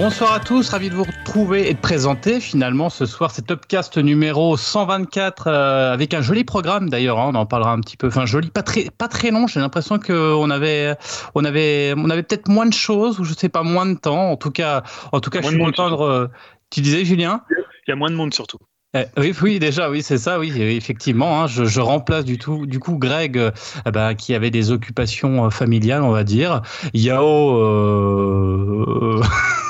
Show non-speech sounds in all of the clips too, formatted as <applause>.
Bonsoir à tous, ravi de vous retrouver et de présenter finalement ce soir cet Upcast numéro 124 euh, avec un joli programme d'ailleurs, hein, on en parlera un petit peu, enfin joli, pas très, pas très long, j'ai l'impression qu'on avait, on avait, on avait peut-être moins de choses ou je sais pas moins de temps, en tout cas, en tout cas je suis content de... Tu disais Julien? Il y a moins de monde surtout. Eh, oui, oui, déjà, oui, c'est ça, oui, effectivement. Hein, je, remplace du tout, du coup, Greg, euh, bah, qui avait des occupations euh, familiales, on va dire. Yao, euh... <laughs>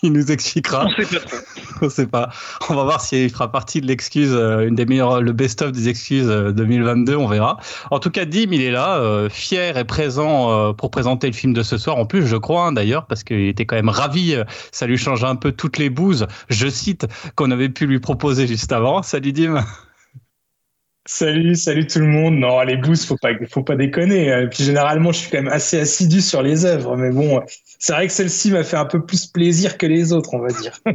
<laughs> il nous expliquera. On sait pas. <laughs> On sait pas. On va voir s'il fera partie de l'excuse, euh, une des meilleures, le best-of des excuses 2022. On verra. En tout cas, Dim, il est là, fier et présent pour présenter le film de ce soir. En plus, je crois hein, d'ailleurs, parce qu'il était quand même ravi. Ça lui change un peu toutes les bouses. Je cite qu'on avait pu lui proposer juste avant. Salut Dim. <laughs> Salut, salut tout le monde. Non, les boosts, faut pas, faut pas déconner. Et puis généralement, je suis quand même assez assidu sur les œuvres, mais bon, c'est vrai que celle-ci m'a fait un peu plus plaisir que les autres, on va dire. <laughs>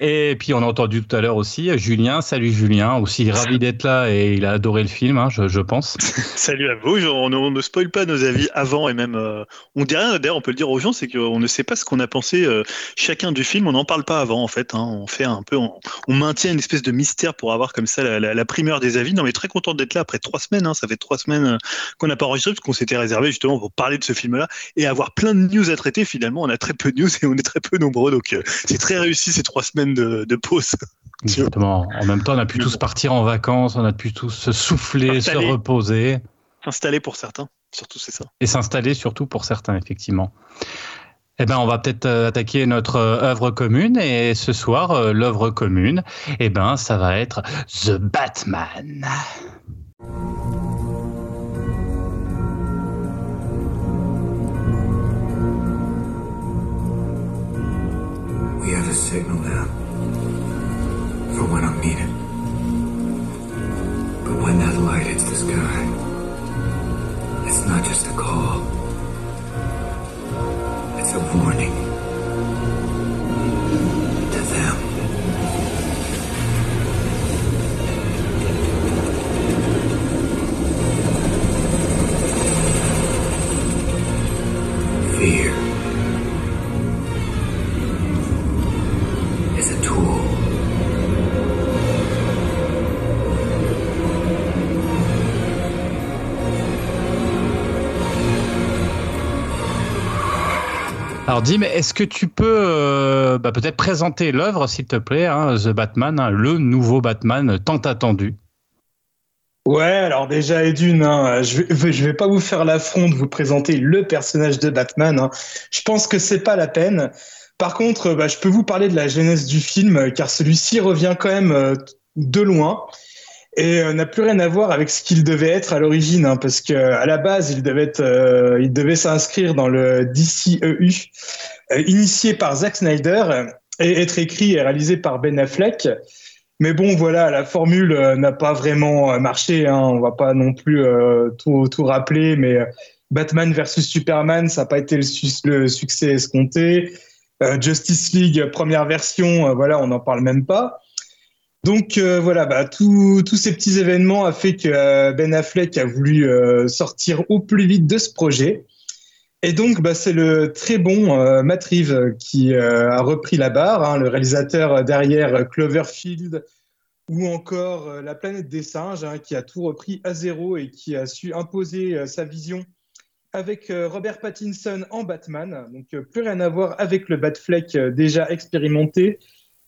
Et puis on a entendu tout à l'heure aussi Julien. Salut Julien, aussi ravi d'être là et il a adoré le film, hein, je, pense. <laughs> Salut à vous. On, ne spoil pas nos avis avant et même euh, on dit rien. D'ailleurs, on peut le dire aux gens, c'est qu'on ne sait pas ce qu'on a pensé euh, chacun du film. On n'en parle pas avant en fait. Hein. On fait un peu, on, maintient une espèce de mystère pour avoir comme ça la, primeur des avis. Non mais très content d'être là après trois semaines. Hein. Ça fait trois semaines euh, qu'on n'a pas enregistré parce qu'on s'était réservé justement pour parler de ce film-là et avoir plein de news à traiter. Finalement, on a très peu de news et on est très peu nombreux, donc c'est très réussi ces trois semaines de, pause. <laughs> Exactement. En même temps, on a pu tous partir en vacances, on a pu tous se souffler, se reposer. S'installer pour certains, surtout c'est ça. Et s'installer surtout pour certains, effectivement. Eh ben, on va peut-être euh, attaquer notre euh, œuvre commune et ce soir, euh, l'œuvre commune, eh ben, ça va être The Batman. We have a signal now. for when I'm needed. But when that light hits the sky, it's not just a call. It's a warning. Alors Dim, est-ce que tu peux euh, bah, peut-être présenter l'œuvre, s'il te plaît, hein, The Batman, hein, le nouveau Batman tant attendu? Ouais, alors déjà Edune, hein, je, vais, vais pas vous faire l'affront de vous présenter le personnage de Batman. Je pense que c'est pas la peine. Par contre, bah, je peux vous parler de la genèse du film, car celui-ci revient quand même euh, de loin et euh, n'a plus rien à voir avec ce qu'il devait être à l'origine, hein, parce que à la base, il devait être, euh, il devait s'inscrire dans le DCEU, euh, initié par Zack Snyder et être écrit et réalisé par Ben Affleck. Mais bon, voilà, la formule n'a pas vraiment marché. Hein, on va pas non plus tout, tout rappeler, mais Batman versus Superman, ça n'a pas été le, le, succès escompté. Justice League première version, voilà, on n'en parle même pas. Donc euh, voilà, bah, tous ces petits événements a fait que euh, Ben Affleck a voulu euh, sortir au plus vite de ce projet. Et donc, bah, c'est le très bon Matt qui a repris la barre, hein, le réalisateur derrière Cloverfield ou encore La planète des singes, hein, qui a tout repris à zéro et qui a su imposer sa vision avec Robert Pattinson en Batman. Donc, plus rien à voir avec le Batfleck déjà expérimenté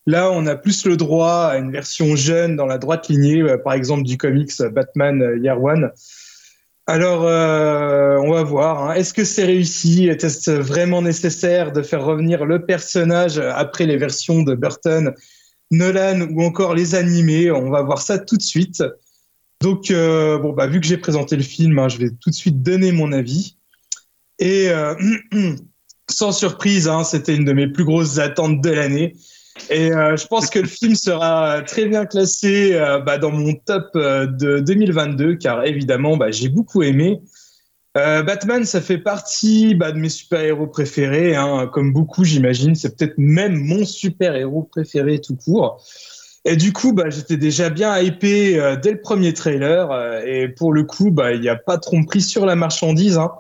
Là, on a plus le droit à une version jeune dans la droite lignée, euh, par exemple du comics Batman euh, Year One. Alors, euh, on va voir. Hein. Est-ce que c'est réussi? Est-ce vraiment nécessaire de faire revenir le personnage après les versions de Burton, Nolan ou encore les animés? On va voir ça tout de suite. Donc, bon, bah, vu que j'ai présenté le film, hein, je vais tout de suite donner mon avis. Et <clears throat> sans surprise, hein, c'était une de mes plus grosses attentes de l'année. Et euh, je pense que le film sera très bien classé euh, bah, dans mon top euh, de 2022, car évidemment, bah, j'ai beaucoup aimé. Batman, ça fait partie bah, de mes super-héros préférés, hein, comme beaucoup, j'imagine. C'est peut-être même mon super-héros préféré tout court. Et du coup, bah, j'étais déjà bien hypé dès le premier trailer. et pour le coup, bah, il n'y a pas de tromperie sur la marchandise. Hein.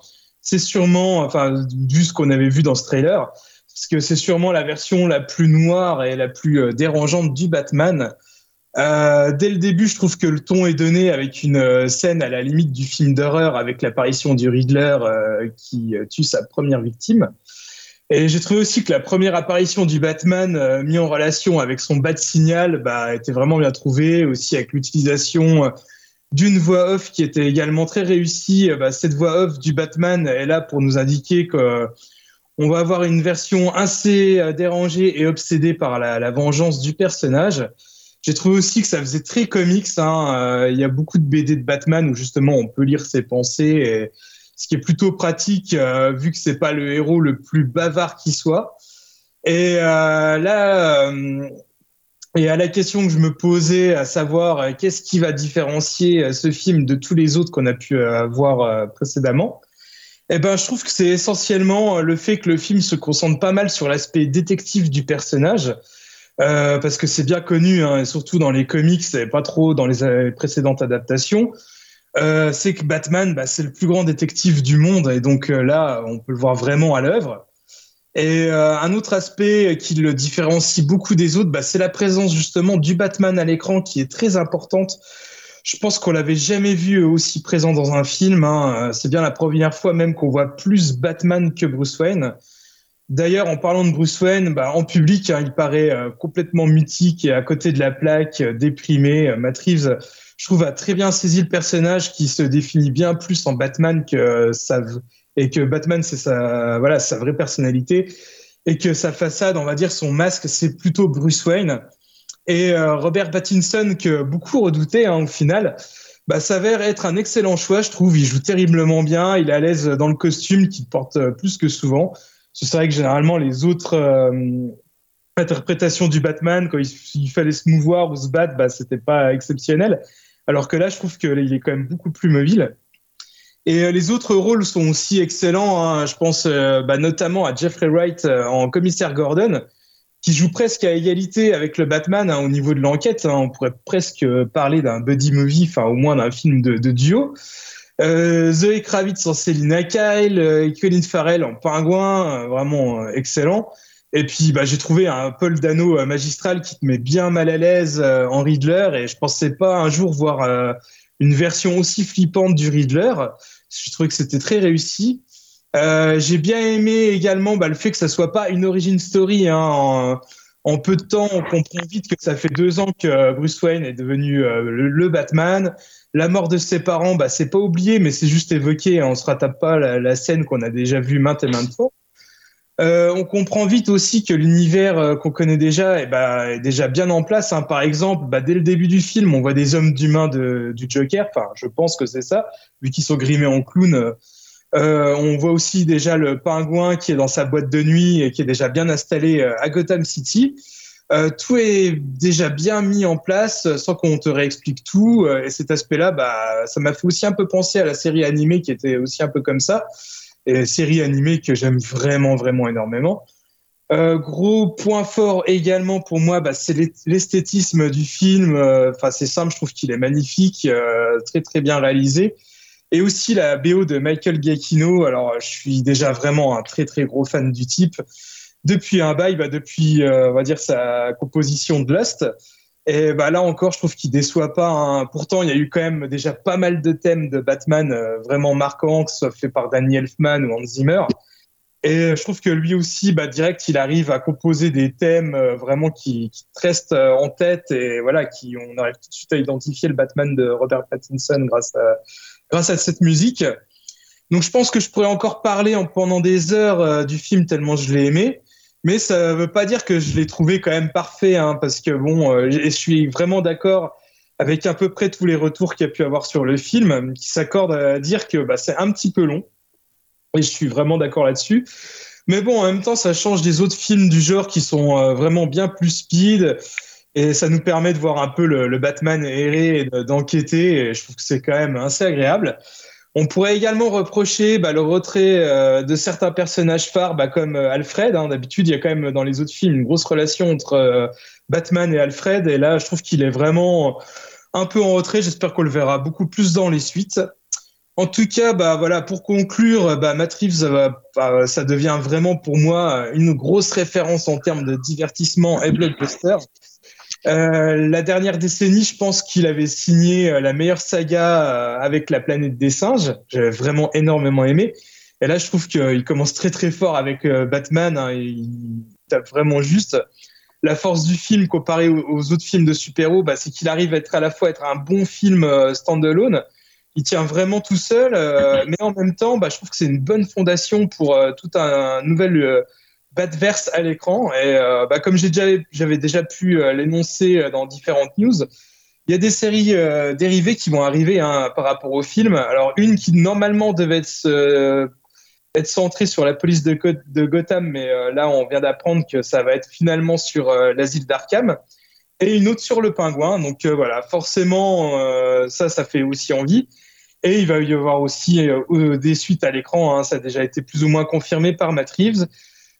c'est sûrement, enfin, vu ce qu'on avait vu dans ce trailer, parce que c'est sûrement la version la plus noire et la plus euh, dérangeante du Batman. Euh, dès le début, je trouve que le ton est donné avec une euh, scène à la limite du film d'horreur avec l'apparition du Riddler qui tue sa première victime. Et j'ai trouvé aussi que la première apparition du Batman mis en relation avec son bat signal bah, était vraiment bien trouvée, aussi avec l'utilisation d'une voix off qui était également très réussie. Bah, cette voix off du Batman est là pour nous indiquer que on va avoir une version assez euh, dérangée et obsédée par la, vengeance du personnage. J'ai trouvé aussi que ça faisait très comics. Hein. Euh, il y a beaucoup de BD de Batman où justement on peut lire ses pensées, ce qui est plutôt pratique euh, vu que c'est pas le héros le plus bavard qui soit. Et là, et à la question que je me posais, à savoir qu'est-ce qui va différencier ce film de tous les autres qu'on a pu voir précédemment, eh ben, je trouve que c'est essentiellement euh, le fait que le film se concentre pas mal sur l'aspect détective du personnage. Euh, parce que c'est bien connu, hein, surtout dans les comics, et pas trop dans les euh, précédentes adaptations, c'est que Batman, bah, c'est le plus grand détective du monde, et donc là, on peut le voir vraiment à l'œuvre. Et un autre aspect qui le différencie beaucoup des autres, bah, c'est la présence justement du Batman à l'écran qui est très importante je pense qu'on l'avait jamais vu aussi présent dans un film. Hein. C'est bien la première fois même qu'on voit plus Batman que Bruce Wayne. D'ailleurs, en parlant de Bruce Wayne, bah, en public, hein, il paraît euh, complètement mythique et à côté de la plaque, euh, déprimé. Matt Reeves, je trouve, a très bien saisi le personnage qui se définit bien plus en Batman que sa et que Batman c'est sa voilà sa vraie personnalité et que sa façade, on va dire son masque, c'est plutôt Bruce Wayne. Et euh, Robert Pattinson, que beaucoup redoutaient hein, au final, bah, s'avère être un excellent choix, je trouve. Il joue terriblement bien, il est à l'aise dans le costume qu'il porte euh, plus que souvent. C'est vrai que généralement, les autres euh, interprétations du Batman, quand il, fallait se mouvoir ou se battre, bah, c'était pas exceptionnel. Alors que là, je trouve qu'il est quand même beaucoup plus mobile. Et les autres rôles sont aussi excellents. Hein. Je pense bah, notamment à Jeffrey Wright en commissaire Gordon, qui joue presque à égalité avec le Batman hein, au niveau de l'enquête. Hein. on pourrait presque parler d'un buddy movie, enfin au moins d'un film de, de duo. Euh, Zoe Kravitz en Selina Kyle, euh, Colin Farrell en Pingouin, euh, vraiment euh, excellent. Et puis bah, j'ai trouvé un Paul Dano magistral qui te met bien mal à l'aise en Riddler et je pensais pas un jour voir une version aussi flippante du Riddler. Je trouvais que c'était très réussi. Euh, j'ai bien aimé également bah, le fait que ça soit pas une origin story. Hein, en, peu de temps, on comprend vite que ça fait deux ans que Bruce Wayne est devenu euh, le, Batman. La mort de ses parents, bah, c'est pas oublié, mais c'est juste évoqué. Hein, on se rattrape pas la, scène qu'on a déjà vue maintes et maintes fois. Euh, on comprend vite aussi que l'univers euh, qu'on connaît déjà eh bah, est déjà bien en place. Hein. Par exemple, bah, dès le début du film, on voit des hommes d'humains du Joker. Enfin, je pense que c'est ça, vu qu'ils sont grimés en clown. Euh, on voit aussi déjà le pingouin qui est dans sa boîte de nuit et qui est déjà bien installé euh, à Gotham City. Euh, tout est déjà bien mis en place sans qu'on te réexplique tout. et cet aspect-là, bah, ça m'a fait aussi un peu penser à la série animée qui était aussi un peu comme ça. Et série animée que j'aime vraiment, vraiment énormément. gros point fort également pour moi, bah, c'est l'esthétisme du film. Enfin, c'est simple, je trouve qu'il est magnifique, très très bien réalisé. Et aussi la BO de Michael Giacchino. Alors, je suis déjà vraiment un très très gros fan du type depuis un bail, bah, depuis euh, on va dire sa composition de Lust. Et bah là encore, je trouve qu'il déçoit pas. Hein. Pourtant, il y a eu quand même déjà pas mal de thèmes de Batman euh, vraiment marquants, que ce soit fait par Danny Elfman ou Hans Zimmer. Et je trouve que lui aussi, bah, direct, il arrive à composer des thèmes euh, vraiment qui, qui te restent en tête et voilà, qui on arrive tout de suite à identifier le Batman de Robert Pattinson grâce à grâce à cette musique. Donc je pense que je pourrais encore parler en, pendant des heures euh, du film tellement je l'ai aimé. Mais ça ne veut pas dire que je l'ai trouvé quand même parfait, hein, parce que bon, euh, je suis vraiment d'accord avec à peu près tous les retours qu'il y a pu avoir sur le film, qui s'accordent à dire que bah, c'est un petit peu long. Et je suis vraiment d'accord là-dessus. Mais bon, en même temps, ça change des autres films du genre qui sont euh, vraiment bien plus speed. Et ça nous permet de voir un peu le, Batman errer et d'enquêter. Et je trouve que c'est quand même assez agréable. On pourrait également reprocher bah, le retrait euh, de certains personnages phares, bah, comme euh, Alfred. Hein. D'habitude, il y a quand même dans les autres films une grosse relation entre euh, Batman et Alfred. Et là, je trouve qu'il est vraiment un peu en retrait. J'espère qu'on le verra beaucoup plus dans les suites. En tout cas, bah voilà, pour conclure, bah, ça devient vraiment pour moi une grosse référence en termes de divertissement et blockbuster. Euh, la dernière décennie, je pense qu'il avait signé euh, la meilleure saga euh, avec la planète des singes. J'ai vraiment énormément aimé. Et là, je trouve qu'il commence très très fort avec Batman. Hein, il tape vraiment juste. La force du film comparé aux, autres films de super-héros, bah, c'est qu'il arrive à être à la fois être un bon film standalone. Il tient vraiment tout seul, mais en même temps, bah, je trouve que c'est une bonne fondation pour tout un, nouvel Batverse à l'écran. Et euh, bah, comme j'avais déjà pu euh, l'énoncer euh, dans différentes news, il y a des séries dérivées qui vont arriver hein, par rapport au film. Alors une qui normalement devait être, centrée sur la police de, de Gotham, mais là on vient d'apprendre que ça va être finalement sur l'asile d'Arkham. Et une autre sur le pingouin. Donc voilà, forcément, ça, ça fait aussi envie. Et il va y avoir aussi des suites à l'écran. Hein. ça a déjà été plus ou moins confirmé par Matt Reeves.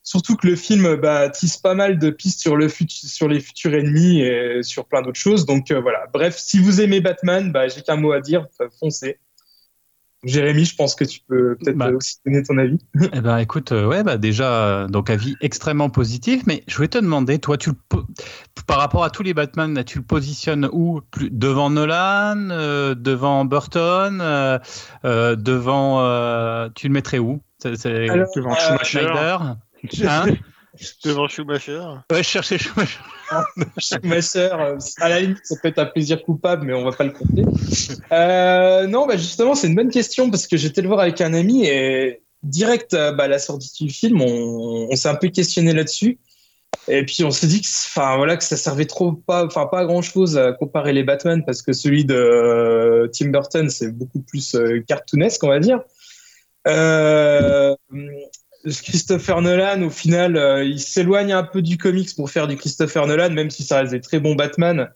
Surtout que le film bah, tisse pas mal de pistes sur, le sur les futurs ennemis et sur plein d'autres choses. Donc euh, voilà. Bref, si vous aimez Batman, bah, j'ai qu'un mot à dire, foncez. Jérémy, je pense que tu peux peut-être bah. aussi donner ton avis. <laughs> Eh ben, écoute, euh, ouais, bah déjà, donc avis extrêmement positif. Mais je voulais te demander, toi, tu par rapport à tous les Batman, tu le positionnes où? Plus, Devant Nolan, euh, devant Burton, devant, tu le mettrais où? C'est, devant Schumacher. Hein Devant Schumacher Ouais, je cherchais Schumacher. <laughs> Schumacher, euh, à la limite, ça peut être un plaisir coupable, mais on va pas le compter. Euh, non, bah justement, c'est une bonne question parce que j'étais le voir avec un ami et direct euh, bah, à la sortie du film, on, s'est un peu questionné là-dessus. Et puis on s'est dit que, enfin voilà, que ça servait trop pas, enfin pas à grand chose à comparer les Batman parce que celui de Tim Burton c'est beaucoup plus cartoonesque, on va dire. Euh, Christopher Nolan, au final, euh, il s'éloigne un peu du comics pour faire du Christopher Nolan, même si ça reste des très bons Batman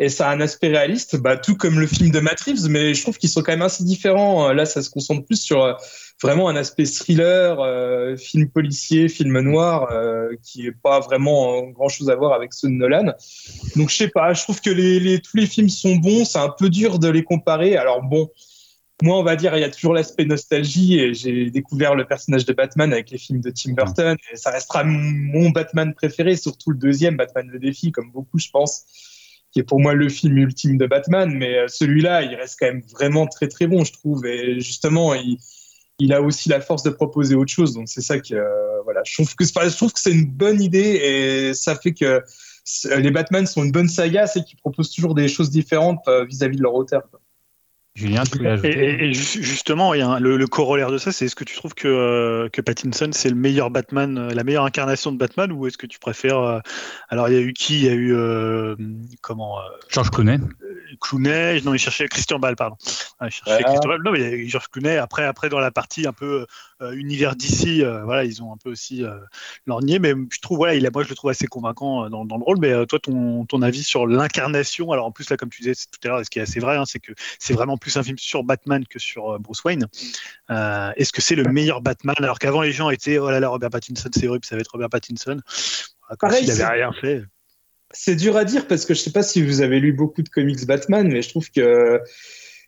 et ça a un aspect réaliste, bah, tout comme le film de Matt Reeves, mais je trouve qu'ils sont quand même assez différents. Là, ça se concentre plus sur euh, vraiment un aspect thriller, euh, film policier, film noir, qui est pas vraiment grand chose à voir avec ceux de Nolan. Donc, je sais pas, je trouve que tous les films sont bons, c'est un peu dur de les comparer. Alors, bon, moi, on va dire, il y a toujours l'aspect nostalgie et j'ai découvert le personnage de Batman avec les films de Tim Burton et ça restera mon Batman préféré, surtout le deuxième, Batman le défi, comme beaucoup, je pense, qui est pour moi le film ultime de Batman. Mais euh, celui-là, il reste quand même vraiment très très bon, je trouve. Et justement, il, a aussi la force de proposer autre chose. Donc c'est ça que euh, voilà, je trouve que je trouve que c'est une bonne idée et ça fait que les Batman sont une bonne saga, c'est qu'ils proposent toujours des choses différentes euh, vis-à-vis de leur auteur. Julien, tu et, et, justement, le, corollaire de ça, c'est est-ce que tu trouves que, euh, que Pattinson c'est le meilleur Batman, euh, la meilleure incarnation de Batman, ou est-ce que tu préfères euh, Alors, il y a eu qui? Il y a eu comment George Clooney. Clooney, non, il cherchait Christian Bale, pardon. il cherchait Christian Bale. Non, mais il y a eu George Clooney. Après, après, dans la partie un peu univers d'ici, voilà, ils ont un peu aussi lorgné, mais je trouve, voilà, il a, moi, je le trouve assez convaincant dans, dans le rôle. Mais toi, ton, ton avis sur l'incarnation Alors, en plus, là, comme tu disais tout à l'heure, ce qui est assez vrai, hein, c'est que c'est vraiment plus un film sur Batman que sur euh, Bruce Wayne. Euh, est-ce que c'est le meilleur Batman? Alors qu'avant les gens étaient oh là là Robert Pattinson c'est horrible ça va être Robert Pattinson comme s'il n'avait rien fait. C'est dur à dire parce que je sais pas si vous avez lu beaucoup de comics Batman mais je trouve que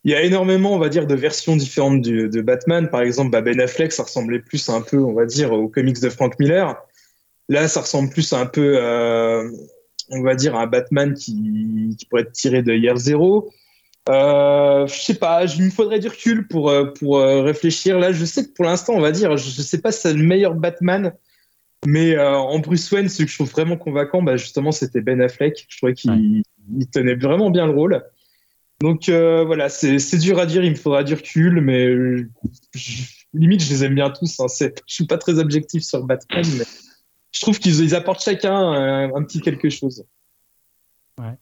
il y a énormément, on va dire, de versions différentes de Batman. Par exemple, bah, Ben Affleck, ça ressemblait plus un peu, on va dire, aux comics de Frank Miller. Là, ça ressemble plus un peu, on va dire, à un Batman qui, qui pourrait être tiré de Year Zero. Euh, je sais pas, il me faudrait du recul pour, euh, pour euh, réfléchir. Là, je sais que pour l'instant, on va dire, je, sais pas si c'est le meilleur Batman, mais euh, en Bruce Wayne, ce que je trouve vraiment convaincant, bah, justement, c'était Ben Affleck. Je trouvais qu'il tenait vraiment bien le rôle. Donc voilà, c'est dur à dire, il me faudra du recul, mais limite, je les aime bien tous. Hein. Je suis pas très objectif sur Batman, mais je trouve qu'ils apportent chacun un, un petit quelque chose. Ouais.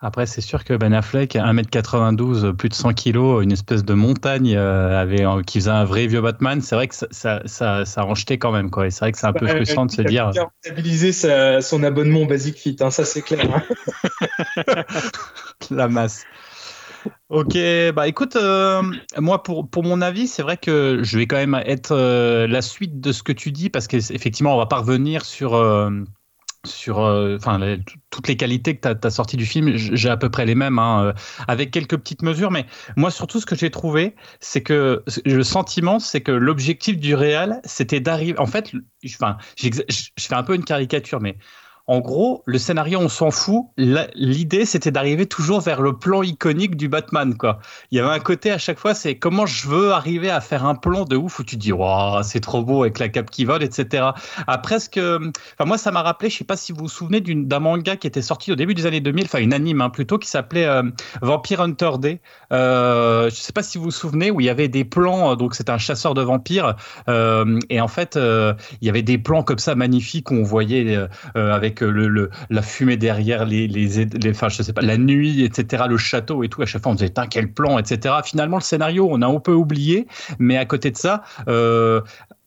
Après, c'est sûr que Ben Affleck, 1m92, plus de 100 kg, une espèce de montagne euh, avait, qui faisait un vrai vieux Batman, c'est vrai que ça, ça, ça, ça quand même. Quoi. Et c'est vrai que c'est un peu frustrant de se dire. Il a stabilisé son abonnement Basic Fit, hein, ça c'est clair. Hein. <laughs> La masse. Ok, bah écoute, euh, moi pour, pour mon avis, c'est vrai que je vais quand même être euh, la suite de ce que tu dis parce qu'effectivement, on va pas revenir sur sur enfin toutes les qualités que tu as, sorties du film, j'ai à peu près les mêmes, hein, avec quelques petites mesures. Mais moi, surtout, ce que j'ai trouvé, c'est que le sentiment, c'est que l'objectif du réel, c'était d'arriver. En fait, je fais un peu une caricature, mais en gros, le scénario, on s'en fout. L'idée, c'était d'arriver toujours vers le plan iconique du Batman, quoi. Il y avait un côté à chaque fois, c'est comment je veux arriver à faire un plan de ouf où tu dis, waouh, c'est trop beau avec la cape qui vole, etc. À presque, enfin, moi, ça m'a rappelé, je sais pas si vous vous souvenez d'un manga qui était sorti au début des années 2000, enfin, une anime, hein, plutôt, qui s'appelait euh, Vampire Hunter Day. Euh, je sais pas si vous vous souvenez, où il y avait des plans, euh, donc c'était un chasseur de vampires, euh, et en fait, il y avait des plans comme ça magnifiques où on voyait avec le, la fumée derrière les, les, les, je sais pas, la nuit, etc., le château et tout. À chaque fois, on disait, quel plan, etc. Finalement, le scénario, on a un peu oublié, mais à côté de ça, euh,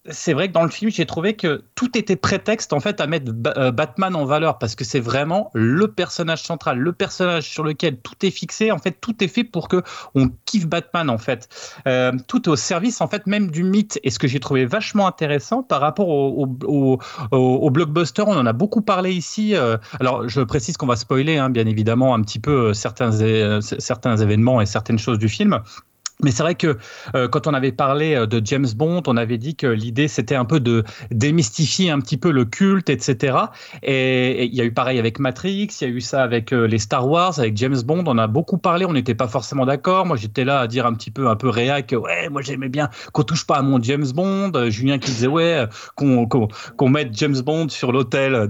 c'est vrai que dans le film, j'ai trouvé que tout était prétexte en fait à mettre euh, Batman en valeur parce que c'est vraiment le personnage central, le personnage sur lequel tout est fixé. En fait, tout est fait pour que on kiffe Batman en fait. Euh, tout est au service en fait même du mythe. Et ce que j'ai trouvé vachement intéressant par rapport au, blockbuster, on en a beaucoup parlé ici. Euh, alors, je précise qu'on va spoiler, hein, bien évidemment, un petit peu certains certains événements et certaines choses du film. Mais c'est vrai que euh, quand on avait parlé euh, de James Bond, on avait dit que l'idée c'était un peu de démystifier un petit peu le culte, etc. Et il y a eu pareil avec Matrix, il y a eu ça avec euh, les Star Wars, avec James Bond. On a beaucoup parlé, on n'était pas forcément d'accord. Moi j'étais là à dire un petit peu un peu réac, ouais, moi j'aimais bien qu'on touche pas à mon James Bond. Julien qui disait ouais, qu'on mette James Bond sur l'hôtel.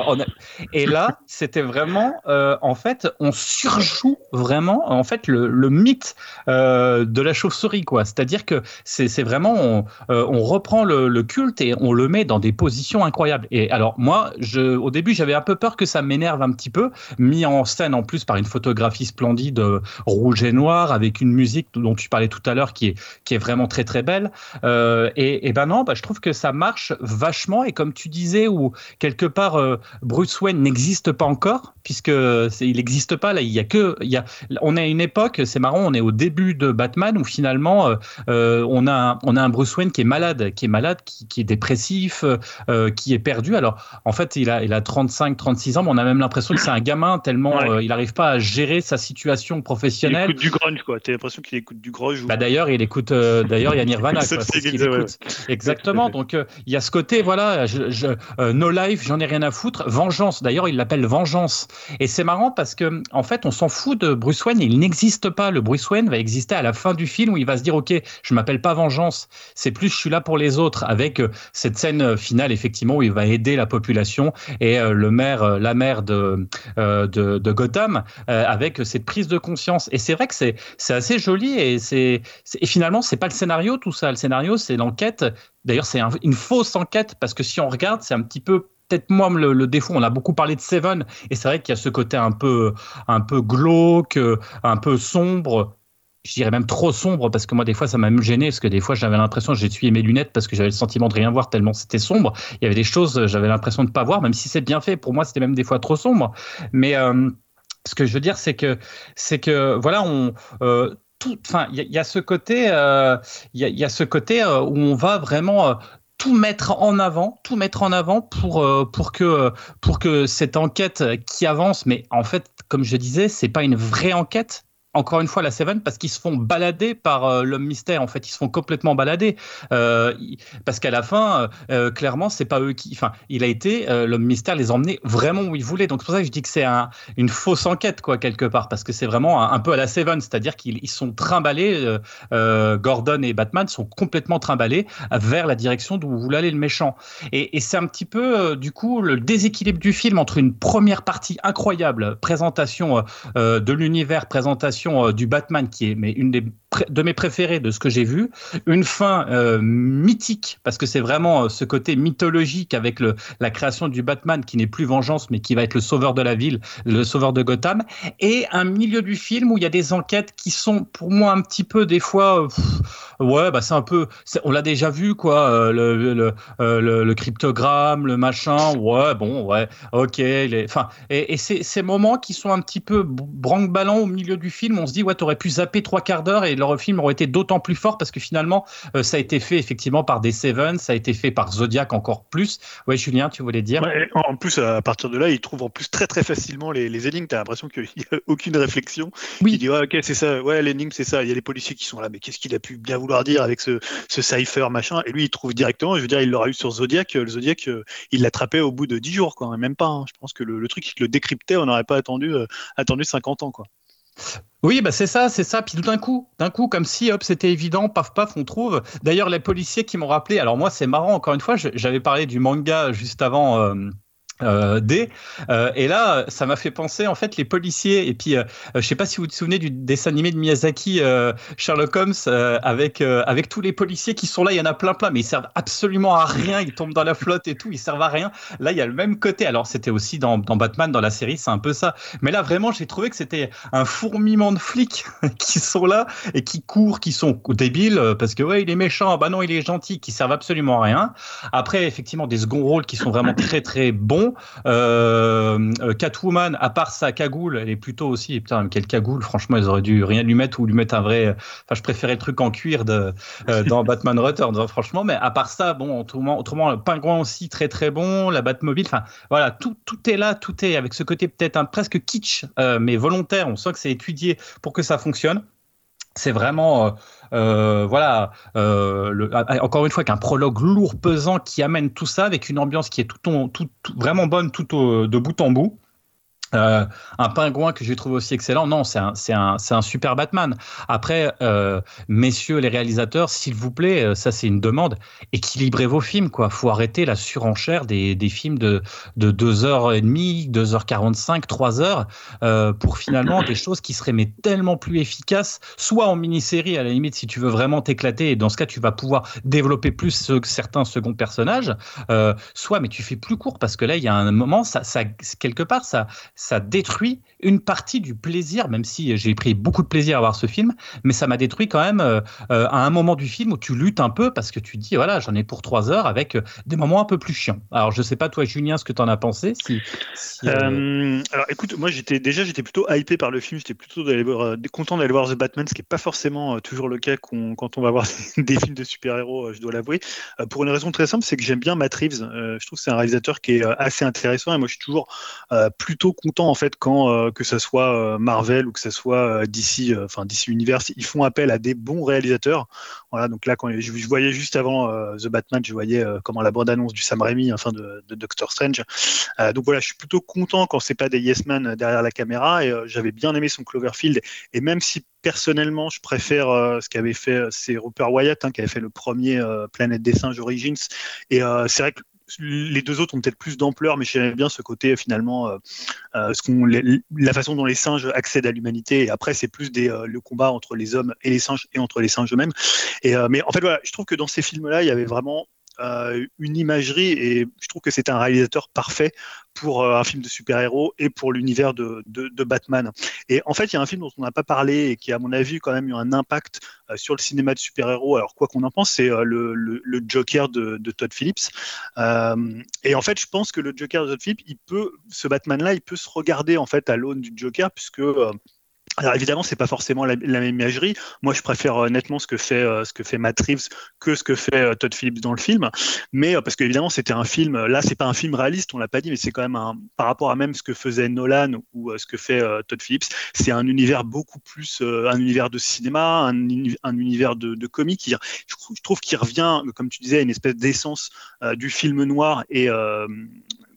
<laughs> Et là c'était vraiment, en fait, on surjoue vraiment en fait le, mythe. De la chauve-souris, quoi. C'est-à-dire que c'est vraiment, on, euh, reprend le, culte et on le met dans des positions incroyables. Et alors, moi, je, au début, j'avais un peu peur que ça m'énerve un petit peu, mis en scène en plus par une photographie splendide, euh, rouge et noir, avec une musique dont tu parlais tout à l'heure qui est, qui est vraiment très très belle. Euh, et, ben non, bah, je trouve que ça marche vachement. Et comme tu disais, où quelque part, Bruce Wayne n'existe pas encore, puisque il n'existe pas là. Il y a que, il y a, on est à une époque, c'est marrant, on est au début de Batman où finalement euh, euh, on a un, on a un Bruce Wayne qui est malade, qui est malade, qui, est dépressif, euh, qui est perdu. Alors en fait il a il a 35 36 ans, mais on a même l'impression que c'est un gamin tellement il n'arrive pas à gérer sa situation professionnelle. Il écoute du grunge quoi. T'as l'impression qu'il écoute du grunge. Bah d'ailleurs il écoute d'ailleurs il y a Nirvana. quoi, écoute. Exactement. Donc il y a ce côté voilà je, No Life j'en ai rien à foutre. Vengeance d'ailleurs il l'appelle Vengeance et c'est marrant parce que en fait on s'en fout de Bruce Wayne. Il n'existe pas. Le Bruce Wayne va exister à la fin du film où il va se dire ok je m'appelle pas vengeance c'est plus je suis là pour les autres avec euh, cette scène euh, finale effectivement où il va aider la population et euh, le maire la mère de, de, Gotham avec cette prise de conscience. Et c'est vrai que c'est c'est assez joli et c'est finalement c'est pas le scénario tout ça. Le scénario c'est l'enquête. D'ailleurs c'est une fausse enquête parce que si on regarde c'est un petit peu peut-être moi le, le, défaut. On a beaucoup parlé de Seven et c'est vrai qu'il y a ce côté un peu, un peu glauque, un peu sombre je dirais même trop sombre parce que moi des fois ça m'a même gêné parce que des fois j'avais l'impression j'ai essuyé mes lunettes parce que j'avais le sentiment de rien voir tellement c'était sombre. Il y avait des choses j'avais l'impression de pas voir même si c'est bien fait. Pour moi c'était même des fois trop sombre. Mais euh, ce que je veux dire c'est que c'est que voilà on euh, enfin il y, a ce côté euh, il y, a ce côté où on va vraiment tout mettre en avant, tout mettre en avant pour pour que pour que cette enquête qui avance, mais en fait, comme je disais, c'est pas une vraie enquête, encore une fois la Seven parce qu'ils se font balader par euh, l'homme mystère en fait. Ils se font complètement balader. Euh, parce qu'à la fin euh, clairement c'est pas eux qui enfin il a été l'homme mystère les emmener vraiment où il voulait donc c'est pour ça que je dis que c'est un, une fausse enquête quoi quelque part parce que c'est vraiment un, peu à la Seven. C'est-à-dire qu'ils sont trimballés Gordon et Batman sont complètement trimballés vers la direction d'où voulait aller le méchant. Et c'est un petit peu du coup le déséquilibre du film entre une première partie incroyable présentation de l'univers présentation euh, du Batman qui est mais une des de mes préférés de ce que j'ai vu, une fin euh, mythique parce que c'est vraiment euh, ce côté mythologique avec le, la création du Batman qui n'est plus vengeance mais qui va être le sauveur de la ville, le sauveur de Gotham, et un milieu du film où il y a des enquêtes qui sont pour moi un petit peu des fois, ouais bah c'est un peu, on l'a déjà vu quoi, le, le, le, le, cryptogramme, le machin, ouais bon ouais, ok, enfin et, et ces moments qui sont un petit peu branque-ballants au milieu du film, on se dit ouais t'aurais pu zapper trois quarts d'heure et leur meilleurs films auraient été d'autant plus forts parce que finalement, ça a été fait effectivement par des Seven, ça a été fait par Zodiac encore plus. Ouais, Julien, tu voulais dire? En plus, à partir de là, il trouve en plus très très facilement les, les énigmes. T'as l'impression qu'il n'y a <laughs> aucune réflexion. Oui. Il dit ouais, ok, c'est ça. Ouais, l'énigme, c'est ça. Il y a les policiers qui sont là, mais qu'est-ce qu'il a pu bien vouloir dire avec ce, ce cipher machin? Et lui, il trouve directement. Je veux dire, il l'aura eu sur Zodiac. Le Zodiac, il l'attrapait au bout de 10 jours, quoi. Même pas. Hein. Je pense que le, truc, il le décryptait. On n'aurait pas attendu, attendu 50 ans, quoi. Oui, bah c'est ça, c'est ça. Puis tout d'un coup, d'un coup, comme si hop, c'était évident, paf paf, on trouve. D'ailleurs, les policiers qui m'ont rappelé. Alors moi, c'est marrant. Encore une fois, j'avais parlé du manga juste avant. Euh, euh, D. Euh, et là, ça m'a fait penser en fait les policiers. Et puis, euh, je sais pas si vous vous souvenez du dessin animé de Miyazaki, euh, Sherlock Holmes, euh, avec avec tous les policiers qui sont là. Il y en a plein plein, mais ils servent absolument à rien. Ils tombent dans la flotte et tout. Ils servent à rien. Là, il y a le même côté. Alors, c'était aussi dans, dans Batman, dans la série, c'est un peu ça. Mais là, vraiment, j'ai trouvé que c'était un fourmillement de flics <laughs> qui sont là et qui courent, qui sont débiles parce que ouais, il est méchant. Bah non, il est gentil, qui servent absolument à rien. Après, effectivement, des second rôles qui sont vraiment très très bons. Euh, euh, Catwoman, à part sa cagoule, elle est plutôt aussi. Putain, quelle cagoule Franchement, ils auraient dû rien lui mettre ou lui mettre un vrai. Enfin, je préférais le truc en cuir de, euh, <laughs> dans Batman Returns, franchement. Mais à part ça, bon, autrement, autrement, le pingouin aussi très très bon, la Batmobile. Enfin, voilà, tout, tout est là, tout est avec ce côté peut-être un presque kitsch, mais volontaire. On sent que c'est étudié pour que ça fonctionne. C'est vraiment euh, voilà, euh, le, encore une fois, qu'un prologue lourd, pesant qui amène tout ça avec une ambiance qui est tout, tout vraiment bonne tout au, de bout en bout. Euh, un pingouin que j'ai trouvé aussi excellent. Non, c'est un, super Batman. Après, euh, messieurs les réalisateurs, s'il vous plaît, euh, ça c'est une demande, équilibrez vos films, quoi. Faut arrêter la surenchère des, films de, de 2h30, 2h45, 3h, euh, pour finalement des choses qui seraient mais tellement plus efficaces, soit en mini-série, à la limite, si tu veux vraiment t'éclater, et dans ce cas, tu vas pouvoir développer plus ce, certains seconds personnages, soit, mais tu fais plus court, parce que là, il y a un moment, quelque part, ça ça détruit une partie du plaisir, même si j'ai pris beaucoup de plaisir à voir ce film, mais ça m'a détruit quand même euh, euh, à un moment du film où tu luttes un peu parce que tu dis, voilà, j'en ai pour trois heures avec euh, des moments un peu plus chiants. Alors, je sais pas, toi, Julien, ce que tu en as pensé. Alors, écoute, moi, j'étais déjà, j'étais plutôt hypé par le film, j'étais plutôt content d'aller voir The Batman, ce qui n'est pas forcément toujours le cas quand on va voir <laughs> des films de super-héros, je dois l'avouer. pour une raison très simple, c'est que j'aime bien Matt Reeves. je trouve que c'est un réalisateur qui est assez intéressant et moi, je suis toujours plutôt content en fait quand euh, que ce soit euh, Marvel ou que ce soit euh, DC, enfin DC Universe, ils font appel à des bons réalisateurs. Voilà, donc là quand je, voyais juste avant The Batman, je voyais comment la bande annonce du Sam Raimi, enfin de, Doctor Strange. donc voilà, je suis plutôt content quand c'est pas des Yes Man derrière la caméra et j'avais bien aimé son Cloverfield et même si personnellement, je préfère ce qu'avait fait, c'est Rupert Wyatt hein, qui avait fait le premier Planète des singes Origins. Et c'est vrai que les deux autres ont peut-être plus d'ampleur, mais j'aime bien ce côté finalement, euh, euh, ce qu'on, la façon dont les singes accèdent à l'humanité. Et après, c'est plus des, euh, le combat entre les hommes et les singes et entre les singes eux-mêmes. Et mais en fait, voilà, je trouve que dans ces films-là, il y avait vraiment euh, une imagerie et je trouve que c'est un réalisateur parfait pour euh, un film de super-héros et pour l'univers de, Batman. Et en fait, il y a un film dont on n'a pas parlé et qui, à mon avis, quand même eu un impact euh, sur le cinéma de super-héros. Alors, quoi qu'on en pense, c'est le, Joker de, Todd Phillips. et en fait, je pense que le Joker de Todd Phillips, il peut, ce Batman-là, il peut se regarder en fait à l'aune du Joker, puisque alors évidemment, c'est pas forcément la, même imagerie. Moi, je préfère euh, nettement ce que fait euh, ce que fait Matt Reeves que ce que fait euh, Todd Phillips dans le film. Mais parce qu'évidemment, c'était un film. Là, c'est pas un film réaliste, on l'a pas dit, mais c'est quand même un par rapport à même ce que faisait Nolan ou ce que fait Todd Phillips. C'est un univers beaucoup plus un univers de cinéma, un, un univers de, comique. je, je trouve qu'il revient, comme tu disais, à une espèce d'essence du film noir et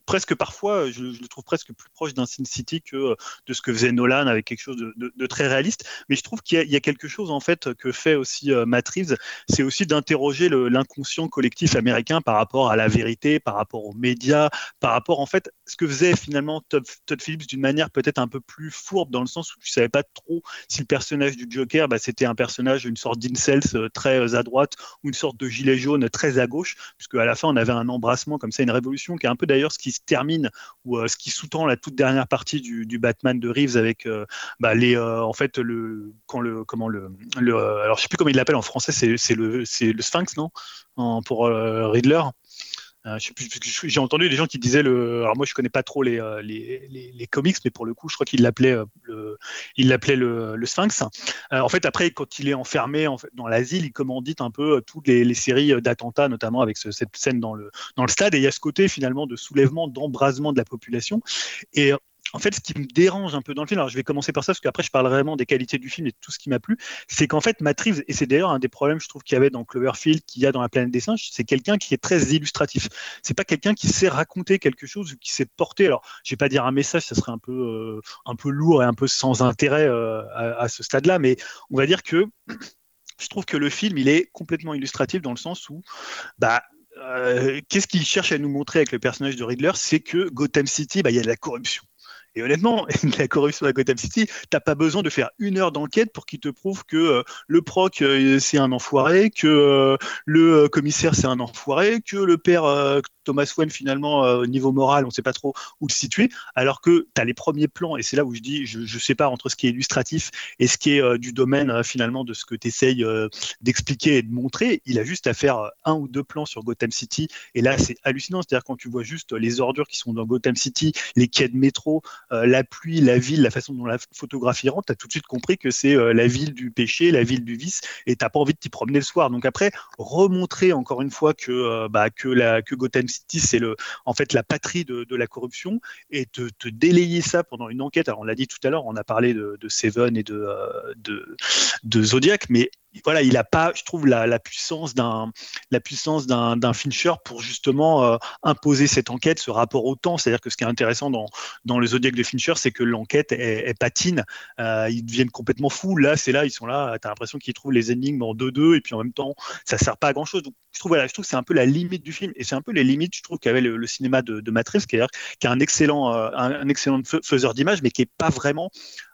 presque parfois, je, le trouve presque plus proche d'un Sin City que euh, de ce que faisait Nolan avec quelque chose de, très réaliste. Mais je trouve qu'il y, a quelque chose en fait que fait aussi euh, Matt Reeves, c'est aussi d'interroger l'inconscient collectif américain par rapport à la vérité, par rapport aux médias, par rapport en fait ce que faisait finalement Todd, Phillips d'une manière peut-être un peu plus fourbe dans le sens où tu savais pas trop si le personnage du Joker, bah, c'était un personnage, une sorte d'incels euh, très à droite ou une sorte de gilet jaune très à gauche, puisque à la fin on avait un embrassement comme ça, une révolution qui est un peu d'ailleurs ce qui se termine ou euh, ce qui sous-tend la toute dernière partie du, Batman de Reeves avec euh, bah, les euh, en fait le quand le comment le, le alors je sais plus comment il l'appelle en français c'est le c'est le Sphinx non? Pour Riddler? J'ai entendu des gens qui disaient le. Alors moi, je connais pas trop les, euh, les, les, comics, mais pour le coup, je crois qu'il l'appelait euh, le, il l'appelait le, Sphinx. en fait, après, quand il est enfermé en fait, dans l'asile, il commandite un peu toutes les, séries d'attentats, notamment avec cette scène dans le dans le stade. Et il y a ce côté finalement de soulèvement, d'embrasement de la population. En fait, ce qui me dérange un peu dans le film, alors je vais commencer par ça, parce qu'après je parle vraiment des qualités du film et de tout ce qui m'a plu, c'est qu'en fait, Matt et c'est d'ailleurs un des problèmes, je trouve, qu'il y avait dans Cloverfield, qu'il y a dans La planète des singes, c'est quelqu'un qui est très illustratif. C'est pas quelqu'un qui sait raconter quelque chose ou qui sait porter. Alors, je vais pas dire un message, ça serait un peu, euh, un peu lourd et un peu sans intérêt euh, à, ce stade-là, mais on va dire que <clears throat> je trouve que le film, il est complètement illustratif dans le sens où, bah, euh, qu'est-ce qu'il cherche à nous montrer avec le personnage de Riddler? C'est que Gotham City, bah, il y a de la corruption. Et honnêtement, <laughs> la corruption à Gotham City, t'as pas besoin de faire une heure d'enquête pour qu'il te prouve que euh, le proc euh, c'est un enfoiré, que euh, le commissaire c'est un enfoiré, que le père Thomas Wayne finalement au niveau moral on sait pas trop où le situer, alors que tu as les premiers plans. Et c'est là où je dis je, je, sépare entre ce qui est illustratif et ce qui est du domaine finalement de ce que tu essayes d'expliquer et de montrer. Il a juste à faire un ou deux plans sur Gotham City. Et là c'est hallucinant, c'est-à-dire quand tu vois juste les ordures qui sont dans Gotham City, les quais de métro, la pluie, la ville, la façon dont la photographie rentre, tu as tout de suite compris que c'est euh, la ville du péché, la ville du vice, et tu pas envie de t'y promener le soir. Donc après, remontrer encore une fois que, euh, bah, que, la, que Gotham City, c'est le, en fait la patrie de, la corruption, et te, te, délayer ça pendant une enquête. Alors on l'a dit tout à l'heure, on a parlé de, Seven et de, de, de Zodiac, mais voilà, il n'a pas, je trouve, la, puissance d'un la puissance d'un Fincher pour justement euh, imposer cette enquête, ce rapport au temps. C'est-à-dire que ce qui est intéressant dans, dans le Zodiac de Fincher, c'est que l'enquête est, patine. Euh, ils deviennent complètement fous. Là, c'est là, ils sont là. Tu as l'impression qu'ils trouvent les énigmes en 2-2 et puis en même temps, ça sert pas à grand chose. Je trouve, voilà, je trouve que c'est un peu la limite du film et c'est un peu les limites, je trouve, qu'avait le, cinéma de, de Matrix, qui est, est un excellent, euh, un, excellent faiseur d'image, mais qui est pas vraiment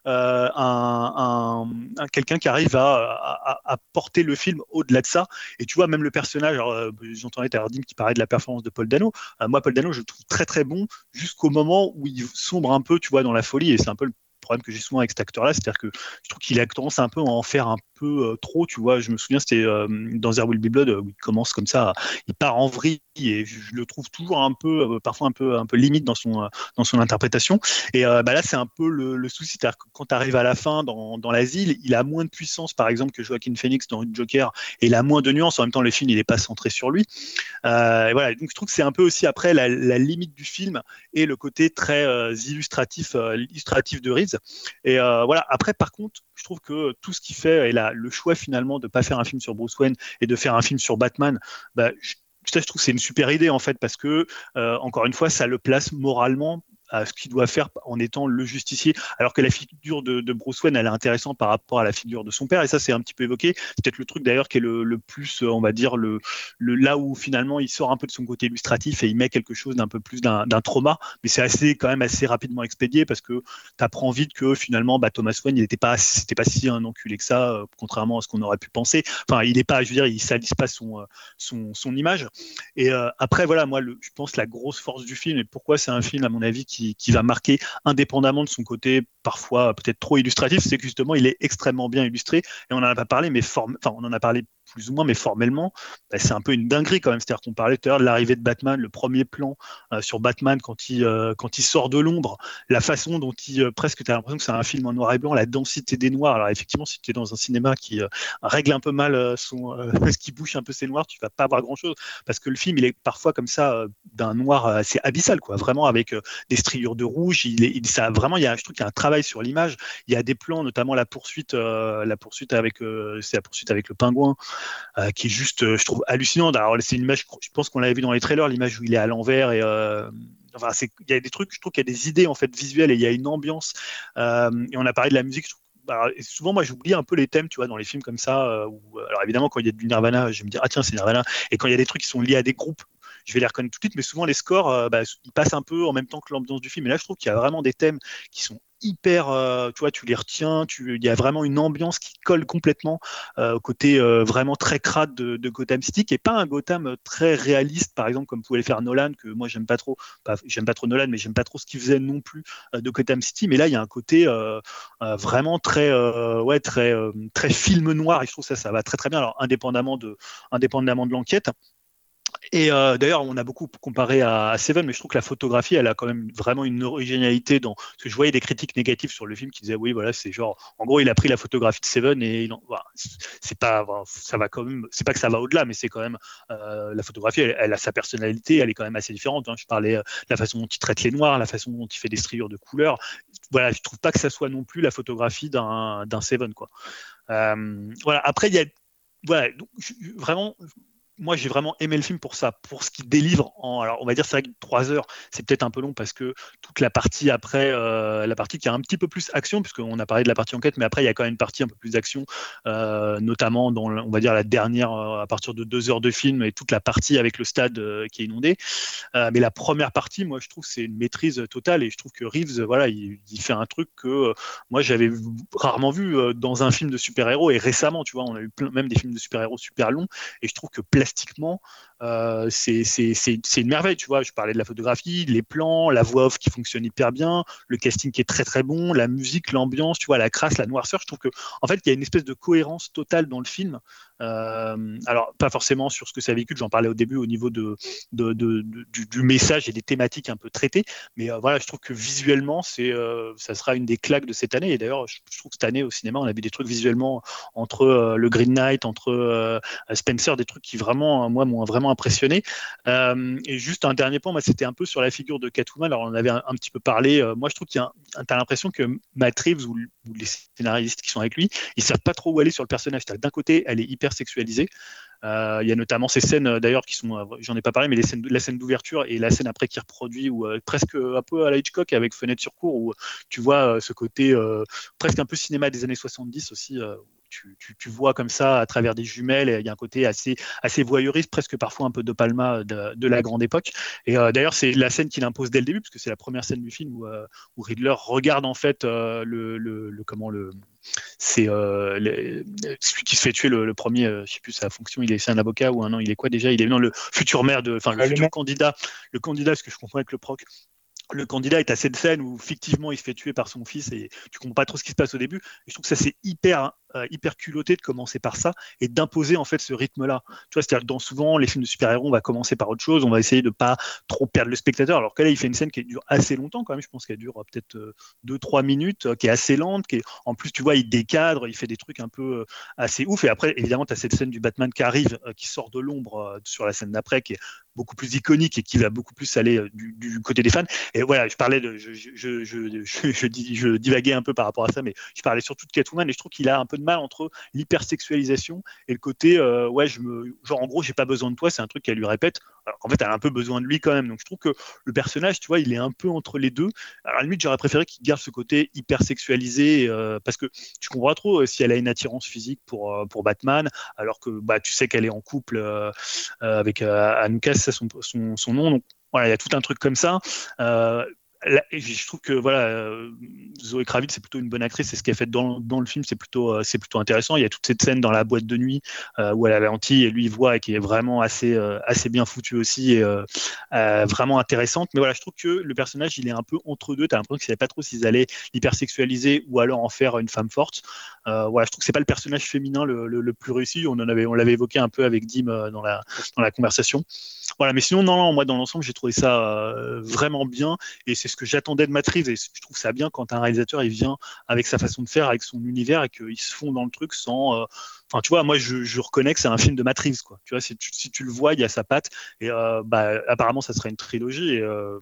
euh, un, quelqu'un qui arrive à, porter le film au-delà de ça. Et tu vois, même le personnage, euh, j'entendais Tardim qui parlait de la performance de Paul Dano. Euh, moi, Paul Dano, je le trouve très très bon jusqu'au moment où il sombre un peu, tu vois, dans la folie. Et c'est un peu le problème que j'ai souvent avec cet acteur-là, c'est-à-dire que je trouve qu'il a tendance un peu à en faire un peu euh, trop, tu vois. Je me souviens, c'était euh, dans There Will Be Blood où il commence comme ça, il part en vrille et je le trouve toujours un peu, euh, parfois un peu, un peu limite dans son, dans son interprétation. Et bah là, c'est un peu le, souci, c'est-à-dire que quand tu arrives à la fin dans, dans l'asile, il a moins de puissance, par exemple, que Joaquin Phoenix dans Joker, et il a moins de nuances. En même temps, le film, il n'est pas centré sur lui. et voilà, donc je trouve que c'est un peu aussi après la, limite du film et le côté très illustratif, illustratif de Reeves. Et voilà, après, par contre, je trouve que tout ce qu'il fait et la, le choix finalement de ne pas faire un film sur Bruce Wayne et de faire un film sur Batman, bah, je, je trouve c'est une super idée en fait parce que euh, encore une fois ça le place moralement à ce qu'il doit faire en étant le justicier, alors que la figure de, Bruce Wayne, elle est intéressante par rapport à la figure de son père, et ça c'est un petit peu évoqué. C'est peut-être le truc d'ailleurs qui est le, plus, on va dire, le, le, là où finalement il sort un peu de son côté illustratif et il met quelque chose d'un peu plus d'un trauma, mais c'est assez quand même assez rapidement expédié parce que tu apprends vite que finalement bah, Thomas Wayne, il n'était pas, pas si un enculé que ça, euh, contrairement à ce qu'on aurait pu penser. Enfin, il n'est pas, je veux dire, il salisse pas son, euh, son, son image. Et euh, après, voilà, moi, je pense la grosse force du film et pourquoi c'est un film à mon avis qui qui, va marquer indépendamment de son côté parfois peut-être trop illustratif, c'est que justement il est extrêmement bien illustré. Et on en a pas parlé, mais enfin on en a parlé plus ou moins, mais formellement, bah, c'est un peu une dinguerie quand même. C'est-à-dire qu'on parlait tout à l'heure de l'arrivée de Batman, le premier plan euh, sur Batman quand il, euh, quand il sort de l'ombre, la façon dont il, euh, presque, tu as l'impression que c'est un film en noir et blanc, la densité des noirs. Alors effectivement, si tu es dans un cinéma qui règle un peu mal son, <laughs> ce qui bouge un peu ses noirs, tu vas pas avoir grand-chose, parce que le film, il est parfois comme ça, d'un noir assez abyssal, quoi, vraiment avec des striures de rouge. Il, ça, vraiment, il y a, je trouve qu'il y a un travail sur l'image. Il y a des plans, notamment la poursuite, la poursuite avec, c'est la poursuite avec le pingouin. Euh, qui est juste, euh, je trouve, hallucinante. Alors, c'est une image, je pense qu'on l'avait vu dans les trailers, l'image où il est à l'envers et. Euh, enfin, il y a des trucs, je trouve qu'il y a des idées en fait visuelles et il y a une ambiance. et on a parlé de la musique. souvent, moi, j'oublie un peu les thèmes, tu vois, dans les films comme ça. alors évidemment, quand il y a du Nirvana, je me dire ah tiens, c'est Nirvana. Et quand il y a des trucs qui sont liés à des groupes, je vais les reconnaître tout de suite. Mais souvent, les scores, bah, ils passent un peu en même temps que l'ambiance du film. Et là, je trouve qu'il y a vraiment des thèmes qui sont hyper, euh, tu vois, tu les retiens, il y a vraiment une ambiance qui colle complètement euh, au côté euh, vraiment très crade de, Gotham City, qui est pas un Gotham très réaliste, par exemple, comme pouvait le faire Nolan, que moi j'aime pas trop, j'aime pas trop Nolan, mais j'aime pas trop ce qu'il faisait non plus de Gotham City, mais là il y a un côté vraiment très, ouais, très, très film noir, et je trouve ça, ça va très très bien, alors indépendamment de, indépendamment de l'enquête. Et euh, d'ailleurs, on a beaucoup comparé à, Seven, mais je trouve que la photographie, elle a quand même vraiment une originalité dans. Parce que je voyais des critiques négatives sur le film qui disaient oui, voilà, c'est genre, en gros, il a pris la photographie de Seven et il voilà, c'est pas, ça va quand même, c'est pas que ça va au-delà, mais c'est quand même euh, la photographie, elle, a sa personnalité, elle est quand même assez différente. Hein. Je parlais de la façon dont il traite les noirs, la façon dont il fait des striures de couleurs. Voilà, je trouve pas que ça soit non plus la photographie d'un Seven, quoi. Euh, voilà. Après, il y a voilà, vraiment, moi, j'ai vraiment aimé le film pour ça, pour ce qu'il délivre. En, alors, on va dire, c'est vrai que trois heures, c'est peut-être un peu long parce que toute la partie après, euh, la partie qui a un petit peu plus action, puisqu'on a parlé de la partie enquête, mais après, il y a quand même une partie un peu plus d'action, euh, notamment dans, on va dire, la dernière, euh, à partir de deux heures de film et toute la partie avec le stade qui est inondé. mais la première partie, moi, je trouve c'est une maîtrise totale et je trouve que Reeves, voilà, il, fait un truc que moi, j'avais rarement vu dans un film de super-héros et récemment, tu vois, on a eu même des films de super-héros super longs et je trouve que euh, c'est une merveille, tu vois. Je parlais de la photographie, les plans, la voix off qui fonctionne hyper bien, le casting qui est très très bon, la musique, l'ambiance, tu vois, la crasse, la noirceur. Je trouve que, en fait, il y a une espèce de cohérence totale dans le film. Euh, alors, pas forcément sur ce que ça véhicule, j'en parlais au début au niveau de, du, message et des thématiques un peu traitées, mais euh, voilà, je trouve que visuellement, c'est, ça sera une des claques de cette année. Et d'ailleurs, je, trouve que cette année, au cinéma, on a vu des trucs visuellement entre le Green Knight, entre Spencer, des trucs qui vraiment, moi, m'ont vraiment impressionné. Euh, et juste un dernier point, c'était un peu sur la figure de Catwoman. Alors, on en avait un, petit peu parlé. Euh, moi, je trouve qu'il y a, l'impression que Matt Reeves ou, les scénaristes qui sont avec lui, ils savent pas trop où aller sur le personnage. D'un côté, elle est hyper sexualisée. Euh, il y a notamment ces scènes d'ailleurs qui sont, j'en ai pas parlé, mais les la scène d'ouverture et la scène après qui reproduit, ou presque un peu à la Hitchcock avec Fenêtre sur cour, où tu vois ce côté presque un peu cinéma des années 70 aussi, tu, vois comme ça à travers des jumelles. Il y a un côté assez, assez voyeuriste, presque parfois un peu de Palma de, la grande époque. Et euh, d'ailleurs, c'est la scène qu'il impose dès le début, parce que c'est la première scène du film où, euh, Riddler regarde en fait euh, le, comment le c'est celui qui se fait tuer le, premier, je sais plus sa fonction, il est c'est un avocat ou un an, il est quoi déjà? Il est non le futur maire de, enfin le futur candidat, le candidat, ce que je comprends avec le proc, le candidat est à cette scène où fictivement il se fait tuer par son fils et tu comprends pas trop ce qui se passe au début. Et je trouve que ça c'est hyper euh, hyper culotté de commencer par ça et d'imposer en fait ce rythme-là. Tu vois, c'est-à-dire que dans souvent les films de super-héros, on va commencer par autre chose, on va essayer de pas trop perdre le spectateur. Alors que là, il fait une scène qui dure assez longtemps quand même. Je pense qu'elle dure euh, peut-être 2-3 euh, minutes, qui est assez lente, qui est... en plus tu vois, il décadre, il fait des trucs un peu assez ouf. Et après, évidemment, tu as cette scène du Batman qui arrive, qui sort de l'ombre sur la scène d'après, qui est beaucoup plus iconique et qui va beaucoup plus aller du, côté des fans. Et voilà, je parlais de, <laughs> je, je, divaguais un peu par rapport à ça, mais je parlais surtout de Catwoman et je trouve qu'il a un peu mal entre l'hypersexualisation et le côté euh, ouais je me genre en gros j'ai pas besoin de toi c'est un truc qu'elle lui répète. Alors qu'en fait elle a un peu besoin de lui quand même. Donc je trouve que le personnage tu vois il est un peu entre les deux. Alors à la limite j'aurais préféré qu'il garde ce côté hypersexualisé euh, parce que tu comprends trop euh, si elle a une attirance physique pour pour Batman alors que bah tu sais qu'elle est en couple avec Anoukas c'est son, son, son nom. Donc voilà, il y a tout un truc comme ça je trouve que voilà, euh, Zoé Kravitz c'est plutôt une bonne actrice. C'est ce qu'elle fait dans, dans, le film, c'est plutôt euh, c'est plutôt intéressant. Il y a toute cette scène dans la boîte de nuit euh, où elle a lentille et lui voit et qui est vraiment assez assez bien foutu aussi et vraiment intéressante. Mais voilà, je trouve que le personnage il est un peu entre deux. T'as l'impression qu'ils savaient pas trop s'ils allaient l'hypersexualiser ou alors en faire une femme forte. voilà, je trouve que c'est pas le personnage féminin le, le, plus réussi. On en avait on l'avait évoqué un peu avec Dim dans la dans la conversation. Voilà, mais sinon non, non moi dans l'ensemble j'ai trouvé ça vraiment bien et c'est ce que j'attendais de Matrix et je trouve ça bien quand un réalisateur il vient avec sa façon de faire, avec son univers et qu'il se fond dans le truc sans. Euh, enfin, tu vois, moi je, reconnais que c'est un film de Matrix, quoi. Tu vois, si tu, si tu le vois, il y a sa patte et euh, bah, apparemment ça serait une trilogie et euh,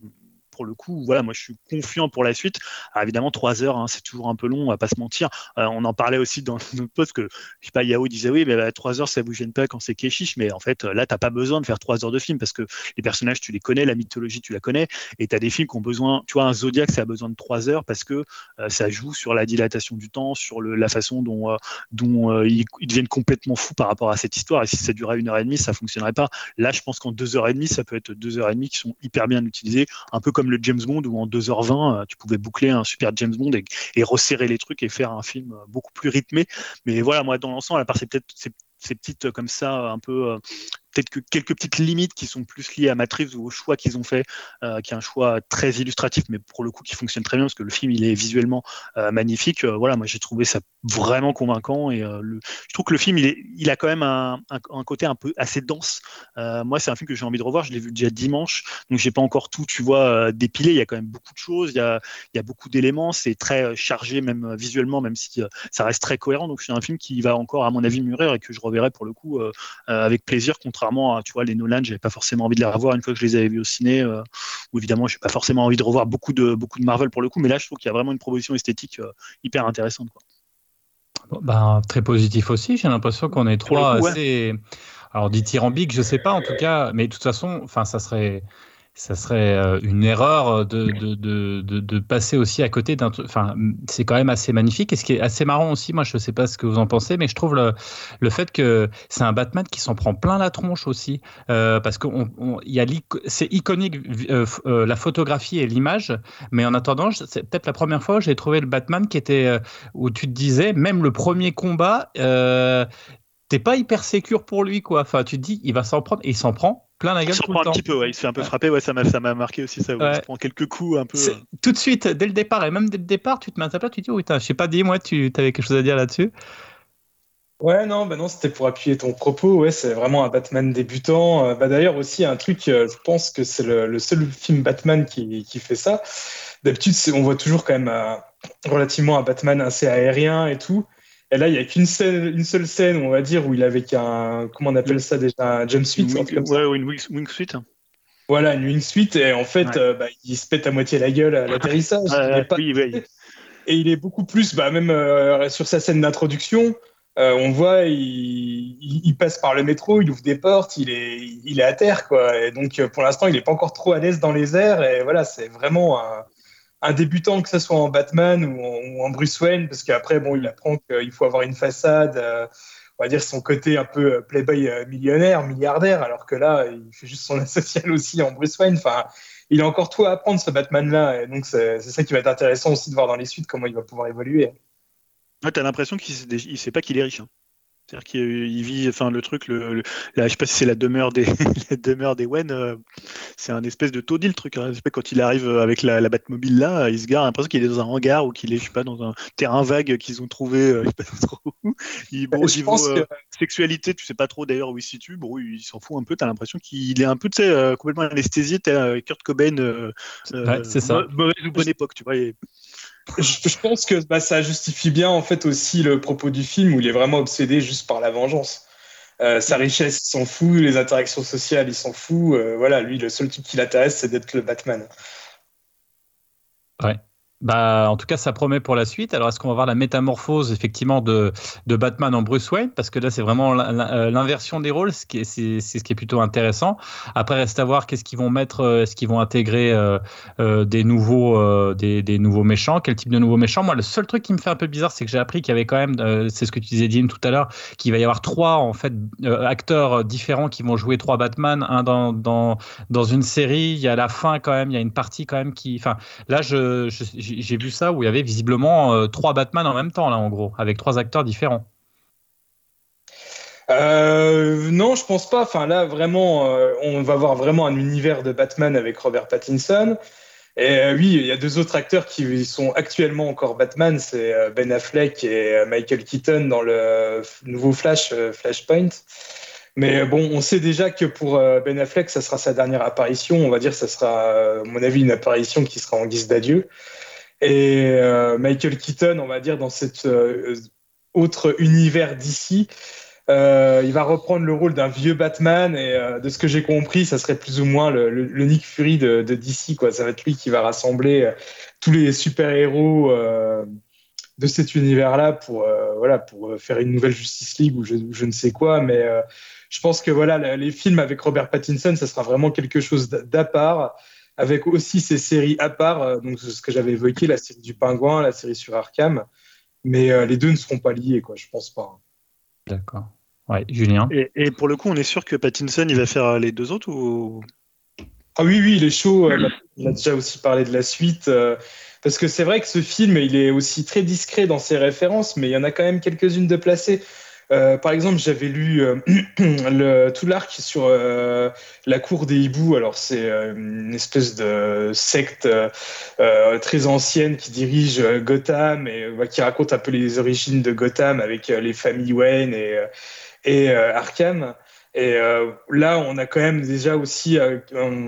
pour le coup, voilà, moi je suis confiant pour la suite. Ah, évidemment, trois heures, hein, c'est toujours un peu long, on va pas se mentir. Euh, on en parlait aussi dans <laughs> notre poste que, je sais pas, Yahoo disait oui, mais bah, trois heures, ça vous gêne pas quand c'est Keshish, mais en fait, là, t'as pas besoin de faire trois heures de film parce que les personnages, tu les connais, la mythologie, tu la connais, et tu as des films qui ont besoin, tu vois, un Zodiac, ça a besoin de trois heures parce que euh, ça joue sur la dilatation du temps, sur le, la façon dont, euh, dont ils, deviennent complètement fous par rapport à cette histoire. Et si ça durait une heure et demie, ça fonctionnerait pas. Là, je pense qu'en deux heures et demie, ça peut être deux heures et demie qui sont hyper bien utilisées, un peu comme le James Bond où en 2h20, euh, tu pouvais boucler un super James Bond et, resserrer les trucs et faire un film euh, beaucoup plus rythmé. Mais voilà, moi, dans l'ensemble, à part ces, peut-être ces, petites euh, comme ça, un peu peut-être que quelques petites limites qui sont plus liées à Matrix ou au choix qu'ils ont fait, qui est un choix très illustratif, mais pour le coup qui fonctionne très bien parce que le film il est visuellement magnifique. voilà, moi j'ai trouvé ça vraiment convaincant et je trouve que le film il, est, il a quand même un, côté un peu assez dense. moi c'est un film que j'ai envie de revoir, je l'ai vu déjà dimanche, donc j'ai pas encore tout, tu vois, dépilé. Il y a quand même beaucoup de choses, il y a, beaucoup d'éléments, c'est très chargé même visuellement, même si ça reste très cohérent. Donc c'est un film qui va encore à mon avis mûrir et que je reverrai pour le coup avec plaisir, contrairement à tu vois les Nolan, j'avais pas forcément envie de les revoir une fois que je les avais vus au ciné. ou évidemment, j'ai pas forcément envie de revoir beaucoup de beaucoup de Marvel pour le coup, mais là je trouve qu'il y a vraiment une proposition esthétique hyper intéressante. Quoi. Ben, très positif aussi. J'ai l'impression qu'on est trois assez. Alors, dithyrambique, je sais pas en tout cas, mais de toute façon, enfin, ça serait ça serait euh, une erreur de, de, de, de passer aussi à côté d'un. Enfin, c'est quand même assez magnifique. Et ce qui est assez marrant aussi, moi, je ne sais pas ce que vous en pensez, mais je trouve le, le fait que c'est un Batman qui s'en prend plein la tronche aussi. Euh, parce que c'est iconique, euh, la photographie et l'image. Mais en attendant, c'est peut-être la première fois où j'ai trouvé le Batman qui était. où tu te disais, même le premier combat, t'es pas hyper sécure pour lui, quoi. Enfin, tu te dis, il va s'en prendre, et il s'en prend plein la gueule. Il se un petit peu, ouais, il se fait un peu frapper, ouais, ça m'a marqué aussi, ça, il se prend quelques coups un peu. Euh. Tout de suite, dès le départ, et même dès le départ, tu te mets à ta place, tu te dis, oh, putain, je sais pas, dis-moi, tu avais quelque chose à dire là-dessus? Ouais, non, bah non, c'était pour appuyer ton propos. Ouais, c'est vraiment un Batman débutant. Euh, bah, D'ailleurs, aussi, un truc, euh, je pense que c'est le, seul film Batman qui, qui fait ça. D'habitude, on voit toujours quand même relativement un Batman assez aérien et tout. Et là, il n'y a qu'une une seule scène, on va dire, où il avait qu'un, comment on appelle ça déjà, un jumpsuit. ouais, ou une wingsuit. Voilà, une wingsuit. Et en fait, euh, bah, il se pète à moitié la gueule à <laughs> l'atterrissage. oui, oui. Et il est beaucoup plus, bah, même euh, sur sa scène d'introduction, euh, on voit, il, il, passe par le métro, il ouvre des portes, il est, il est à terre, quoi. Et donc, pour l'instant, il n'est pas encore trop à l'aise dans les airs. Et voilà, c'est vraiment un un débutant, que ce soit en Batman ou en, Bruce Wayne, parce qu'après, bon, il apprend qu'il faut avoir une façade, euh, on va dire son côté un peu euh, playboy euh, millionnaire, milliardaire, alors que là, il fait juste son <laughs> social aussi en Bruce Wayne. Enfin, il a encore tout à apprendre, ce Batman-là. Et donc, c'est ça qui va être intéressant aussi de voir dans les suites comment il va pouvoir évoluer. Ouais, T'as l'impression qu'il ne sait pas qu'il est riche. Hein. C'est-à-dire qu'il vit, enfin le truc, le, je sais pas si c'est la demeure des, <laughs> la demeure des Wen, euh, c'est un espèce de taudis le truc. Hein. Quand il arrive avec la, la Batmobile là, il se gare, l'impression qu'il est dans un hangar ou qu'il est, je sais pas, dans un terrain vague qu'ils ont trouvé, euh, <laughs> je sais pas trop où. Il, bon, niveau euh, sexualité, tu sais pas trop d'ailleurs où il se situe. Bon, il s'en fout un peu. T'as l'impression qu'il est un peu, tu sais, complètement anesthésié. T'es Kurt Cobain, ouais, c'est ça. mauvaise ou bonne époque, tu vois je, pense que bah, ça justifie bien en fait aussi le propos du film où il est vraiment obsédé juste par la vengeance. Euh, sa richesse, il s'en fout, les interactions sociales, il s'en fout. Euh, voilà, lui, le seul truc qui l'intéresse, c'est d'être le Batman. Ouais. Bah, en tout cas, ça promet pour la suite. Alors, est-ce qu'on va voir la métamorphose effectivement de, Batman en Bruce Wayne? Parce que là, c'est vraiment euh, l'inversion des rôles, ce qui est plutôt intéressant. Après, reste à voir qu'est-ce qu'ils vont mettre, euh, est-ce qu'ils vont intégrer euh, des nouveaux, des, nouveaux méchants, quel type de nouveaux méchants? Moi, le seul truc qui me fait un peu bizarre, c'est que j'ai appris qu'il y avait quand même, c'est ce que tu disais, Dean, tout à l'heure, qu'il va y avoir trois en fait acteurs différents qui vont jouer trois Batman, un dans, dans, dans une série. Il y a la fin quand même, il y a une partie quand même qui, enfin, là, je, je j'ai vu ça où il y avait visiblement euh, trois Batman en même temps, là, en gros, avec trois acteurs différents. Euh, non, je pense pas. Enfin, là, vraiment, euh, on va voir vraiment un univers de Batman avec Robert Pattinson. Et oui, il y a deux autres acteurs qui sont actuellement encore Batman, c'est Ben Affleck et Michael Keaton dans le nouveau Flash, Flashpoint. Mais bon, on sait déjà que pour Ben Affleck, ça sera sa dernière apparition. On va dire ça sera, à mon avis, une apparition qui sera en guise d'adieu. Et euh, Michael Keaton, on va dire, dans cet euh, autre univers d'ici, euh, il va reprendre le rôle d'un vieux Batman et de ce que j'ai compris, ça serait plus ou moins le, Nick Fury de, DC. Quoi. Ça va être lui qui va rassembler tous les super-héros de cet univers-là pour, voilà, pour faire une nouvelle Justice League ou je, je ne sais quoi. Mais je pense que voilà, les films avec Robert Pattinson, ça sera vraiment quelque chose d'à part avec aussi ces séries à part, euh, donc ce que j'avais évoqué, la série du pingouin, la série sur Arkham, mais euh, les deux ne seront pas liés, quoi, je pense pas. D'accord. Ouais, Julien. Et, pour le coup, on est sûr que Pattinson, il va faire euh, les deux autres ou? Ah oui, oui, il est chaud. On a déjà aussi parlé de la suite. Parce que c'est vrai que ce film, il est aussi très discret dans ses références, mais il y en a quand même quelques-unes de placées. Euh, par exemple, j'avais lu euh, <clears throat> le, tout l'arc sur euh, la cour des hiboux. Alors, c'est une espèce de secte très ancienne qui dirige Gotham et qui raconte un peu les origines de Gotham avec les familles Wayne et, et Arkham. Et là, on a quand même déjà aussi,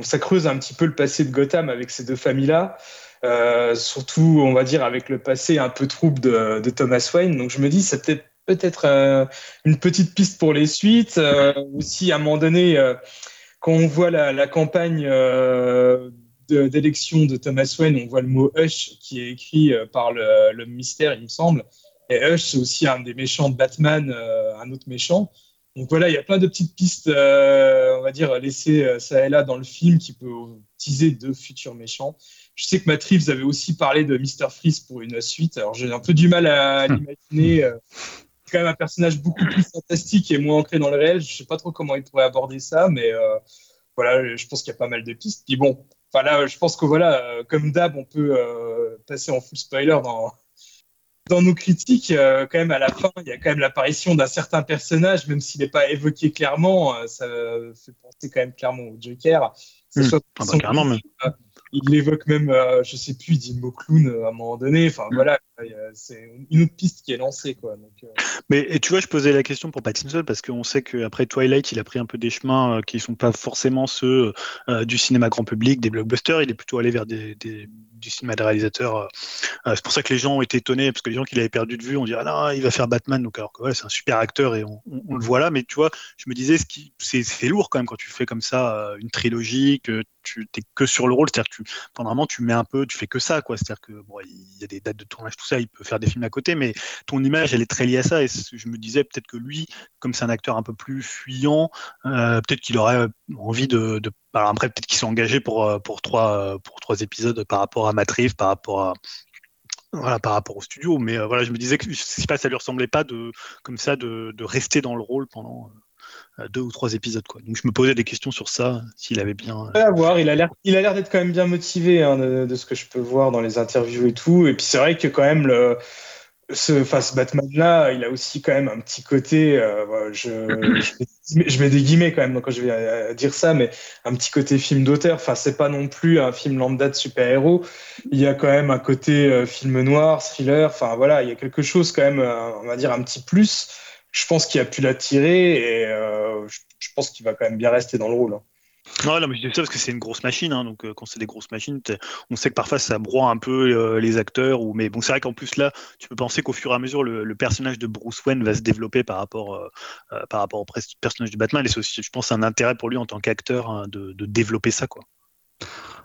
ça creuse un petit peu le passé de Gotham avec ces deux familles-là. surtout, on va dire, avec le passé un peu trouble de, de Thomas Wayne. Donc, je me dis, c'est peut-être peut-être euh, une petite piste pour les suites. Euh, aussi, à un moment donné, euh, quand on voit la, campagne d'élection de, Thomas Wayne, on voit le mot Hush qui est écrit par le, mystère, il me semble. Et Hush, c'est aussi un des méchants de Batman, un autre méchant. Donc voilà, il y a plein de petites pistes, on va dire, laissées ça et là dans le film qui peut teaser de futurs méchants. Je sais que Matt Reeves avait aussi parlé de Mr. Freeze pour une suite. Alors j'ai un peu du mal à l'imaginer quand même un personnage beaucoup plus fantastique et moins ancré dans le réel. Je sais pas trop comment il pourrait aborder ça, mais euh, voilà, je pense qu'il y a pas mal de pistes. Puis bon, enfin là, je pense que voilà, euh, comme d'hab, on peut euh, passer en full spoiler dans dans nos critiques. quand même, à la fin, il y a quand même l'apparition d'un certain personnage, même s'il n'est pas évoqué clairement. ça fait penser quand même clairement au Joker. Mmh. Bah, carrément, même il l'évoque même, je sais plus, il dit mot clown à un moment donné. Enfin mm. voilà, c'est une autre piste qui est lancée. Quoi. Euh. Mais et tu vois, je posais la question pour Pattinson parce qu'on sait qu'après Twilight, il a pris un peu des chemins qui ne sont pas forcément ceux du cinéma grand public, des blockbusters. Il est plutôt allé vers des, du cinéma de réalisateur. c'est pour ça que les gens ont été étonnés parce que les gens qui l'avaient perdu de vue ont dit ah non, il va faire Batman. Donc alors que ouais, c'est un super acteur et on, le voit là. Mais tu vois, je me disais, c'est lourd quand même quand tu fais comme ça une trilogie que tu t'es que sur le rôle, c'est-à-dire que tu, pendant un moment, tu mets un peu, tu fais que ça. C'est-à-dire que bon, il y a des dates de tournage, tout il peut faire des films à côté, mais ton image, elle est très liée à ça. Et je me disais peut-être que lui, comme c'est un acteur un peu plus fuyant, euh, peut-être qu'il aurait envie de, alors après, peut-être qu'il s'est engagé pour euh, trois épisodes par rapport à Matrive, par rapport au studio. Mais euh, voilà, je me disais que je sais pas, ça lui ressemblait pas de comme ça de rester dans le rôle pendant deux ou trois épisodes. Quoi. Donc je me posais des questions sur ça, s'il avait bien. À voir, il a l'air, il a l'air d'être quand même bien motivé hein, de, ce que je peux voir dans les interviews et tout. Et puis c'est vrai que quand même le, ce, face Batman-là, il a aussi quand même un petit côté, euh, je, je, mets des guillemets quand même quand je vais dire ça, mais un petit côté film d'auteur. Enfin, c'est pas non plus un film lambda de super-héros. Il y a quand même un côté euh, film noir, thriller. Enfin, voilà, il y a quelque chose quand même, euh, on va dire un petit plus je pense qu'il a pu l'attirer et euh, je, pense qu'il va quand même bien rester dans le rôle. Hein. Non, non, mais je dis ça parce que c'est une grosse machine. Hein, donc, euh, quand c'est des grosses machines, on sait que parfois ça broie un peu euh, les acteurs. Mais bon, c'est vrai qu'en plus, là, tu peux penser qu'au fur et à mesure, le, personnage de Bruce Wayne va se développer par rapport, par rapport au personnage du Batman. Et c'est aussi, je pense, un intérêt pour lui en tant qu'acteur hein, de, de, développer ça. quoi.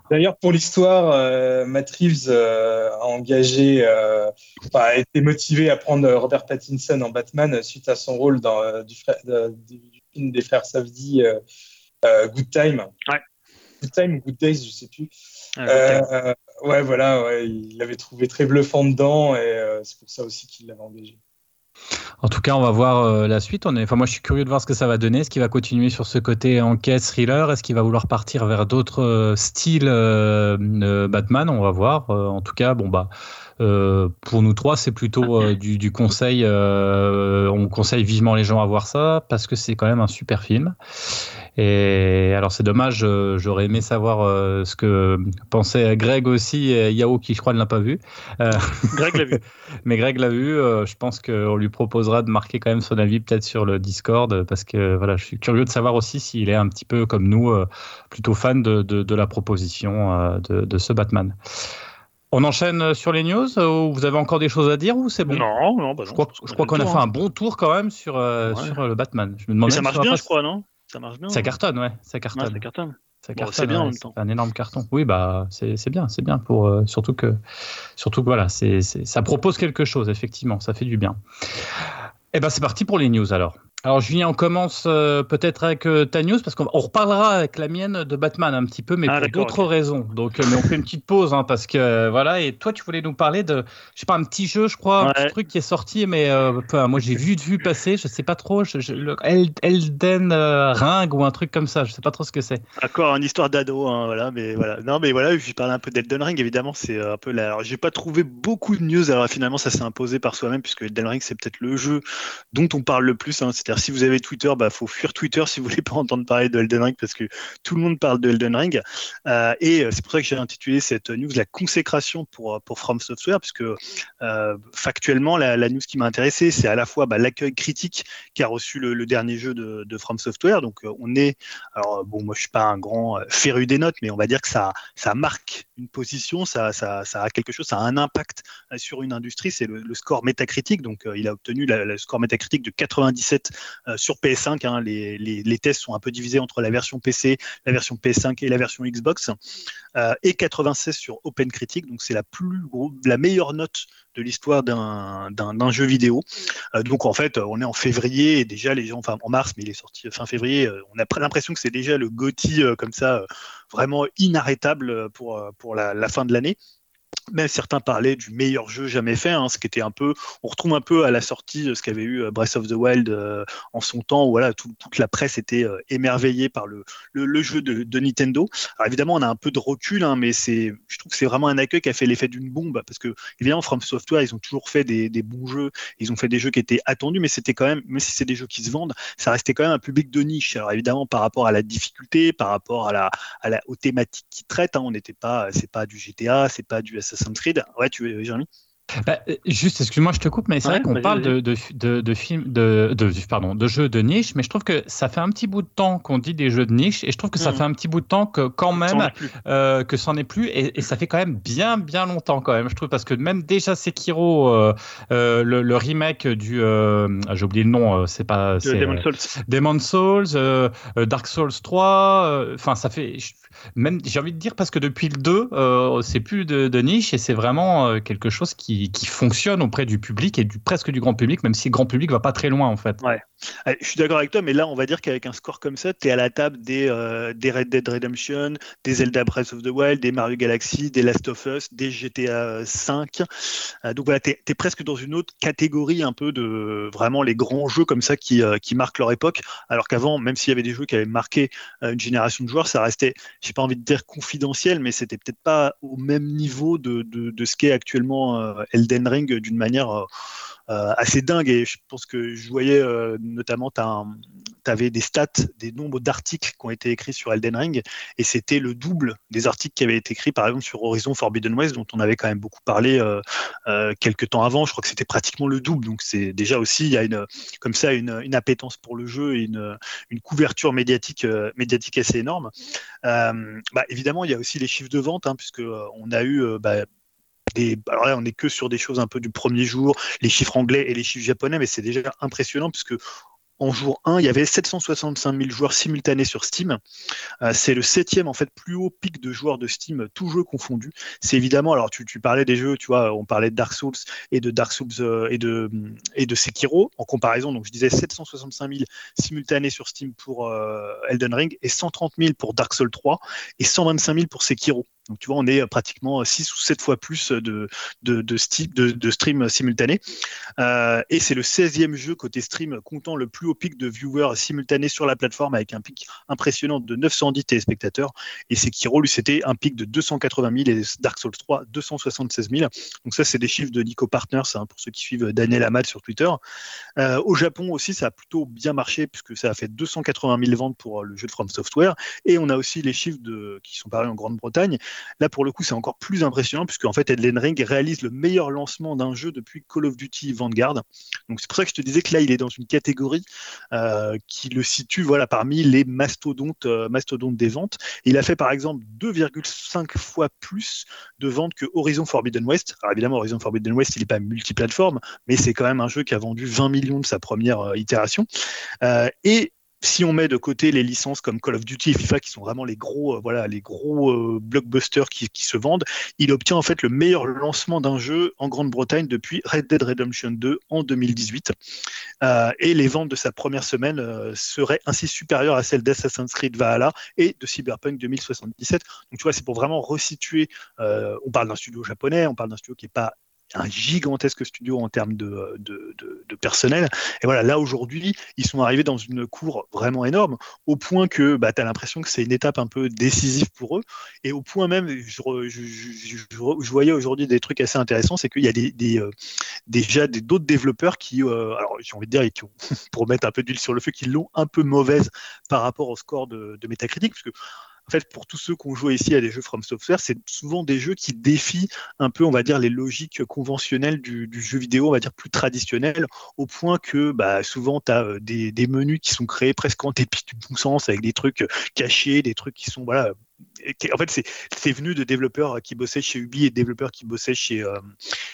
D'ailleurs, pour l'histoire, euh, Matt Reeves euh, a engagé, euh, a été motivé à prendre Robert Pattinson en Batman suite à son rôle dans du, film des frères Safdie, Good Time. Ouais. Good Time ou Good Days, je sais plus. ouais, voilà, il l'avait trouvé très bluffant dedans et c'est pour ça aussi qu'il l'avait engagé. En tout cas, on va voir euh, la suite. Enfin, moi, je suis curieux de voir ce que ça va donner. Est-ce qu'il va continuer sur ce côté enquête, thriller? Est-ce qu'il va vouloir partir vers d'autres euh, styles euh, Batman? On va voir. en tout cas, bon bah. pour nous trois, c'est plutôt du, conseil. on conseille vivement les gens à voir ça parce que c'est quand même un super film. Et alors c'est dommage, euh, j'aurais aimé savoir euh, ce que pensait Greg aussi, et Yao qui je crois ne l'a pas vu. Euh, <laughs> Greg l'a vu. <laughs> Mais Greg l'a vu, je pense qu'on lui proposera de marquer quand même son avis peut-être sur le Discord, parce que voilà, je suis curieux de savoir aussi s'il est un petit peu comme nous, plutôt fan de, de, la proposition de, de ce Batman. On enchaîne sur les news ou vous avez encore des choses à dire ou c'est bon? Non, non, bah je crois, je crois qu'on a fait un bon tour quand même sur, sur le Batman. Je me demande ça marche bien, je crois, non? Ça marche bien. Ça cartonne, ouais. Ça cartonne. ça cartonne. c'est bien en même temps. un énorme carton. Oui, bah c'est bien, c'est bien pour euh, surtout que surtout que voilà, c'est ça propose quelque chose effectivement, ça fait du bien. Et eh ben c'est parti pour les news alors. Alors Julien, on commence euh, peut-être avec euh, ta news parce qu'on reparlera avec la mienne de Batman un petit peu, mais ah, pour d'autres raisons. Donc, euh, mais on fait une petite pause hein, parce que voilà. Et toi, tu voulais nous parler de, je sais pas, un petit jeu, je crois, un petit truc qui est sorti, mais moi j'ai vu de vue passer, je sais pas trop, Elden Ring ou un truc comme ça, je sais pas trop ce que c'est. D'accord, une histoire d'ado, hein, voilà, mais voilà. Non, mais voilà, je parle un peu d'Elden Ring, évidemment, c'est un peu là. Alors, j'ai pas trouvé beaucoup de news. Alors finalement, ça s'est imposé par soi-même puisque Elden Ring, c'est peut-être le jeu dont on parle le plus. Hein, C'est-à-dire si vous avez Twitter, bah faut fuir Twitter si vous voulez pas entendre parler de Elden Ring parce que tout le monde parle de Elden Ring. Euh, et euh, c'est pour ça que j'ai intitulé cette news la consécration pour pour From Software puisque euh, factuellement la, news qui m'a intéressé c'est à la fois bah, l'accueil critique qu'a reçu le, dernier jeu de, de, From Software. Donc on est alors bon moi je suis pas un grand féru des notes mais on va dire que ça marque une position, ça a quelque chose, ça a un impact sur une industrie. C'est le, score métacritique. Donc il a obtenu le score métacritique de 97 sur PS5. Hein, les, les, tests sont un peu divisés entre la version PC, la version PS5 et la version Xbox. Euh, et 96 sur OpenCritic. Donc c'est la plus la meilleure note de l'histoire d'un jeu vidéo. Euh, donc en fait, on est en février et déjà les gens, enfin en mars, mais il est sorti fin février. Euh, on a l'impression que c'est déjà le GOTY comme ça, vraiment inarrêtable pour, pour la fin de l'année même certains parlaient du meilleur jeu jamais fait, hein, ce qui était un peu, on retrouve un peu à la sortie ce qu'avait eu euh, Breath of the Wild euh, en son temps, où voilà, toute la presse était euh, émerveillée par le, le, jeu de, de, Nintendo. Alors évidemment, on a un peu de recul, hein, mais c'est, je trouve que c'est vraiment un accueil qui a fait l'effet d'une bombe, parce que évidemment, From Software, ils ont toujours fait des, des, bons jeux, ils ont fait des jeux qui étaient attendus, mais c'était quand même, même si c'est des jeux qui se vendent, ça restait quand même un public de niche. Alors évidemment, par rapport à la difficulté, par rapport à la, à la aux thématiques qu'ils traitent, hein, on n'était pas, c'est pas du GTA, c'est pas du Assassin's Creed. Ouais, tu veux, Jérémy? Bah, juste, excuse-moi, je te coupe, mais c'est vrai qu'on parle de, de, de, de, films, de, de, pardon, de jeux de niche, mais je trouve que ça fait un petit bout de temps qu'on dit des jeux de niche, et je trouve que ça mm. fait un petit bout de temps que quand même euh, que c'en est plus, et, et, ça fait quand même bien bien longtemps quand même, je trouve, parce que même déjà Sekiro, euh, euh, le, le, remake du, euh, j'ai oublié le nom, c'est pas Demon Souls, Demon Souls, Dark Souls 3, enfin ça fait même j'ai envie de dire parce que depuis le 2, euh, c'est plus de, niche et c'est vraiment euh, quelque chose qui, qui, fonctionne auprès du public et du presque du grand public, même si le grand public va pas très loin en fait. Ouais. Je suis d'accord avec toi, mais là on va dire qu'avec un score comme ça, tu es à la table des, euh, des Red Dead Redemption, des Zelda Breath of the Wild, des Mario Galaxy, des Last of Us, des GTA 5. donc voilà, tu es, presque dans une autre catégorie un peu de vraiment les grands jeux comme ça qui, qui marquent leur époque, alors qu'avant, même s'il y avait des jeux qui avaient marqué une génération de joueurs, ça restait, j'ai pas envie de dire confidentiel, mais c'était peut-être pas au même niveau de, de, ce qu'est actuellement euh, Elden Ring d'une manière euh, assez dingue. Et je pense que je voyais notamment, tu avais des stats, des nombres d'articles qui ont été écrits sur Elden Ring, et c'était le double des articles qui avaient été écrits, par exemple, sur Horizon Forbidden West, dont on avait quand même beaucoup parlé quelques temps avant. Je crois que c'était pratiquement le double. Donc c'est déjà aussi, il y a une, comme ça une, une appétence pour le jeu et une, une couverture médiatique, médiatique assez énorme. Bah, évidemment, il y a aussi les chiffres de vente, hein, puisque euh, on a eu euh, bah, alors là, on n'est que sur des choses un peu du premier jour, les chiffres anglais et les chiffres japonais, mais c'est déjà impressionnant puisque en jour 1, il y avait 765 000 joueurs simultanés sur Steam. Euh, c'est le septième en fait plus haut pic de joueurs de Steam, tous jeux confondus. C'est évidemment, alors tu, parlais des jeux, tu vois, on parlait de Dark Souls et de Dark Souls euh, et de Sekiro en comparaison. Donc je disais 765 000 simultanés sur Steam pour euh, Elden Ring et 130 000 pour Dark Souls 3 et 125 000 pour Sekiro. Donc tu vois, on est euh, pratiquement 6 ou 7 fois plus de, de, de, de, de stream simultanés. Euh, et c'est le 16e jeu côté stream comptant le plus haut pic de viewers simultanés sur la plateforme avec un pic impressionnant de 910 téléspectateurs. Et Sekiro, lui, c'était un pic de 280 000 et Dark Souls 3, 276 000. Donc ça, c'est des chiffres de Nico Partners, hein, pour ceux qui suivent Daniel Amad sur Twitter. Euh, au Japon aussi, ça a plutôt bien marché puisque ça a fait 280 000 ventes pour le jeu de From Software. Et on a aussi les chiffres qui sont parus en Grande-Bretagne. Là, pour le coup, c'est encore plus impressionnant puisque en fait, Elden Ring réalise le meilleur lancement d'un jeu depuis Call of Duty Vanguard. Donc, c'est pour ça que je te disais que là, il est dans une catégorie euh, qui le situe voilà, parmi les mastodontes, euh, des ventes. il a fait par exemple 2,5 fois plus de ventes que Horizon Forbidden West. Alors, évidemment, Horizon Forbidden West, il n'est pas multiplateforme, mais c'est quand même un jeu qui a vendu 20 millions de sa première euh, itération. Si on met de côté les licences comme Call of Duty et FIFA qui sont vraiment les gros, voilà, les gros blockbusters qui, se vendent, il obtient en fait le meilleur lancement d'un jeu en Grande-Bretagne depuis Red Dead Redemption 2 en 2018. et les ventes de sa première semaine seraient ainsi supérieures à celles d'Assassin's Creed Valhalla et de Cyberpunk 2077. Donc tu vois, c'est pour vraiment resituer. on parle d'un studio japonais, on parle d'un studio qui n'est pas un gigantesque studio en termes de, personnel. Et voilà, là aujourd'hui, ils sont arrivés dans une cour vraiment énorme, au point que bah, tu as l'impression que c'est une étape un peu décisive pour eux. Et au point même, je, voyais aujourd'hui des trucs assez intéressants, c'est qu'il y a euh, déjà d'autres développeurs qui, euh, alors j'ai envie de dire, <laughs> pour mettre un peu d'huile sur le feu, qui l'ont un peu mauvaise par rapport au score de, de Metacritic, parce en fait, pour tous ceux qui ont joué ici à des jeux From Software, c'est souvent des jeux qui défient un peu, on va dire, les logiques conventionnelles du, jeu vidéo, on va dire plus traditionnel, au point que bah, souvent, tu as euh, des, menus qui sont créés presque en dépit du bon sens, avec des trucs cachés, des trucs qui sont voilà, en fait, c'est venu de développeurs qui bossaient chez Ubi et de développeurs qui bossaient chez, euh,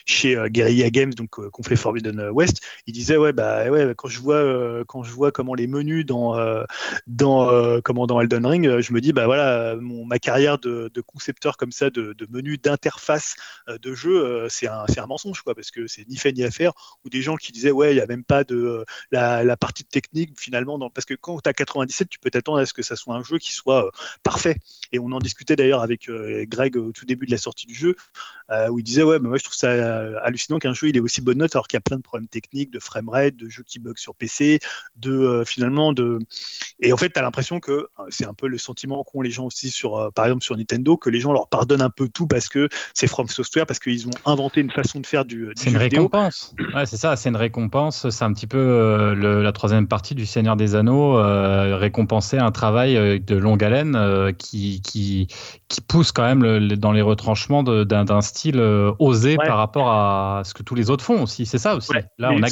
chez euh, Guerrilla Games, donc euh, qu'on fait Forbidden West. Ils disaient ouais bah ouais quand je vois quand je vois comment les menus dans dans comment dans Elden Ring, je me dis bah voilà mon, ma carrière de, de, concepteur comme ça de, de menus d'interface de jeu, c'est un, un mensonge quoi parce que c'est ni fait ni à faire. Ou des gens qui disaient ouais il y a même pas de la, la partie technique finalement dans, parce que quand tu as 97 tu peux t'attendre à ce que ça soit un jeu qui soit parfait et on en discutait d'ailleurs avec euh, Greg au tout début de la sortie du jeu, euh, où il disait Ouais, mais moi je trouve ça euh, hallucinant qu'un jeu il ait aussi bonne note alors qu'il y a plein de problèmes techniques, de framerate, de jeux qui bug sur PC, de finalement de. Et en fait, tu as l'impression que c'est un peu le sentiment qu'ont les gens aussi sur, par exemple, sur Nintendo, que les gens leur pardonnent un peu tout parce que c'est From Software, parce qu'ils ont inventé une façon de faire du. c'est une récompense. Ouais, c'est ça, c'est une récompense. C'est un petit peu la troisième partie du Seigneur des Anneaux, récompenser un travail de longue haleine qui, qui qui, pousse quand même dans les retranchements d'un style euh, osé par rapport à ce que tous les autres font aussi. C'est ça aussi. Là, on, a,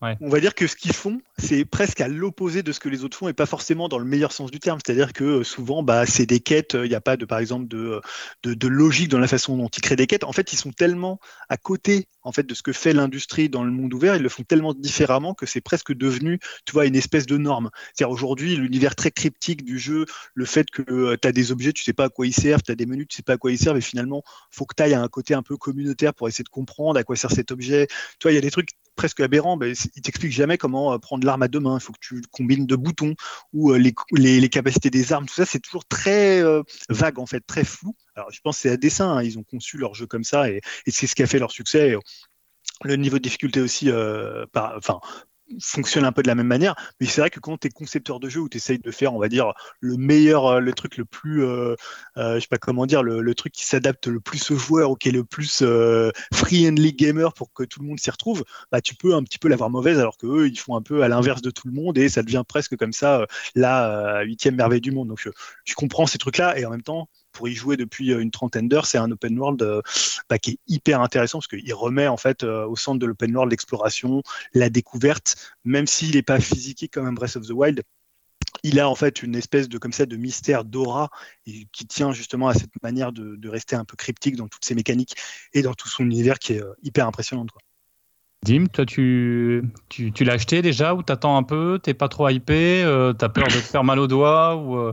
on va dire que ce qu'ils font, c'est presque à l'opposé de ce que les autres font et pas forcément dans le meilleur sens du terme. C'est-à-dire que euh, souvent, bah, c'est des quêtes, il n'y a pas de, par exemple, de, de, logique dans la façon dont ils créent des quêtes. En fait, ils sont tellement à côté en fait, de ce que fait l'industrie dans le monde ouvert, ils le font tellement différemment que c'est presque devenu, tu vois, une espèce de norme. C'est-à-dire aujourd'hui, l'univers très cryptique du jeu, le fait que euh, tu as des objets, tu sais pas à quoi ils servent, tu as des menus, tu sais pas à quoi ils servent, et finalement, faut que tu ailles à un côté un peu communautaire pour essayer de comprendre à quoi sert cet objet. Tu il y a des trucs presque aberrant, ben, il t'explique jamais comment euh, prendre l'arme à deux mains. Il faut que tu combines de boutons ou euh, les, capacités des armes. Tout ça, c'est toujours très euh, vague en fait, très flou. Alors, je pense que c'est à dessein. Hein. ils ont conçu leur jeu comme ça et, c'est ce qui a fait leur succès. le niveau de difficulté aussi, par, enfin, fonctionne un peu de la même manière. Mais c'est vrai que quand tu es concepteur de jeu où tu essayes de faire, on va dire, le meilleur, euh, le truc le plus, euh, euh, je sais pas comment dire, le, truc qui s'adapte le plus au joueur ou qui est le plus free-handly gamer pour que tout le monde s'y retrouve, bah, tu peux un petit peu l'avoir mauvaise alors qu'eux, ils font un peu à l'inverse de tout le monde et ça devient presque comme ça la huitième merveille du monde. Donc je, je comprends ces trucs-là et en même temps, pour y jouer depuis euh, une trentaine d'heures, c'est un open world euh, bah, qui est hyper intéressant parce qu'il remet en fait euh, au centre de l'open world l'exploration, la découverte, même s'il n'est pas physique comme un Breath of the Wild, il a en fait une espèce de comme ça de mystère d'aura qui tient justement à cette manière de, rester un peu cryptique dans toutes ses mécaniques et dans tout son univers qui est hyper impressionnant. Quoi. Dim, toi tu, l'as acheté déjà ou t'attends un peu? T'es pas trop hypé T'as peur de te faire mal aux doigts ou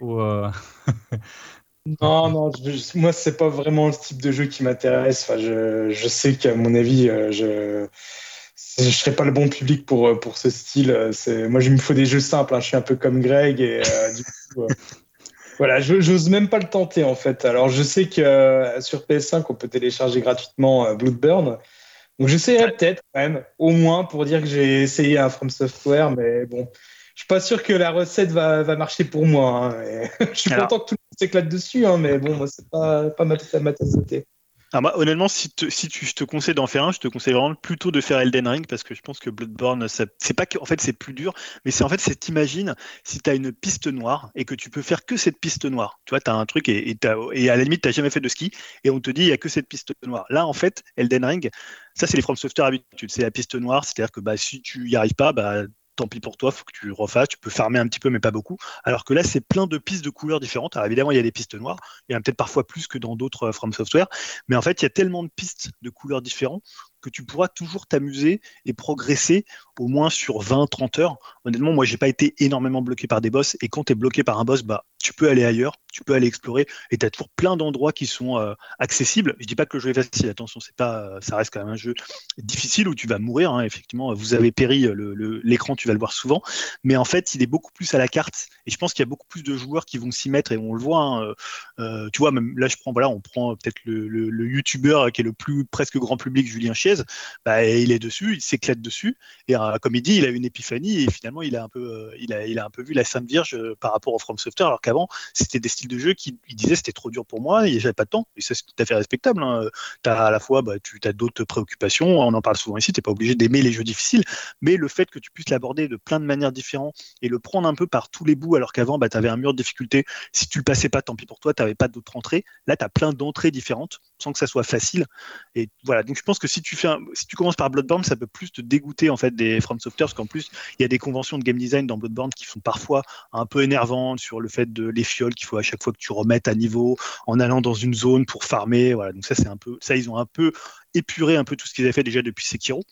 <laughs> Non, non, moi, c'est pas vraiment le type de jeu qui m'intéresse. Enfin, je, je, sais qu'à mon avis, euh, je je serais pas le bon public pour, euh, pour ce style. C'est, moi, il me faut des jeux simples. Hein. Je suis un peu comme Greg et euh, <laughs> du coup, voilà, j'ose même pas le tenter en fait. Alors, je sais que sur PS5, on peut télécharger gratuitement Bloodburn. Donc, j'essaierai peut-être quand même, au moins pour dire que j'ai essayé un From Software, mais bon, je suis pas sûr que la recette va, va marcher pour moi. Hein. <laughs> je suis content que tout le monde s'éclate dessus, hein, mais bon, moi, c'est pas, ma, tasse thé. honnêtement, si, si tu, je te conseille d'en faire un, je te conseille vraiment plutôt de faire Elden Ring parce que je pense que Bloodborne, c'est pas que en fait c'est plus dur, mais c'est en fait c'est t'imagines si tu une piste noire et que tu peux faire que cette piste noire. Tu vois, tu as un truc et, et, à la limite tu jamais fait de ski et on te dit il y a que cette piste noire. Là en fait, Elden Ring, ça c'est les From Software habitudes, c'est la piste noire, c'est-à-dire que bah, si tu y arrives pas, bah, pour toi, faut que tu refasses, tu peux farmer un petit peu, mais pas beaucoup. Alors que là, c'est plein de pistes de couleurs différentes. Alors évidemment, il y a des pistes noires, il y en a peut-être parfois plus que dans d'autres euh, From Software, mais en fait, il y a tellement de pistes de couleurs différentes que tu pourras toujours t'amuser et progresser au moins sur 20-30 heures. Honnêtement, moi, j'ai pas été énormément bloqué par des boss. Et quand tu es bloqué par un boss, bah, tu peux aller ailleurs, tu peux aller explorer. Et tu as toujours plein d'endroits qui sont euh, accessibles. Je dis pas que le jeu est facile, attention, c'est pas, ça reste quand même un jeu difficile où tu vas mourir. Hein. Effectivement, vous avez péri l'écran, tu vas le voir souvent. Mais en fait, il est beaucoup plus à la carte. Et je pense qu'il y a beaucoup plus de joueurs qui vont s'y mettre. Et on le voit, hein, euh, euh, tu vois, même là, je prends, voilà, on prend peut-être le, le, YouTuber qui est le plus presque grand public, Julien Chiez. Bah, il est dessus, il s'éclate dessus. Et comme il dit, il a une épiphanie. Et finalement, il a un peu, il il peu vu la Sainte Vierge par rapport au From Software, alors qu'avant, c'était des styles de jeu qui disaient c'était trop dur pour moi et j'avais pas de temps. Et c'est tout à fait respectable. Hein. Tu as à la fois, bah, d'autres préoccupations. On en parle souvent ici. Tu n'es pas obligé d'aimer les jeux difficiles, mais le fait que tu puisses l'aborder de plein de manières différentes et le prendre un peu par tous les bouts, alors qu'avant, bah, tu avais un mur de difficulté. Si tu le passais pas, tant pis pour toi, tu n'avais pas d'autres entrées. Là, tu as plein d'entrées différentes sans que ça soit facile. Et voilà. Donc, je pense que si tu, fais si tu commences par Bloodborne, ça peut plus te dégoûter en fait des From Software, parce qu'en plus, il y a des conventions de game design dans Bloodborne qui sont parfois un peu énervantes sur le fait de les fioles qu'il faut à chaque fois que tu remettes à niveau en allant dans une zone pour farmer. Voilà. Donc ça, c'est un peu, ça, ils ont un peu épuré un peu tout ce qu'ils avaient fait déjà depuis Sekiro.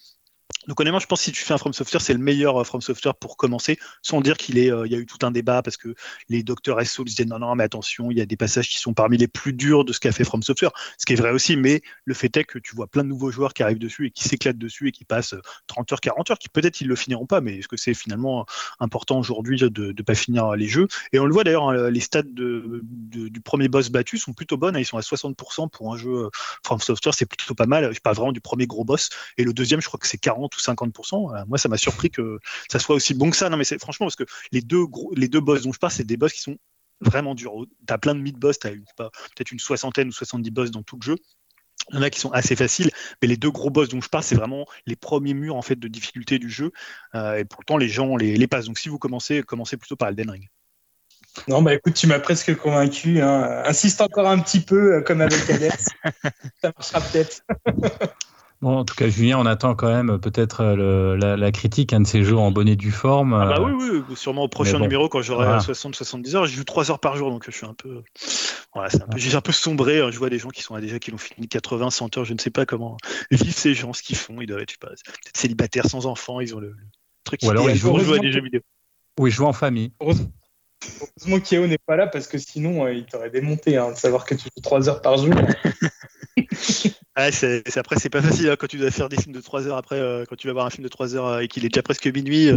Donc honnêtement, je pense que si tu fais un From Software, c'est le meilleur euh, From Software pour commencer, sans dire qu'il est, euh, y a eu tout un débat parce que les docteurs SO disaient non, non, mais attention, il y a des passages qui sont parmi les plus durs de ce qu'a fait From Software, ce qui est vrai aussi, mais le fait est que tu vois plein de nouveaux joueurs qui arrivent dessus et qui s'éclatent dessus et qui passent 30 euh, heures, 40 heures, qui peut-être ils le finiront pas, mais est-ce que c'est finalement important aujourd'hui de ne pas finir les jeux? Et on le voit d'ailleurs, hein, les stats du premier boss battu sont plutôt bonnes, hein, ils sont à 60% pour un jeu From Software, c'est plutôt pas mal, je parle vraiment du premier gros boss, et le deuxième, je crois que c'est 40 ou 50%. Euh, moi, ça m'a surpris que ça soit aussi bon que ça. Non, mais c'est franchement parce que les deux, gros, les deux boss dont je parle, c'est des boss qui sont vraiment durs. Tu as plein de mid-boss, tu as peut-être une soixantaine ou 70 boss dans tout le jeu. Il y en a qui sont assez faciles, mais les deux gros boss dont je parle, c'est vraiment les premiers murs en fait de difficulté du jeu. Euh, et pourtant, les gens les, les passent. Donc, si vous commencez, commencez plutôt par Elden Ring. Non, bah écoute, tu m'as presque convaincu. Hein. Insiste encore un petit peu, euh, comme avec Alex. <laughs> ça marchera peut-être. <laughs> Bon, en tout cas, Julien, on attend quand même peut-être euh, la, critique, un de ces jeux en bonne et due forme. Ah bah oui, oui, sûrement au prochain numéro quand j'aurai 60-70 heures. Je joue 3 heures par jour, donc je suis un peu. Voilà, c'est un peu... J'ai un peu sombré. Hein. Je vois des gens qui sont déjà qui l'ont fini 80, 100 heures. Je ne sais pas comment <laughs> vivent ces gens, ce qu'ils font. Ils doivent être, célibataires sans enfants. Ils ont le, truc. Ou alors ils jouent, à des jeux vidéo. Ou ils jouent en famille. Heureusement qu'Yao n'est pas là parce que sinon euh, il t'aurait démonté hein, de savoir que tu joues 3 heures par jour. <laughs> c'est, après, c'est pas facile hein, quand tu dois faire des films de 3 heures. Après, euh, quand tu vas voir un film de 3 heures euh, et qu'il est déjà presque minuit,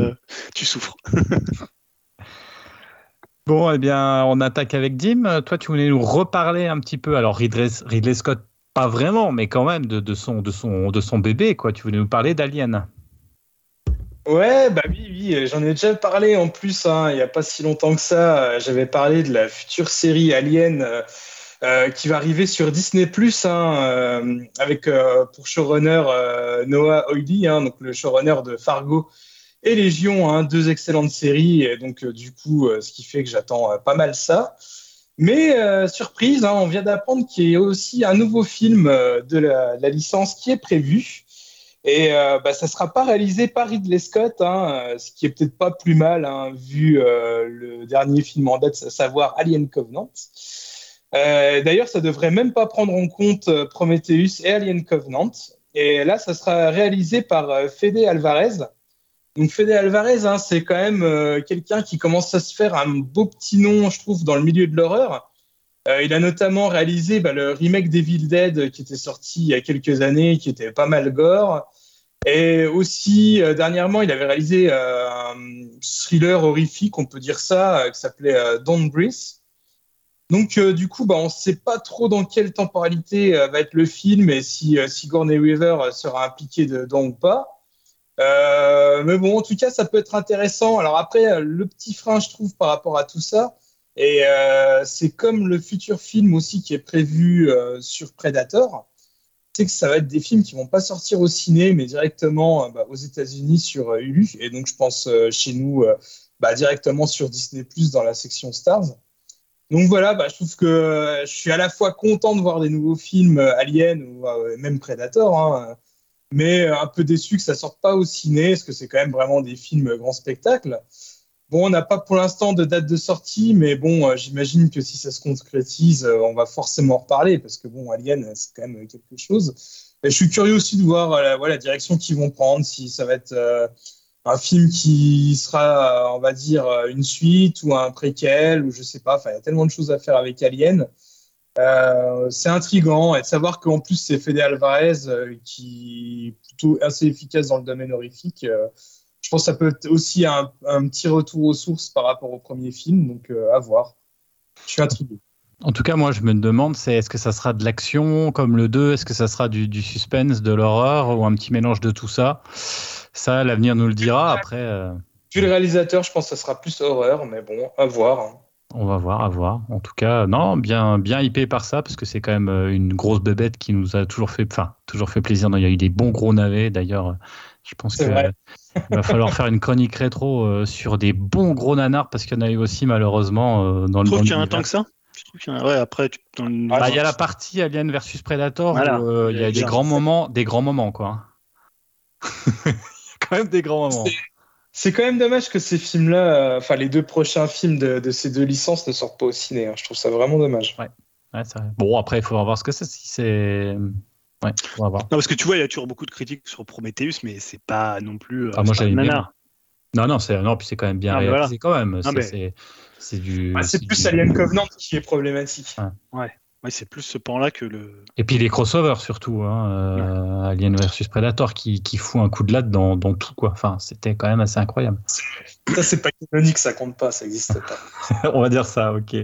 tu souffres. <laughs> bon, eh bien, on attaque avec Dim. Toi, tu voulais nous reparler un petit peu. Alors, Ridley, Ridley Scott, pas vraiment, mais quand même de, de, son, de, son, de son bébé. Quoi. Tu voulais nous parler d'Alien. Ouais, bah oui, oui, j'en ai déjà parlé en plus, hein, il n'y a pas si longtemps que ça. J'avais parlé de la future série Alien euh, euh, qui va arriver sur Disney Plus hein, euh, avec pour showrunner Noah Oily, hein, donc le showrunner de Fargo et Légion, hein, deux excellentes séries. Et donc, du coup, ce qui fait que j'attends pas mal ça. Mais surprise, on vient d'apprendre qu'il y a aussi un nouveau film de la, de la licence qui est prévu. Et euh, bah, ça ne sera pas réalisé par Ridley Scott, hein, euh, ce qui est peut-être pas plus mal, hein, vu euh, le dernier film en date, à savoir Alien Covenant. Euh, D'ailleurs, ça devrait même pas prendre en compte Prometheus et Alien Covenant. Et là, ça sera réalisé par Fede Alvarez. Donc Fede Alvarez, hein, c'est quand même quelqu'un qui commence à se faire un beau petit nom, je trouve, dans le milieu de l'horreur. il a notamment réalisé bah, le remake d'Evil Dead qui était sorti il y a quelques années, qui était pas mal gore. Et aussi, euh, dernièrement, il avait réalisé euh, un thriller horrifique, on peut dire ça, euh, qui s'appelait Don't Breathe. Donc, du coup, bah, on ne sait pas trop dans quelle temporalité va être le film et si Sigourney Weaver sera impliquée dedans ou pas. mais bon, en tout cas, ça peut être intéressant. Alors après, le petit frein, je trouve, par rapport à tout ça, et c'est comme le futur film aussi qui est prévu sur Predator sais que ça va être des films qui vont pas sortir au ciné, mais directement euh, bah, aux États-Unis sur euh, Hulu, et donc je pense euh, chez nous bah, directement sur Disney Plus dans la section Stars. Donc voilà, bah, je trouve que je suis à la fois content de voir des nouveaux films Alien ou même Predator, hein, mais un peu déçu que ça sorte pas au ciné, parce que c'est quand même vraiment des films grand spectacle. Bon, on n'a pas pour l'instant de date de sortie, mais bon, euh, j'imagine que si ça se concrétise, euh, on va forcément en reparler parce que bon, Alien, c'est quand même quelque chose. Je suis curieux aussi de voir euh, la direction qu'ils vont prendre, si ça va être un film qui sera, on va dire, une suite ou un préquel ou je sais pas. Enfin, il y a tellement de choses à faire avec Alien. Euh, c'est intriguant et de savoir qu'en plus c'est Fede Alvarez euh, qui est plutôt assez efficace dans le domaine horrifique. Euh, je pense que ça peut être aussi un, un, petit retour aux sources par rapport au premier film, donc à voir. Je suis intrigué. En tout cas, moi, je me demande, c'est est-ce que ça sera de l'action comme le 2 Est-ce que ça sera du suspense, de l'horreur ou un petit mélange de tout ça? Ça, l'avenir nous le dira. Après. Euh... Vu le réalisateur, je pense que ça sera plus horreur, mais bon, à voir. Hein. On va voir, à voir. En tout cas, non, bien, bien hypé par ça, parce que c'est quand même euh, une grosse bébête qui nous a toujours fait, enfin, toujours fait plaisir. Il y a eu des bons gros navets, d'ailleurs. Je pense qu'il <laughs> va falloir faire une chronique rétro euh, sur des bons gros nanars, parce qu'il y en a eu aussi, malheureusement, euh, dans le monde. qu'il y a un temps que ça? Ouais, après, bah, il y a la partie Alien versus Predator où il y a des grands moments, des grands moments, quoi. <laughs> quand même des grands moments. C'est quand même dommage que ces films-là, euh, enfin les deux prochains films de, ces deux licences ne sortent pas au ciné. Hein. Je trouve ça vraiment dommage. Ouais. Ouais, vrai. Bon, après, il faut voir ce que c'est. Si c'est. Ouais, on va voir. Non, parce que tu vois, il y a toujours beaucoup de critiques sur Prometheus, mais c'est pas non plus. Euh, ah, moi, j'avais Non, non, c'est non, puis c'est quand même bien réalisé quand même. C'est du. c'est plus Alien Covenant qui est problématique. Ouais. Ouais, c'est plus ce pan-là que le. Et puis les crossovers surtout, hein, euh, Alien versus Predator qui, qui fout un coup de latte dans, dans tout quoi. Enfin, c'était quand même assez incroyable. Ça, c'est pas canonique, ça compte pas, ça existe pas. <laughs> On va dire ça, ok.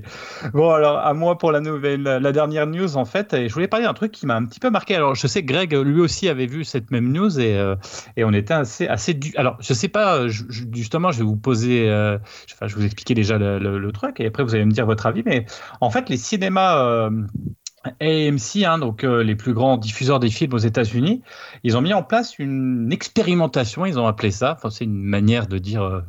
Bon, alors, à moi pour la nouvelle, la dernière news, en fait, et je voulais parler d'un truc qui m'a un petit peu marqué. Alors, je sais que Greg, lui aussi, avait vu cette même news et, euh, et on était assez, assez du... Alors, je sais pas, justement, je vais vous poser, euh, enfin, je vais vous expliquer déjà le, le, truc et après, vous allez me dire votre avis, mais en fait, les cinémas. Euh, AMC, hein, donc les plus grands diffuseurs des films aux États-Unis, ils ont mis en place une expérimentation, ils ont appelé ça, enfin, c'est une manière de dire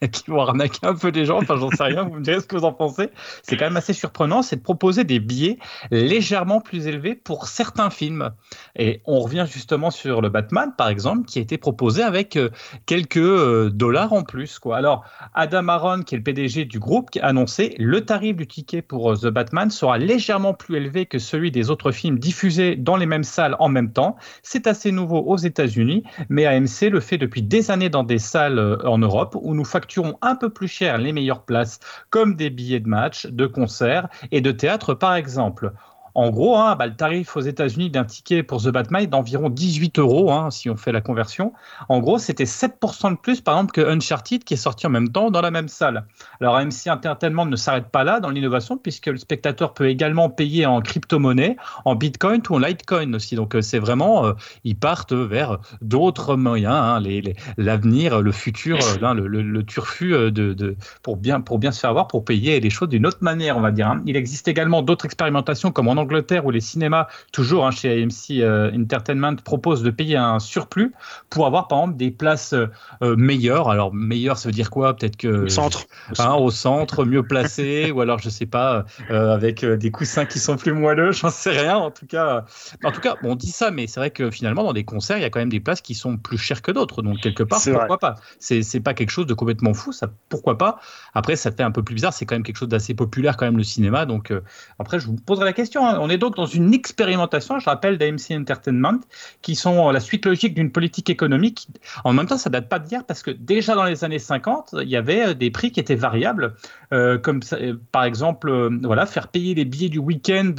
<laughs> qui vont arnaquer un peu les gens. Enfin, j'en sais rien. Vous me direz ce que vous en pensez. C'est quand même assez surprenant. C'est de proposer des billets légèrement plus élevés pour certains films. Et on revient justement sur le Batman, par exemple, qui a été proposé avec euh, quelques euh, dollars en plus. Alors, Adam Aaron, qui est le PDG du groupe, qui a annoncé le tarif du ticket pour euh, The Batman sera légèrement plus élevé que celui des autres films diffusés dans les mêmes salles en même temps. C'est assez nouveau aux États-Unis, mais AMC le fait depuis des années dans des salles en Europe où nous facturons un peu plus cher les meilleures places, comme des billets de match, de concert et de théâtre par exemple. En gros, hein, bah, le tarif aux États-Unis d'un ticket pour The Batman est d'environ 18 euros, hein, si on fait la conversion. En gros, c'était 7% de plus, par exemple, que Uncharted, qui est sorti en même temps dans la même salle. Alors, AMC Entertainment ne s'arrête pas là dans l'innovation, puisque le spectateur peut également payer en crypto-monnaie, en Bitcoin ou en Litecoin aussi. Donc, euh, c'est vraiment, euh, ils partent vers d'autres moyens, hein, l'avenir, le futur, euh, le, turfu de, pour, bien, pour bien se faire voir, pour payer les choses d'une autre manière, on va dire. Il existe également d'autres expérimentations, comme en Angleterre où les cinémas, toujours hein, chez AMC euh, Entertainment, proposent de payer un surplus pour avoir par exemple des places euh, meilleures. Alors meilleures, ça veut dire quoi? Peut-être que au centre, hein, au centre, mieux placé, <laughs> ou alors je sais pas, euh, avec des coussins qui sont plus moelleux, j'en sais rien. En tout cas, en tout cas, on dit ça, mais c'est vrai que finalement dans des concerts, il y a quand même des places qui sont plus chères que d'autres. Donc quelque part, pourquoi pas? C'est c'est pas quelque chose de complètement fou, ça. Pourquoi pas? Après, ça fait un peu plus bizarre. C'est quand même quelque chose d'assez populaire quand même le cinéma. Donc après, je vous poserai la question. Hein on est donc dans une expérimentation, je rappelle, d'AMC Entertainment, qui sont la suite logique d'une politique économique. En même temps, ça date pas d'hier parce que déjà dans les années 50, il y avait euh, des prix qui étaient variables, euh, comme euh, par exemple, voilà, faire payer les billets du week-end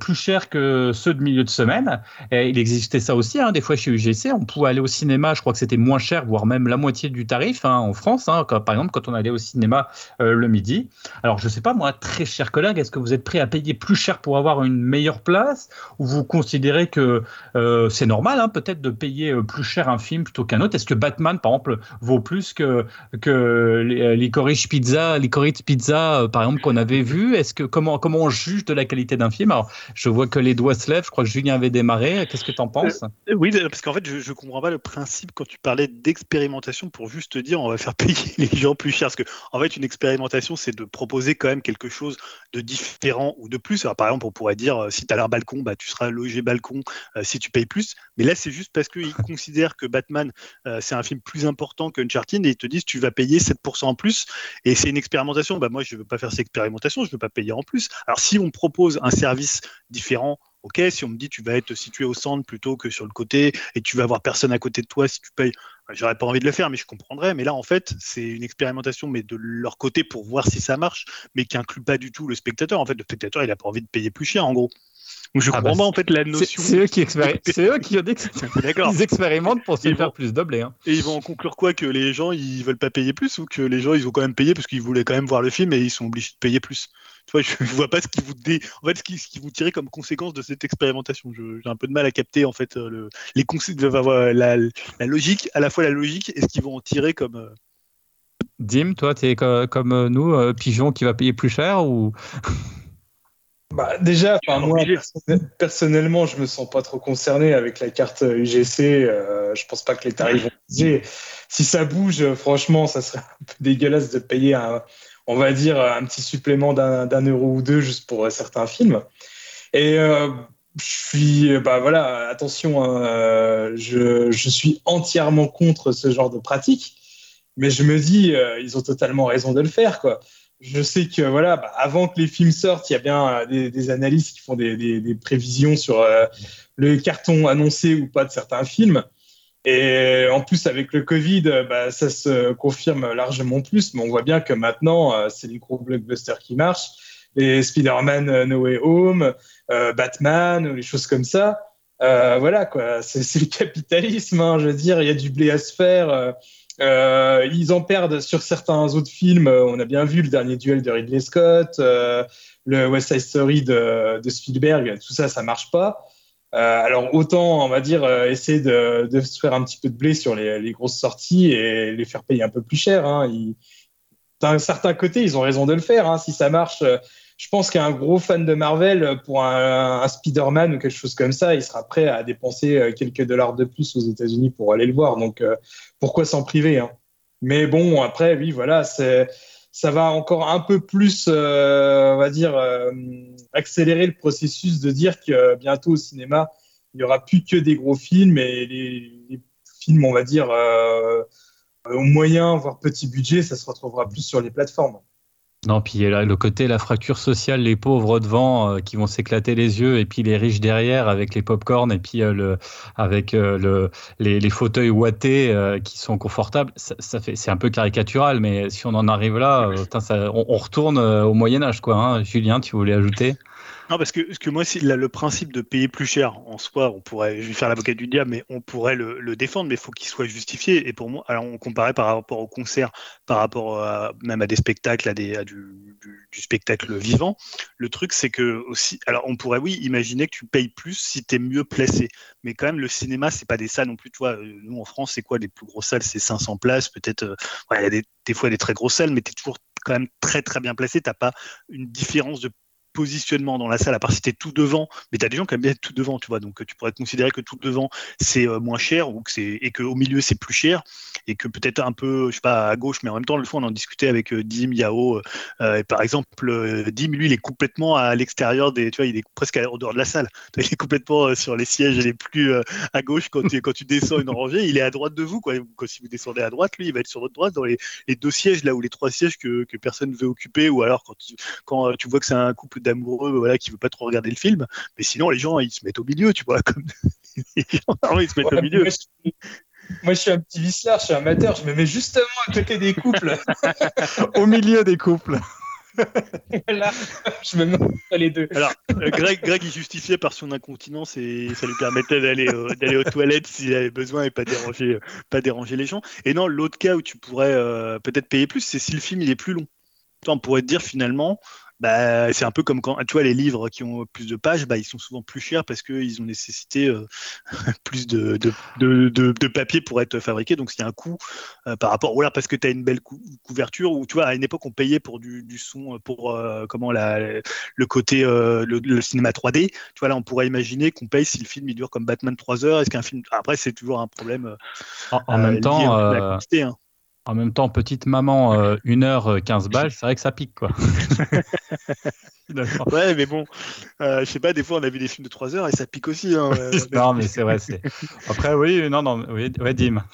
plus cher que ceux de milieu de semaine. Il existait ça aussi, hein, des fois chez UGC, on pouvait aller au cinéma, je crois que c'était moins cher, voire même la moitié du tarif hein, en France, hein, par exemple quand on allait au cinéma le midi. Alors je sais pas, moi, très cher collègue, est-ce que vous êtes prêt à payer plus cher pour avoir une meilleure place? Ou vous considérez que euh, c'est normal peut-être de payer euh, plus cher un film plutôt qu'un autre? Est-ce que Batman, par exemple, vaut plus que, que euh, Licorice Pizza, Licorice Pizza, par exemple, qu'on avait vu Est-ce que comment, comment on juge de la qualité d'un film? Alors, je vois que les doigts se lèvent, je crois que Julien avait démarré. Qu'est-ce que tu en penses? Oui, parce qu'en fait, je ne comprends pas le principe quand tu parlais d'expérimentation pour juste dire on va faire payer <laughs> les gens plus cher. Parce que, en fait, une expérimentation, c'est de proposer quand même quelque chose de différent ou de plus. par exemple, on pourrait dire euh, si tu as l'air balcon, bah, tu seras logé balcon euh, si tu payes plus. Mais là, c'est juste parce qu'ils <laughs> considèrent que Batman, euh, c'est un film plus important qu'Uncharted et ils te disent tu vas payer 7% en plus. Et c'est une expérimentation. Bah, moi, je ne veux pas faire cette expérimentation, je ne veux pas payer en plus. Alors, si on me propose un service différent, Ok, si on me dit tu vas être situé au centre plutôt que sur le côté et tu vas avoir personne à côté de toi si tu payes j'aurais pas envie de le faire, mais je comprendrais. Mais là, en fait, c'est une expérimentation, mais de leur côté pour voir si ça marche, mais qui inclut pas du tout le spectateur. En fait, le spectateur, il a pas envie de payer plus cher, en gros. Donc je ah comprends bah, pas en fait la notion. C'est eux qui, c'est eux qui <laughs> ils expérimentent pour se faire plus doubler. Hein. Et ils vont en conclure quoi Que les gens ils veulent pas payer plus ou que les gens ils vont quand même payer parce qu'ils voulaient quand même voir le film et ils sont obligés de payer plus? Tu vois, je, <laughs> vois pas ce qui vous dé... en fait ce qui, ce qui vous tirait comme conséquence de cette expérimentation. J'ai un peu de mal à capter en fait euh, le, les la, la, logique, à la fois la logique et ce qu'ils vont en tirer comme. Euh, Dim, toi, tu es comme euh, nous, pigeon qui va payer plus cher ou? <laughs> bah, déjà, moi, personnellement, je me sens pas trop concerné avec la carte UGC. Euh, je pense pas que les tarifs vont <laughs> bouger. Si ça bouge, franchement, ça serait un peu dégueulasse de payer un, on va dire, un petit supplément d'un euro ou deux juste pour certains films. Et euh, je suis, bah voilà, attention, hein, euh, je, je, suis entièrement contre ce genre de pratique, mais je me dis, euh, ils ont totalement raison de le faire, quoi je sais que voilà, bah, avant que les films sortent, il y a bien euh, des, analystes qui font des, prévisions sur euh, le carton annoncé ou pas de certains films. Et en plus, avec le Covid, bah, ça se confirme largement plus. Mais on voit bien que maintenant, euh, c'est les gros blockbusters qui marchent. Les Spider-Man No Way Home, Batman, les choses comme ça. voilà, quoi. C'est le capitalisme. Hein, je veux dire, il y a du blé à se faire. Euh, ils en perdent sur certains autres films. On a bien vu le dernier duel de Ridley Scott, euh, le West Side Story de, Spielberg. Tout ça, ça marche pas. Euh, alors autant, on va dire, essayer de, se faire un petit peu de blé sur les, grosses sorties et les faire payer un peu plus cher. Hein. D'un certain côté, ils ont raison de le faire. Hein. Si ça marche, je pense qu'un gros fan de Marvel, pour un, Spider-Man ou quelque chose comme ça, il sera prêt à dépenser euh, quelques dollars de plus aux États-Unis pour aller le voir. Donc, euh, pourquoi s'en priver hein? Mais bon, après, oui, voilà, ça va encore un peu plus, euh, on va dire, accélérer le processus de dire que bientôt au cinéma, il n'y aura plus que des gros films et les, films, on va dire, au moyen, voire petit budget, ça se retrouvera plus sur les plateformes. Non, puis là, le côté, la fracture sociale, les pauvres devant euh, qui vont s'éclater les yeux, et puis les riches derrière avec les pop-corn, et puis euh, le, avec euh, le, les, fauteuils ouatés qui sont confortables. Ça, fait, c'est un peu caricatural, mais si on en arrive là, ça, on, retourne au Moyen Âge, quoi. Hein. Julien, tu voulais ajouter? Non, parce que, parce que moi, le principe de payer plus cher en soi, on pourrait, je vais faire l'avocat du diable, mais on pourrait le, défendre, mais il faut qu'il soit justifié. Et pour moi, alors on comparait par rapport au concert, par rapport à, même à des spectacles, à, des, du, spectacle vivant. Le truc, c'est que aussi, alors on pourrait, oui, imaginer que tu payes plus si tu es mieux placé. Mais quand même, le cinéma, c'est pas des salles non plus. Tu vois, nous en France, c'est quoi les plus grosses salles? C'est 500 places, peut-être. Euh, il y a des, des fois des très grosses salles, mais tu es toujours quand même très très bien placé. Tu n'as pas une différence de positionnement dans la salle, à part si tu es tout devant, mais tu as des gens qui aiment bien être tout devant, tu vois, donc tu pourrais considérer que tout devant c'est euh, moins cher ou que et qu'au milieu c'est plus cher et que peut-être un peu, je sais pas, à gauche, mais en même temps, le fois on en discutait avec euh, Dim Yao, euh, et par exemple, Dim lui il est complètement à l'extérieur des, tu vois, il est presque en dehors de la salle, <laughs> il est complètement sur les sièges les plus à gauche quand tu, quand tu descends une rangée, il est à droite de vous, quoi. Quand si vous descendez à droite, lui il va être sur votre droite dans les, deux sièges là où les trois sièges que, que personne ne veut occuper, ou alors quand tu, quand tu vois que c'est un couple d'amoureux voilà, qui veut pas trop regarder le film. Mais sinon, les gens, ils se mettent au milieu, tu vois. <laughs> Comme... les gens, ils se mettent au milieu. Moi je, suis, un petit vicelard, je suis amateur, je me mets justement à côté des couples. <laughs> au milieu des couples. <laughs> voilà, je me mets les deux. Alors, euh, Greg, Greg, il justifiait par son incontinence et ça lui permettait d'aller euh, d'aller aux toilettes s'il avait besoin et pas déranger, pas déranger les gens. Et non, l'autre cas où tu pourrais euh, peut-être payer plus, c'est si le film il est plus long. On pourrait te dire finalement, bah, c'est un peu comme quand tu vois les livres qui ont plus de pages, bah, ils sont souvent plus chers parce qu'ils ont nécessité euh, <laughs> plus de, de, de, de, papier pour être fabriqués. Donc, il y a un coût euh, par rapport, ou alors parce que tu as une belle couverture, ou tu vois, à une époque, on payait pour du, du son, pour euh, comment la, le côté, le, cinéma 3D. Tu vois, là, on pourrait imaginer qu'on paye si le film il dure comme Batman 3 heures. Est-ce qu'un film. Après, c'est toujours un problème. En, même temps. En même temps, petite maman, 1h15 euh, balles, c'est vrai que ça pique, quoi. <laughs> ouais, mais bon, euh, je sais pas, des fois on a vu des films de 3 heures et ça pique aussi. Hein, euh, <laughs> non, mais c'est vrai. <laughs> Après, oui, non, non, oui, ouais, Dim.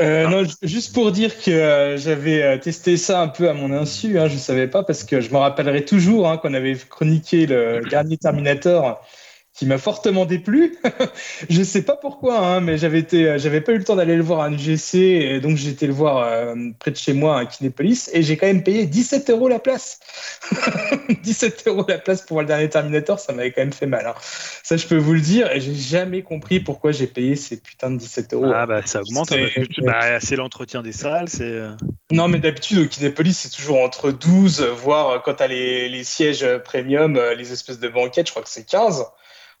non, juste pour dire que j'avais testé ça un peu à mon insu, hein, je ne savais pas parce que je me rappellerai toujours hein, qu'on avait chroniqué le <clears throat> dernier Terminator qui m'a fortement déplu. <laughs> je sais pas pourquoi, hein, mais j'avais été, j'avais pas eu le temps d'aller le voir à UGC, et donc été le voir euh, près de chez moi à Kinépolis, et j'ai quand même payé 17 euros la place. <laughs> 17 euros la place pour voir le dernier Terminator, ça m'avait quand même fait mal. Hein. Ça, je peux vous le dire, et j'ai jamais compris pourquoi j'ai payé ces putains de 17 euros. Ah bah ça augmente, c'est bah, l'entretien des salles, c'est. Euh. Non, mais d'habitude au Kinépolis, c'est toujours entre 12, voire quand t'as les, les sièges premium, euh, les espèces de banquettes, je crois que c'est 15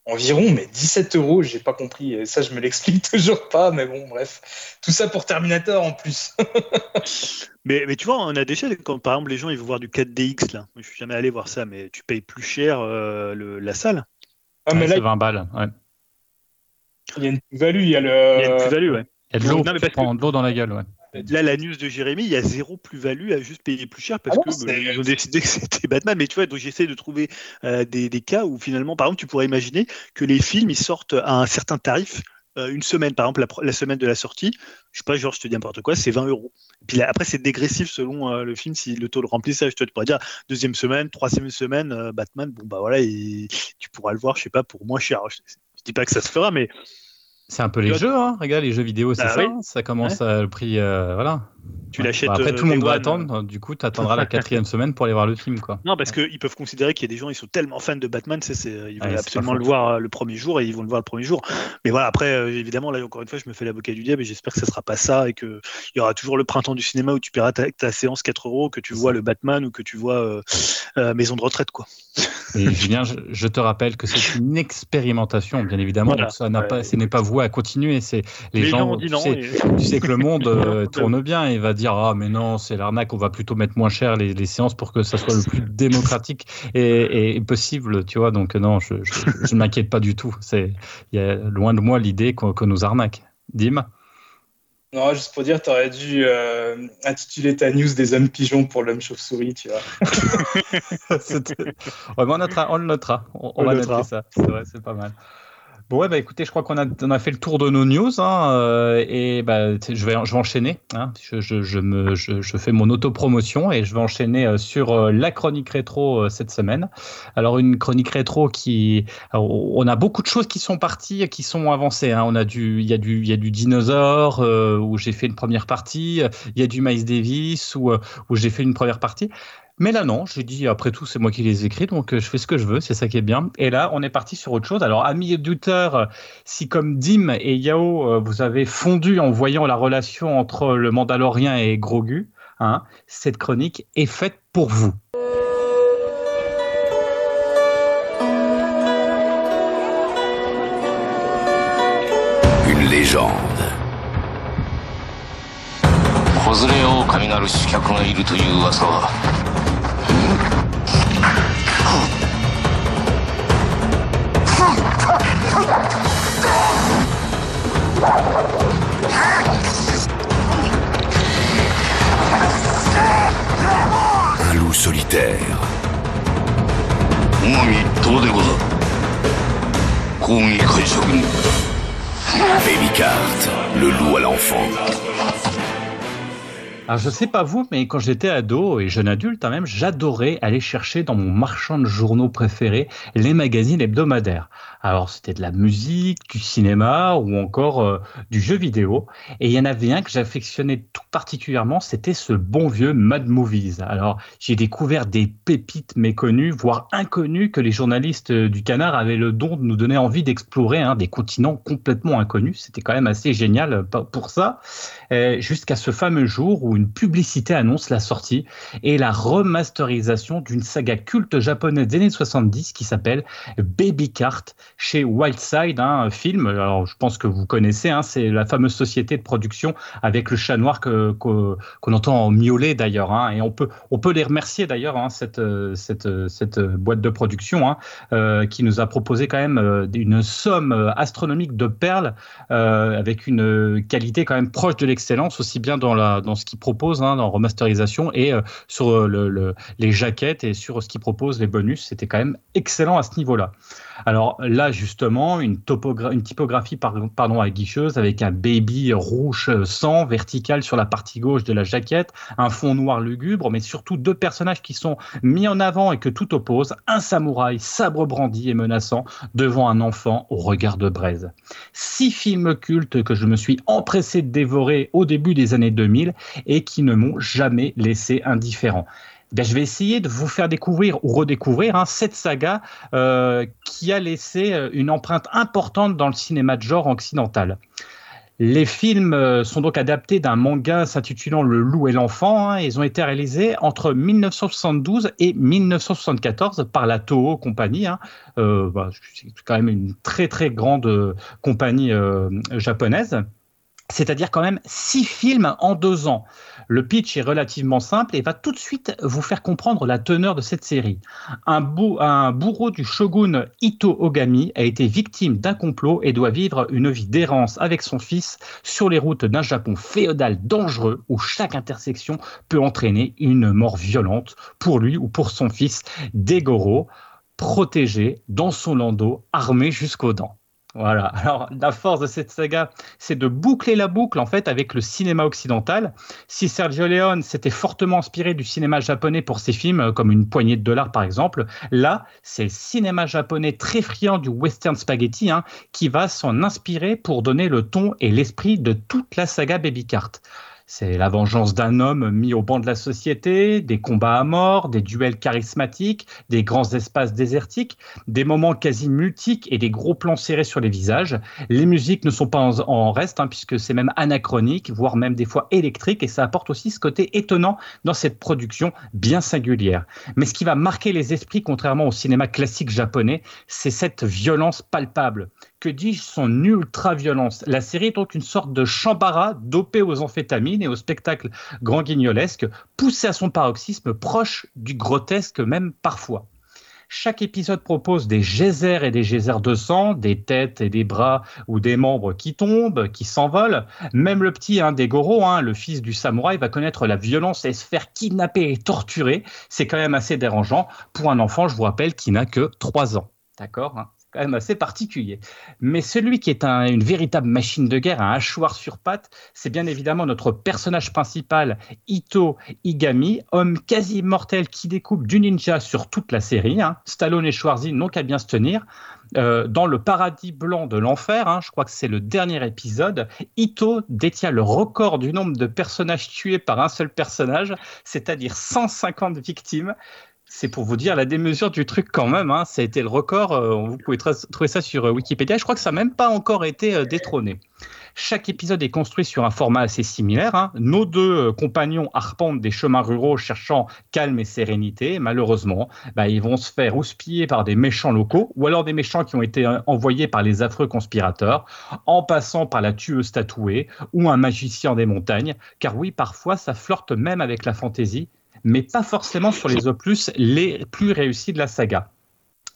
environ, mais 17 euros, j'ai pas compris. Et ça, je me l'explique <laughs> toujours pas, mais bon, bref. Tout ça pour Terminator en plus. <laughs> mais, mais tu vois, on a déjà, quand par exemple les gens ils vont voir du 4DX, là. Je suis jamais allé voir ça, mais tu payes plus cher euh, le, la salle. Ah, mais là, c'est 20 balles, ouais. Il y a une plus-value, il y a le. Il y a une plus-value, ouais. Il y a de l'eau, de l'eau dans la gueule, ouais. Là, la news de Jérémy, il y a zéro plus-value à juste payer plus cher parce ah que bah, ils ont décidé que c'était Batman. Mais tu vois, donc j'essaie de trouver euh, des, des, cas où finalement, par exemple, tu pourrais imaginer que les films ils sortent à un certain tarif euh, une semaine, par exemple, la, semaine de la sortie. Je sais pas, genre, je te dis n'importe quoi, c'est 20 euros. Puis après, c'est dégressif selon euh, le film, si le taux de remplissage. Tu, pourrais dire deuxième semaine, troisième semaine, Batman, bon, bah voilà, et tu pourras le voir, je sais pas, pour moins cher. Je, je dis pas que ça se fera, mais c'est un peu les jeux, hein. Regarde, les jeux vidéo, c'est bah ça. Ça commence à le prix, euh, voilà. Tu l'achètes. Bah, après, tout le monde va attendre. Du coup, tu attendras la quatrième <laughs> semaine pour aller voir le film, quoi. Non, parce qu'ils peuvent considérer qu'il y a des gens, ils sont tellement fans de Batman, c'est, ils veulent absolument le voir euh, le premier jour et ils vont le voir le premier jour. Mais voilà, après, euh, évidemment, là, encore une fois, je me fais l'avocat du diable et j'espère que ça sera pas ça et qu'il y aura toujours le printemps du cinéma où tu paieras ta, séance 4 euros, que tu vois le Batman ou que tu vois Maison de retraite, quoi. Et <laughs> Julien, je, te rappelle que c'est une expérimentation, bien évidemment. Donc ça n'a pas, ce n'est pas voué à continuer. C'est les, gens. tu, sais, tu, sais, que le monde <laughs> euh, tourne bien et va dire ah mais non c'est l'arnaque. On va plutôt mettre moins cher les, les, séances pour que ça soit le plus <laughs> démocratique et, et possible. Tu vois. Donc non, je, ne m'inquiète pas du tout. C'est il y a loin de moi l'idée qu'on nous arnaque. Dim? Non, juste pour dire, tu aurais dû euh, intituler ta news des hommes pigeons pour l'homme chauve-souris, tu vois. <laughs> on, le notera. On, va noter ça. C'est vrai, c'est pas mal. Bon, ouais, bah écoutez, je crois qu'on a, on a fait le tour de nos news hein, euh, et bah, je, vais, je vais enchaîner. Hein, je, je, je, me, je, je, fais mon autopromotion et je vais enchaîner euh, sur euh, la chronique rétro cette semaine. Alors, une chronique rétro qui. on a beaucoup de choses qui sont parties, qui sont avancées. Hein. On a du, il, y a du, il y a du dinosaure où j'ai fait une première partie, il y a du Miles Davis où, où j'ai fait une première partie. Mais là, non, j'ai dit, après tout, c'est moi qui les écris, donc euh, je fais ce que je veux, c'est ça qui est bien. Et là, on est parti sur autre chose. Alors, amis auditeurs, si comme Dim et Yao, euh, vous avez fondu en voyant la relation entre le Mandalorien et Grogu, hein, cette chronique est faite pour vous. Une légende. Un loup solitaire. On m'a mis trop de gros. Combien? Baby Carte, le loup à l'enfant. Alors je sais pas vous, mais quand j'étais ado et jeune adulte quand même, j'adorais aller chercher dans mon marchand de journaux préféré les magazines hebdomadaires. Alors c'était de la musique, du cinéma ou encore euh, du jeu vidéo. Et il y en avait un que j'affectionnais tout particulièrement, c'était ce bon vieux Mad Movies. Alors j'ai découvert des pépites méconnues, voire inconnues, que les journalistes euh, du Canard avaient le don de nous donner envie d'explorer hein, des continents complètement inconnus. C'était quand même assez génial euh, pour ça. Jusqu'à ce fameux jour où une publicité annonce la sortie et la remasterisation d'une saga culte japonaise des années 70 qui s'appelle Baby Cart chez Wildside, hein, un film. Alors, je pense que vous connaissez, hein, c'est la fameuse société de production avec le chat noir que, qu'on entend miauler d'ailleurs. Hein, et on peut, on peut les remercier d'ailleurs, cette, cette, cette boîte de production euh, qui nous a proposé quand même euh, une somme astronomique de perles euh, avec une qualité quand même proche de l'excellence, aussi bien dans, la, dans ce qui propose hein, remasterisation et euh, sur euh, le, les jaquettes et sur ce qu'il propose, les bonus. C'était quand même excellent à ce niveau-là. Alors là, justement, une, typographie pardon, à guicheuse avec un baby rouge sang vertical sur la partie gauche de la jaquette, un fond noir lugubre, mais surtout deux personnages qui sont mis en avant et que tout oppose, un samouraï sabre brandi et menaçant devant un enfant au regard de braise. Six films cultes que je me suis empressé de dévorer au début des années 2000 et qui ne m'ont jamais laissé indifférent. Ben, je vais essayer de vous faire découvrir ou redécouvrir hein, cette saga euh, qui a laissé euh, une empreinte importante dans le cinéma de genre occidental. Les films euh, sont donc adaptés d'un manga s'intitulant Le loup et l'enfant. Hein. Ils ont été réalisés entre 1972 et 1974 par la Toho Company. Hein. Bah, c'est quand même une très très grande compagnie japonaise. C'est-à-dire quand même six films en deux ans. Le pitch est relativement simple et va tout de suite vous faire comprendre la teneur de cette série. Un, bourreau du shogun Ito Ogami a été victime d'un complot et doit vivre une vie d'errance avec son fils sur les routes d'un Japon féodal dangereux où chaque intersection peut entraîner une mort violente pour lui ou pour son fils Degoro, protégé dans son landau, armé jusqu'aux dents. Voilà. <laughs> Alors, la force de cette saga, c'est de boucler la boucle, en fait, avec le cinéma occidental. Si Sergio Leone s'était fortement inspiré du cinéma japonais pour ses films, euh, comme Une poignée de dollars, par exemple, là, c'est le cinéma japonais très friand du western spaghetti hein, qui va s'en inspirer pour donner le ton et l'esprit de toute la saga Baby Cart. C'est la vengeance d'un homme mis au banc de la société, des combats à mort, des duels charismatiques, des grands espaces désertiques, des moments quasi multiques et des gros plans serrés sur les visages. Les musiques ne sont pas en, reste, hein, puisque c'est même anachronique, voire même des fois électrique, et ça apporte aussi ce côté étonnant dans cette production bien singulière. Mais ce qui va marquer les esprits, contrairement au cinéma classique japonais, c'est cette violence palpable que dis-je, son ultra-violence. La série est donc une sorte de chambara dopé aux amphétamines et au spectacle grand guignolesque, poussé à son paroxysme, proche du grotesque même parfois. Chaque épisode propose des geysers et des geysers de sang, des têtes et des bras ou des membres qui tombent, qui s'envolent. Même le petit hein, Degoro, hein, le fils du samouraï, va connaître la violence et se faire kidnapper et torturer. C'est quand même assez dérangeant pour un enfant, je vous rappelle, qui n'a que 3 ans. D'accord hein quand assez particulier. Mais celui qui est une véritable machine de guerre, un hachoir sur pattes, c'est bien évidemment notre personnage principal, Ito Igami, homme quasi immortel qui découpe du ninja sur toute la série. Hein. Stallone et Schwarzy n'ont qu'à bien se tenir. Euh, dans le paradis blanc de l'enfer, hein, je crois que c'est le dernier épisode, Ito détient le record du nombre de personnages tués par un seul personnage, c'est-à-dire 150 victimes c'est pour vous dire la démesure du truc quand même. Hein. Ça a été le record. Euh, vous pouvez trouver ça sur euh, Wikipédia. Je crois que ça n'a même pas encore été euh, détrôné. Chaque épisode est construit sur un format assez similaire. Hein. Nos deux compagnons arpentent des chemins ruraux cherchant calme et sérénité. Malheureusement, bah, ils vont se faire houspiller par des méchants locaux ou alors des méchants qui ont été envoyés par les affreux conspirateurs, en passant par la tueuse tatouée ou un magicien des montagnes. Car oui, parfois, ça flirte même avec la fantaisie mais pas forcément sur les opus les plus réussis de la saga.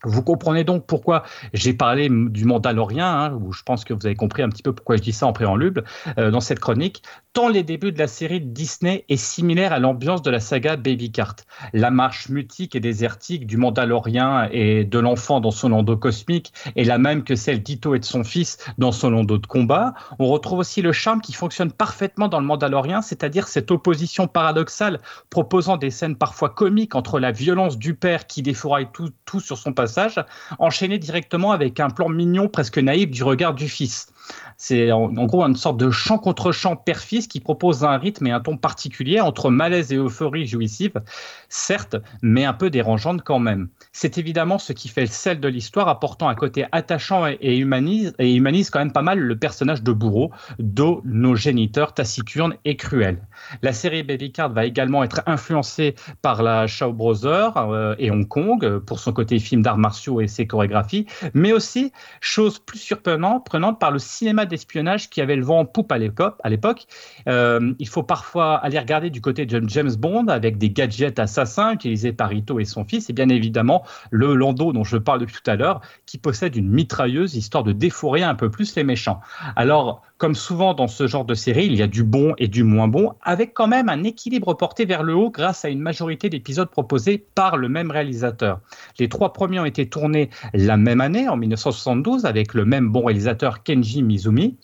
Vous comprenez donc pourquoi j'ai parlé du Mandalorien, hein, où je pense que vous avez compris un petit peu pourquoi je dis ça en préambule euh, dans cette chronique tant les débuts de la série Disney est similaire à l'ambiance de la saga Baby Cart. La marche mutique et désertique du Mandalorien et de l'enfant dans son landau cosmique est la même que celle d'Ito et de son fils dans son landau de combat. On retrouve aussi le charme qui fonctionne parfaitement dans le Mandalorien, c'est-à-dire cette opposition paradoxale proposant des scènes parfois comiques entre la violence du père qui défouraille tout, tout sur son passage, enchaîné directement avec un plan mignon presque naïf du regard du fils. C'est en, gros une sorte de chant contre chant père-fils qui propose un rythme et un ton particulier entre malaise et euphorie jouissive, certes, mais un peu dérangeante quand même. C'est évidemment ce qui fait le sel de l'histoire, apportant un côté attachant et, humanise, et humanise quand même pas mal le personnage de bourreau, d'où nos géniteurs taciturnes et cruels. La série Baby Card va également être influencée par la Shaw Brothers euh, et Hong Kong pour son côté film d'arts martiaux et ses chorégraphies, mais aussi, chose plus surprenante, prenante par le cinéma d'espionnage qui avait le vent en poupe à l'époque. Euh, il faut parfois aller regarder du côté de James Bond avec des gadgets assassins utilisés par Ito et son fils, et bien évidemment le Lando dont je parle depuis tout à l'heure, qui possède une mitrailleuse histoire de défourailler un peu plus les méchants. Alors, Comme souvent dans ce genre de série, il y a du bon et du moins bon, avec quand même un équilibre porté vers le haut grâce à une majorité d'épisodes proposés par le même réalisateur. Les trois premiers ont été tournés la même année, en 1972, avec le même bon réalisateur Kenji Mizumi.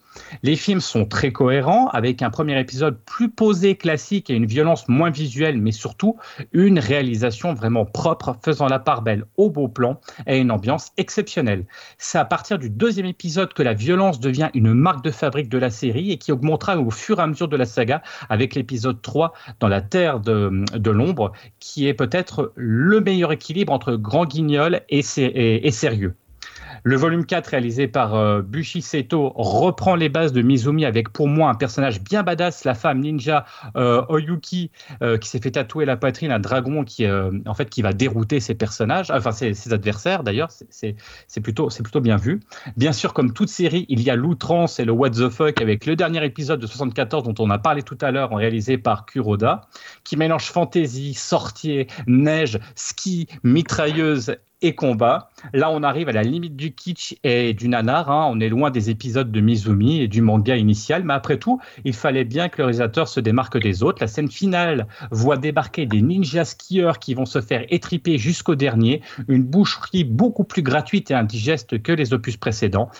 Les films sont très cohérents, avec un premier épisode plus posé, classique et une violence moins visuelle, mais surtout une réalisation vraiment propre, faisant la part belle au beau plan et une ambiance exceptionnelle. C'est à partir du deuxième épisode que la violence devient une marque de fabrique de la série et qui augmentera au fur et à mesure de la saga avec l'épisode 3 dans la Terre de, l'ombre, qui est peut-être le meilleur équilibre entre grand guignol et sérieux. Le volume 4, réalisé par euh, Bushi Seto, reprend les bases de Mizumi avec pour moi un personnage bien badass, la femme ninja euh, Oyuki, euh, qui s'est fait tatouer la poitrine, un dragon qui, en fait, qui va dérouter ses personnages, enfin ses, adversaires d'ailleurs. C'est plutôt, plutôt bien vu. Bien sûr, comme toute série, il y a l'outrance et le what the fuck avec le dernier épisode de 74 dont on a parlé tout à l'heure, réalisé par Kuroda, qui mélange fantaisie, sortier, neige, ski, mitrailleuse et combat. Là, on arrive à la limite du kitsch et du nanar. Hein. On est loin des épisodes de Mizumi et du manga initial, mais après tout, il fallait bien que le réalisateur se démarque des autres. La scène finale voit débarquer des ninjas skieurs qui vont se faire étriper jusqu'au dernier. Une boucherie beaucoup plus gratuite et indigeste que les opus précédents.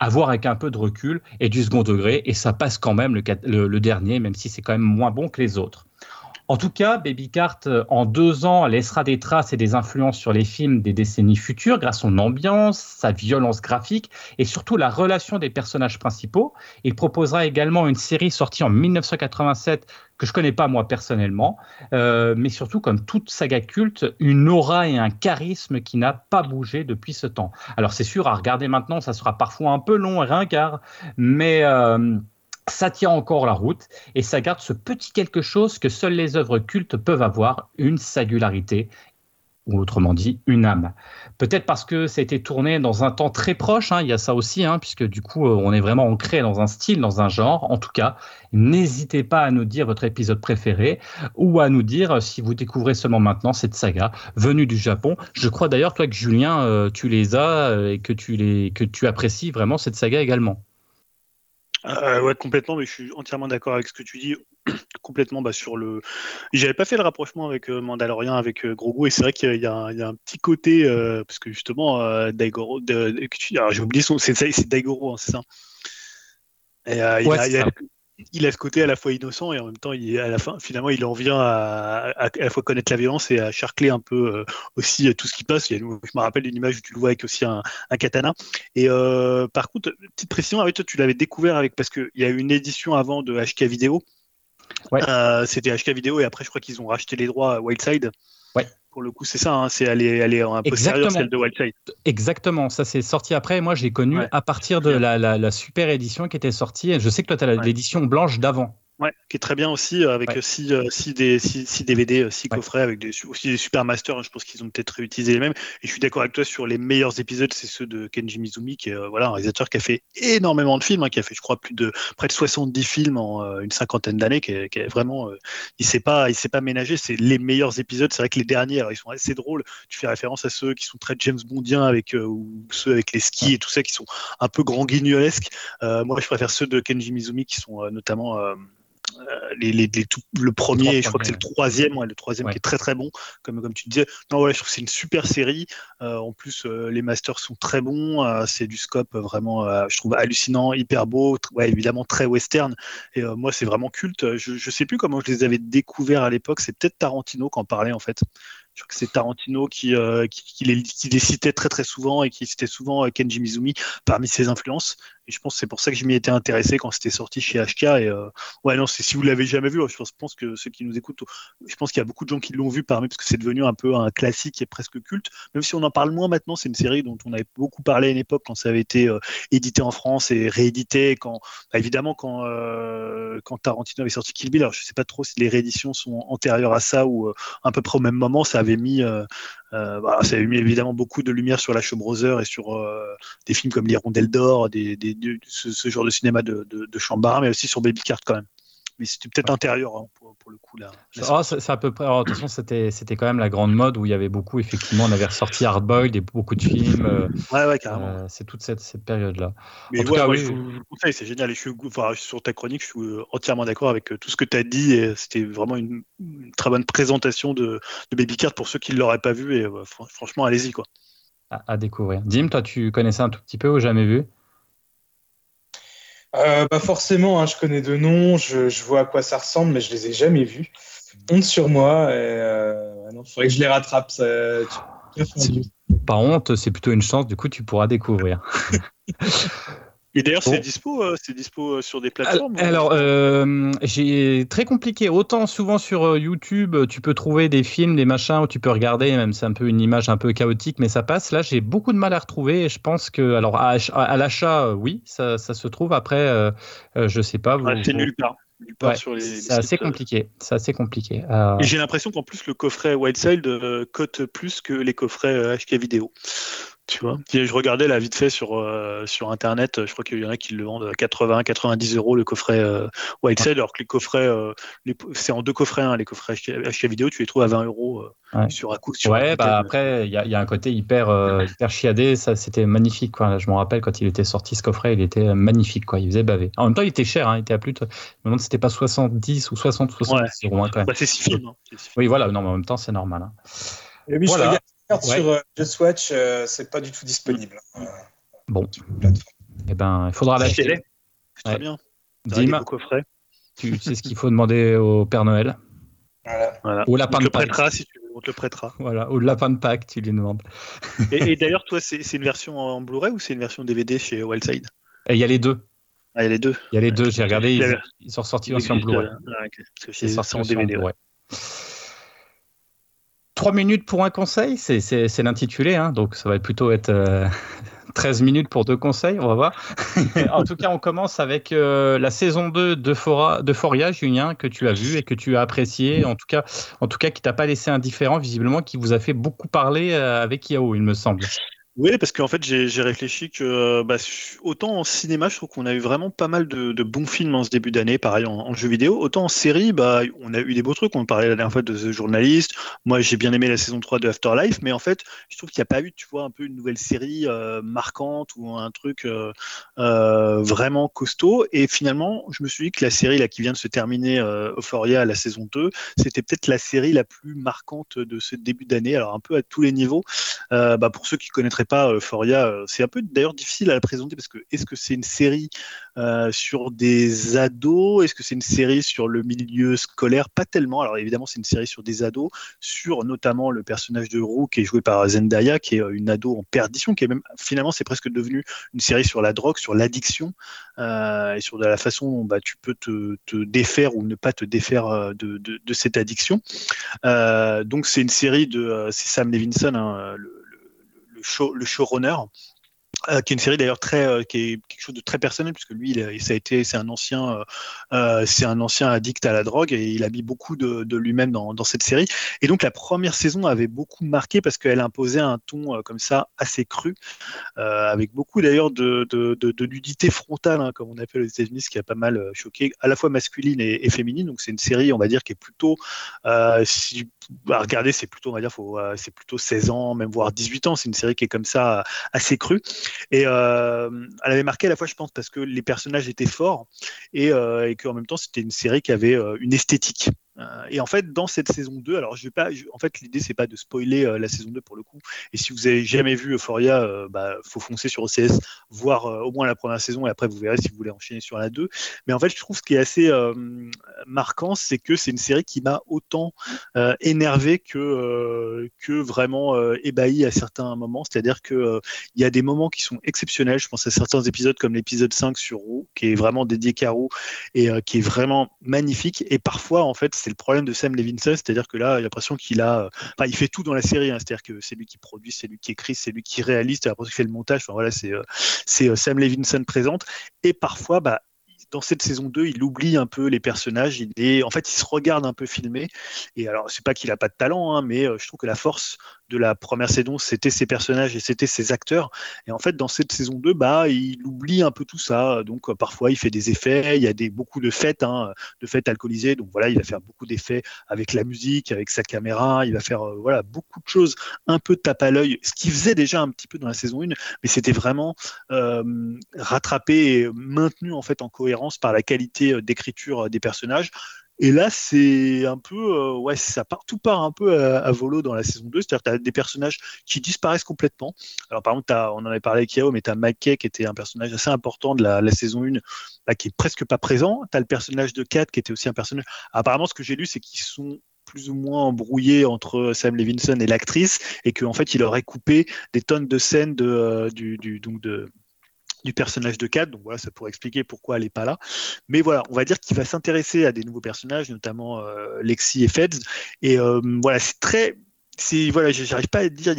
À voir avec un peu de recul et du second degré, et ça passe quand même le dernier, même si c'est quand même moins bon que les autres. En tout cas, Baby Cart, euh, en deux ans, laissera des traces et des influences sur les films des décennies futures grâce à son ambiance, sa violence graphique et surtout la relation des personnages principaux. Il proposera également une série sortie en 1987 que je connais pas moi personnellement, euh, mais surtout comme toute saga culte, une aura et un charisme qui n'a pas bougé depuis ce temps. Alors c'est sûr, à regarder maintenant, ça sera parfois un peu long et ringard, mais... Euh, ça tient encore la route et ça garde ce petit quelque chose que seules les œuvres cultes peuvent avoir, une singularité ou autrement dit une âme. Peut-être parce que ça a été tourné dans un temps très proche, hein, il y a ça aussi, hein, puisque du coup euh, on est vraiment ancré dans un style, dans un genre. En tout cas, n'hésitez pas à nous dire votre épisode préféré ou à nous dire euh, si vous découvrez seulement maintenant cette saga venue du Japon. Je crois d'ailleurs toi que Julien, euh, tu les as et que tu, les, que tu apprécies vraiment cette saga également. Euh, ouais, complètement, mais je suis entièrement d'accord avec ce que tu dis. <clears throat> complètement bah, sur le. J'avais pas fait le rapprochement avec euh, Mandalorian, avec euh, Grogu, et c'est vrai qu'il y, a un petit côté, parce que justement, Daigoro, j'ai oublié son. C'est Daigoro, hein, c'est ça. Et, il, y a, il a ce côté à la fois innocent et en même temps, il, à la fin, finalement, il en vient à, à, la fois connaître la violence et à charcler un peu euh, aussi tout ce qui passe. Il y a, je me rappelle d'une image où tu le vois avec aussi un, un katana. Et euh, par contre, petite précision, avec ah toi, tu l'avais découvert avec parce qu'il y a eu une édition avant de HK Vidéo. Ouais. Euh, C'était HK Vidéo et après, je crois qu'ils ont racheté les droits à Wildside. Ouais pour le coup, c'est ça, hein, c'est aller, aller un peu celle de Wildside. Exactement, ça c'est sorti après. Moi, j'ai connu à partir de la, la, la, super édition qui était sortie. Je sais que toi, tu as l'édition blanche d'avant. Ouais, qui est très bien aussi, euh, avec 6 ouais. des, DVD, 6 coffrets, avec des, aussi des super masters. Hein, je pense qu'ils ont peut-être réutilisé les mêmes. Et je suis d'accord avec toi sur les meilleurs épisodes, c'est ceux de Kenji Mizumi, qui est euh, voilà, un réalisateur qui a fait énormément de films, hein, qui a fait, je crois, plus de près de 70 films en euh, une cinquantaine d'années, qui, qui, est vraiment. il s'est pas, il s'est pas ménagé. C'est les meilleurs épisodes. C'est vrai que les derniers, alors, ils sont assez drôles. Tu fais référence à ceux qui sont très James Bondiens, avec ou ceux avec les skis et tout ça, qui sont un peu grand guignolesques. moi, je préfère ceux de Kenji Mizumi, qui sont notamment euh, les, les, tout, le premier, je crois que c'est le troisième, ouais, le troisième qui est très très bon, comme, comme tu disais. Non, ouais, je trouve que c'est une super série. Euh, en plus, euh, les masters sont très bons. c'est du scope vraiment, je trouve hallucinant, hyper beau, ouais, évidemment très western. Et moi, c'est vraiment culte. Je, je sais plus comment je les avais découverts à l'époque. C'est peut-être Tarantino qui en parlait en fait. Je crois que c'est Tarantino qui, qui, qui, les, qui, les, citait très très souvent et qui citait souvent Kenji Mizumi parmi ses influences. Et je pense que c'est pour ça que je m'y étais intéressé quand c'était sorti chez HK. Et euh, ouais, non, si vous l'avez jamais vu, je pense, que ceux qui nous écoutent, je pense qu'il y a beaucoup de gens qui l'ont vu parmi parce que c'est devenu un peu un classique et presque culte. Même si on en parle moins maintenant, c'est une série dont on avait beaucoup parlé à une époque quand ça avait été euh, édité en France et réédité. Quand, bah, évidemment, quand, euh, quand Tarantino avait sorti Kill Bill, alors je sais pas trop si les rééditions sont antérieures à ça ou à peu près au même moment, ça avait mis euh, bah, ça a mis évidemment beaucoup de lumière sur la Show Brothers et sur euh, des films comme Les Rondelles d'Or, ce, genre de cinéma de, de, Chambard, mais aussi sur Baby Cart quand même. Mais c'était peut-être intérieur hein, pour, pour, le coup là. Oh, c'est à peu près. Alors, façon, c'était c'était quand même la grande mode où il y avait beaucoup effectivement, on avait ressorti Hardboiled et beaucoup de films. Euh, ouais, ouais, carrément. Euh, c'est toute cette, cette période là. Mais en tout cas, oui. je vous, conseille, c'est génial. Et je suis, enfin, sur ta chronique, je suis entièrement d'accord avec tout ce que tu as dit. Et c'était vraiment une, très bonne présentation de, de Baby Card pour ceux qui ne l'auraient pas vu. Et franchement, allez-y quoi. À, à découvrir. Dim, toi, tu connaissais un tout petit peu ou jamais vu? Euh, bah forcément, hein, je connais de noms, je, je, vois à quoi ça ressemble, mais je les ai jamais vus. Honte sur moi, et euh, faudrait que je les rattrape. Ça, Par honte, c'est plutôt une chance, du coup, tu pourras découvrir. <laughs> Et d'ailleurs, c'est dispo, euh, c'est dispo euh, sur des plateformes. Alors, euh, j'ai très compliqué. Autant souvent sur YouTube, tu peux trouver des films, des machins où tu peux regarder, même c'est un peu une image un peu chaotique, mais ça passe. Là, j'ai beaucoup de mal à retrouver. Et je pense que, alors, à, l'achat, oui, ça, ça, se trouve. Après, euh, je sais pas. c'est nulle part. c'est assez compliqué. C'est assez compliqué. Et j'ai l'impression qu'en plus le coffret Wild Side cote plus que les coffrets HK vidéo. Tu vois, je regardais là vite fait sur, euh, sur internet, je crois qu'il y en a qui le vendent à 80, 90 euros le coffret euh, White Side, alors que les coffrets, euh, c'est en deux coffrets, hein, les coffrets HK vidéo, tu les trouves à 20 euros sur un coup. ouais, bah après, il y, y, a un côté hyper, hyper chiadé, ça c'était magnifique. Quoi. Je me rappelle quand il était sorti ce coffret, il était magnifique, quoi. il faisait baver. En même temps, il était cher, hein, il était à plus de. Je me demande si c'était pas 70 ou 60 ou 70 euros. Bah, c'est six films. Hein, oui, voilà, non, mais en même temps, c'est normal. Hein. Et oui, voilà. Sur euh, Just Watch, euh, c'est pas du tout disponible. Hein. bon. Eh ben, il faudra l'acheter. Très bien. Dim, tu sais ce qu'il faut demander au Père Noël. Voilà. Ou lapin de Pâques. si tu veux, on te le prêtera. Voilà, ou le lapin de Pâques, tu lui demandes. et, <laughs> d'ailleurs, toi, c'est une version en Blu-ray ou c'est une version DVD chez Wildside? Il y a les deux. Ah, il y a les deux. Il y a les deux, j'ai regardé, ils, sont sortis aussi en Blu-ray. Ah, c'est sorti en DVD. Ouais. 3 minutes pour un conseil, c'est l'intitulé, hein, donc ça va plutôt être 13 euh, <laughs> minutes pour deux conseils, on va voir. <laughs> en tout cas, on commence avec euh, la saison 2 de, Fora, de Foria, Julien, que tu as vu et que tu as apprécié, en tout cas, en tout cas qui t'a pas laissé indifférent, visiblement, qui vous a fait beaucoup parler euh, avec Yao, il me semble. Oui, parce qu'en fait, j'ai réfléchi que euh, bah, autant en cinéma, je trouve qu'on a eu vraiment pas mal de, bons films en ce début d'année, pareil en, en, jeu vidéo. Autant en série, bah, on a eu des beaux trucs. On parlait la dernière fois de The Journalist. Moi, j'ai bien aimé la saison 3 de Afterlife, mais en fait, je trouve qu'il n'y a pas eu, tu vois, un peu une nouvelle série euh, marquante ou un truc euh, vraiment costaud. Et finalement, je me suis dit que la série là, qui vient de se terminer, Euphoria, la saison 2, c'était peut-être la série la plus marquante de ce début d'année. Alors, un peu à tous les niveaux. bah, pour ceux qui connaîtraient pas Euphoria. Euh, c'est un peu d'ailleurs difficile à la présenter parce que est-ce que c'est une série euh, sur des ados? Est-ce que c'est une série sur le milieu scolaire? Pas tellement. Alors évidemment, c'est une série sur des ados, sur notamment le personnage de Roux qui est joué par Zendaya, qui est euh, une ado en perdition, qui est même finalement c'est presque devenu une série sur la drogue, sur l'addiction et sur la façon dont bah, tu peux te, défaire ou ne pas te défaire de, de, cette addiction. donc c'est une série de c'est Sam Levinson, hein, le, le showrunner euh, qui est une série d'ailleurs très euh, qui est quelque chose de très personnel puisque lui il, ça a été c'est un ancien euh, c'est un ancien addict à la drogue et il a mis beaucoup de, de lui-même dans, dans, cette série. Et donc la première saison avait beaucoup marqué parce qu'elle imposait un ton comme ça assez cru avec beaucoup d'ailleurs de, de, de, nudité frontale hein, comme on appelle aux États-Unis ce qui a pas mal choqué à la fois masculine et, féminine. Donc c'est une série on va dire qui est plutôt si à regarder c'est plutôt on va dire c'est plutôt 16 ans même voire 18 ans. C'est une série qui est comme ça assez crue et euh, elle avait marqué à la fois, je pense, parce que les personnages étaient forts et, euh, et qu'en même temps, c'était une série qui avait euh, une esthétique. Euh, et en fait, dans cette saison 2, alors je vais pas, en fait, l'idée c'est pas de spoiler euh, la saison 2 pour le coup. Et si vous avez jamais vu Euphoria, euh, bah, faut foncer sur OCS, voir au moins la première saison et après vous verrez si vous voulez enchaîner sur la 2. Mais en fait, je trouve ce qui est assez marquant, c'est que c'est une série qui m'a autant énervé que que vraiment ébahi à certains moments. C'est-à-dire que il y a des moments qui sont exceptionnels. Je pense à certains épisodes comme l'épisode 5 sur Roux, qui est vraiment dédié qu'à Roux et qui est vraiment magnifique. Et parfois, en fait, c'est le problème de Sam Levinson, c'est-à-dire que là, l'impression qu'il a, enfin, il fait tout dans la série, hein. c'est-à-dire que c'est lui qui produit, c'est lui qui écrit, c'est lui qui réalise, c'est l'impression qu'il fait le montage. Enfin voilà, c'est euh, c'est euh, Sam Levinson présente. Et parfois, bah, dans cette saison 2, il oublie un peu les personnages. Il est, en fait, il se regarde un peu filmé. Et alors, c'est pas qu'il a pas de talent, hein, mais euh, je trouve que la force de la première saison, c'était ses personnages et c'était ses acteurs. Et en fait, dans cette saison 2, bah, il oublie un peu tout ça. Donc, euh, parfois, il fait des effets. Il y a des, beaucoup de fêtes, hein, de fêtes alcoolisées. Donc, voilà, il va faire beaucoup d'effets avec la musique, avec sa caméra. Il va faire euh, voilà, beaucoup de choses un peu tape à l'œil, ce qu'il faisait déjà un petit peu dans la saison 1, mais c'était vraiment euh, rattrapé et maintenu en fait en cohérence par la qualité d'écriture des personnages. Et là, c'est un peu, euh, ouais, ça part, tout part un peu à, volo dans la saison 2. C'est-à-dire que tu as des personnages qui disparaissent complètement. Alors, par exemple, on en avait parlé avec Yao, mais tu as Mackay qui était un personnage assez important de la, saison 1, bah, qui est presque pas présent. Tu as le personnage de Kat qui était aussi un personnage. Apparemment, ce que j'ai lu, c'est qu'ils sont plus ou moins embrouillés entre Sam Levinson et l'actrice et qu'en fait, il aurait coupé des tonnes de scènes de, euh, du, du, donc de, du personnage de Kat. Donc voilà, ça pourrait expliquer pourquoi elle n'est pas là. Mais voilà, on va dire qu'il va s'intéresser à des nouveaux personnages, notamment euh, Lexi et Feds. Et euh, voilà, c'est très. C'est, voilà, j'arrive pas à dire.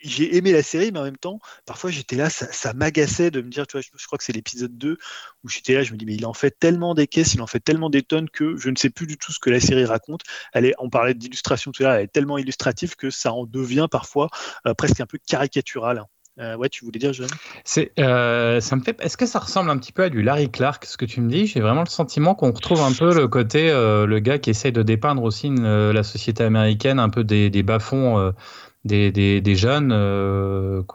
j'ai aimé la série, mais en même temps, parfois j'étais là, ça, m'agaçait de me dire, tu vois, je, crois que c'est l'épisode 2 où j'étais là, je me dis, mais il en fait tellement des caisses, il en fait tellement des tonnes que je ne sais plus du tout ce que la série raconte. Elle est, on parlait d'illustration tout à l'heure, elle est tellement illustrative que ça en devient parfois euh, presque un peu caricatural. Euh, ouais, tu voulais dire, Jeanne C'est, euh, ça me fait. Est-ce que ça ressemble un petit peu à du Larry Clark, ce que tu me dis? J'ai vraiment le sentiment qu'on retrouve un peu le côté, euh, le gars qui essaye de dépeindre aussi la société américaine, un peu des, des bas-fonds des, des, des, jeunes. non,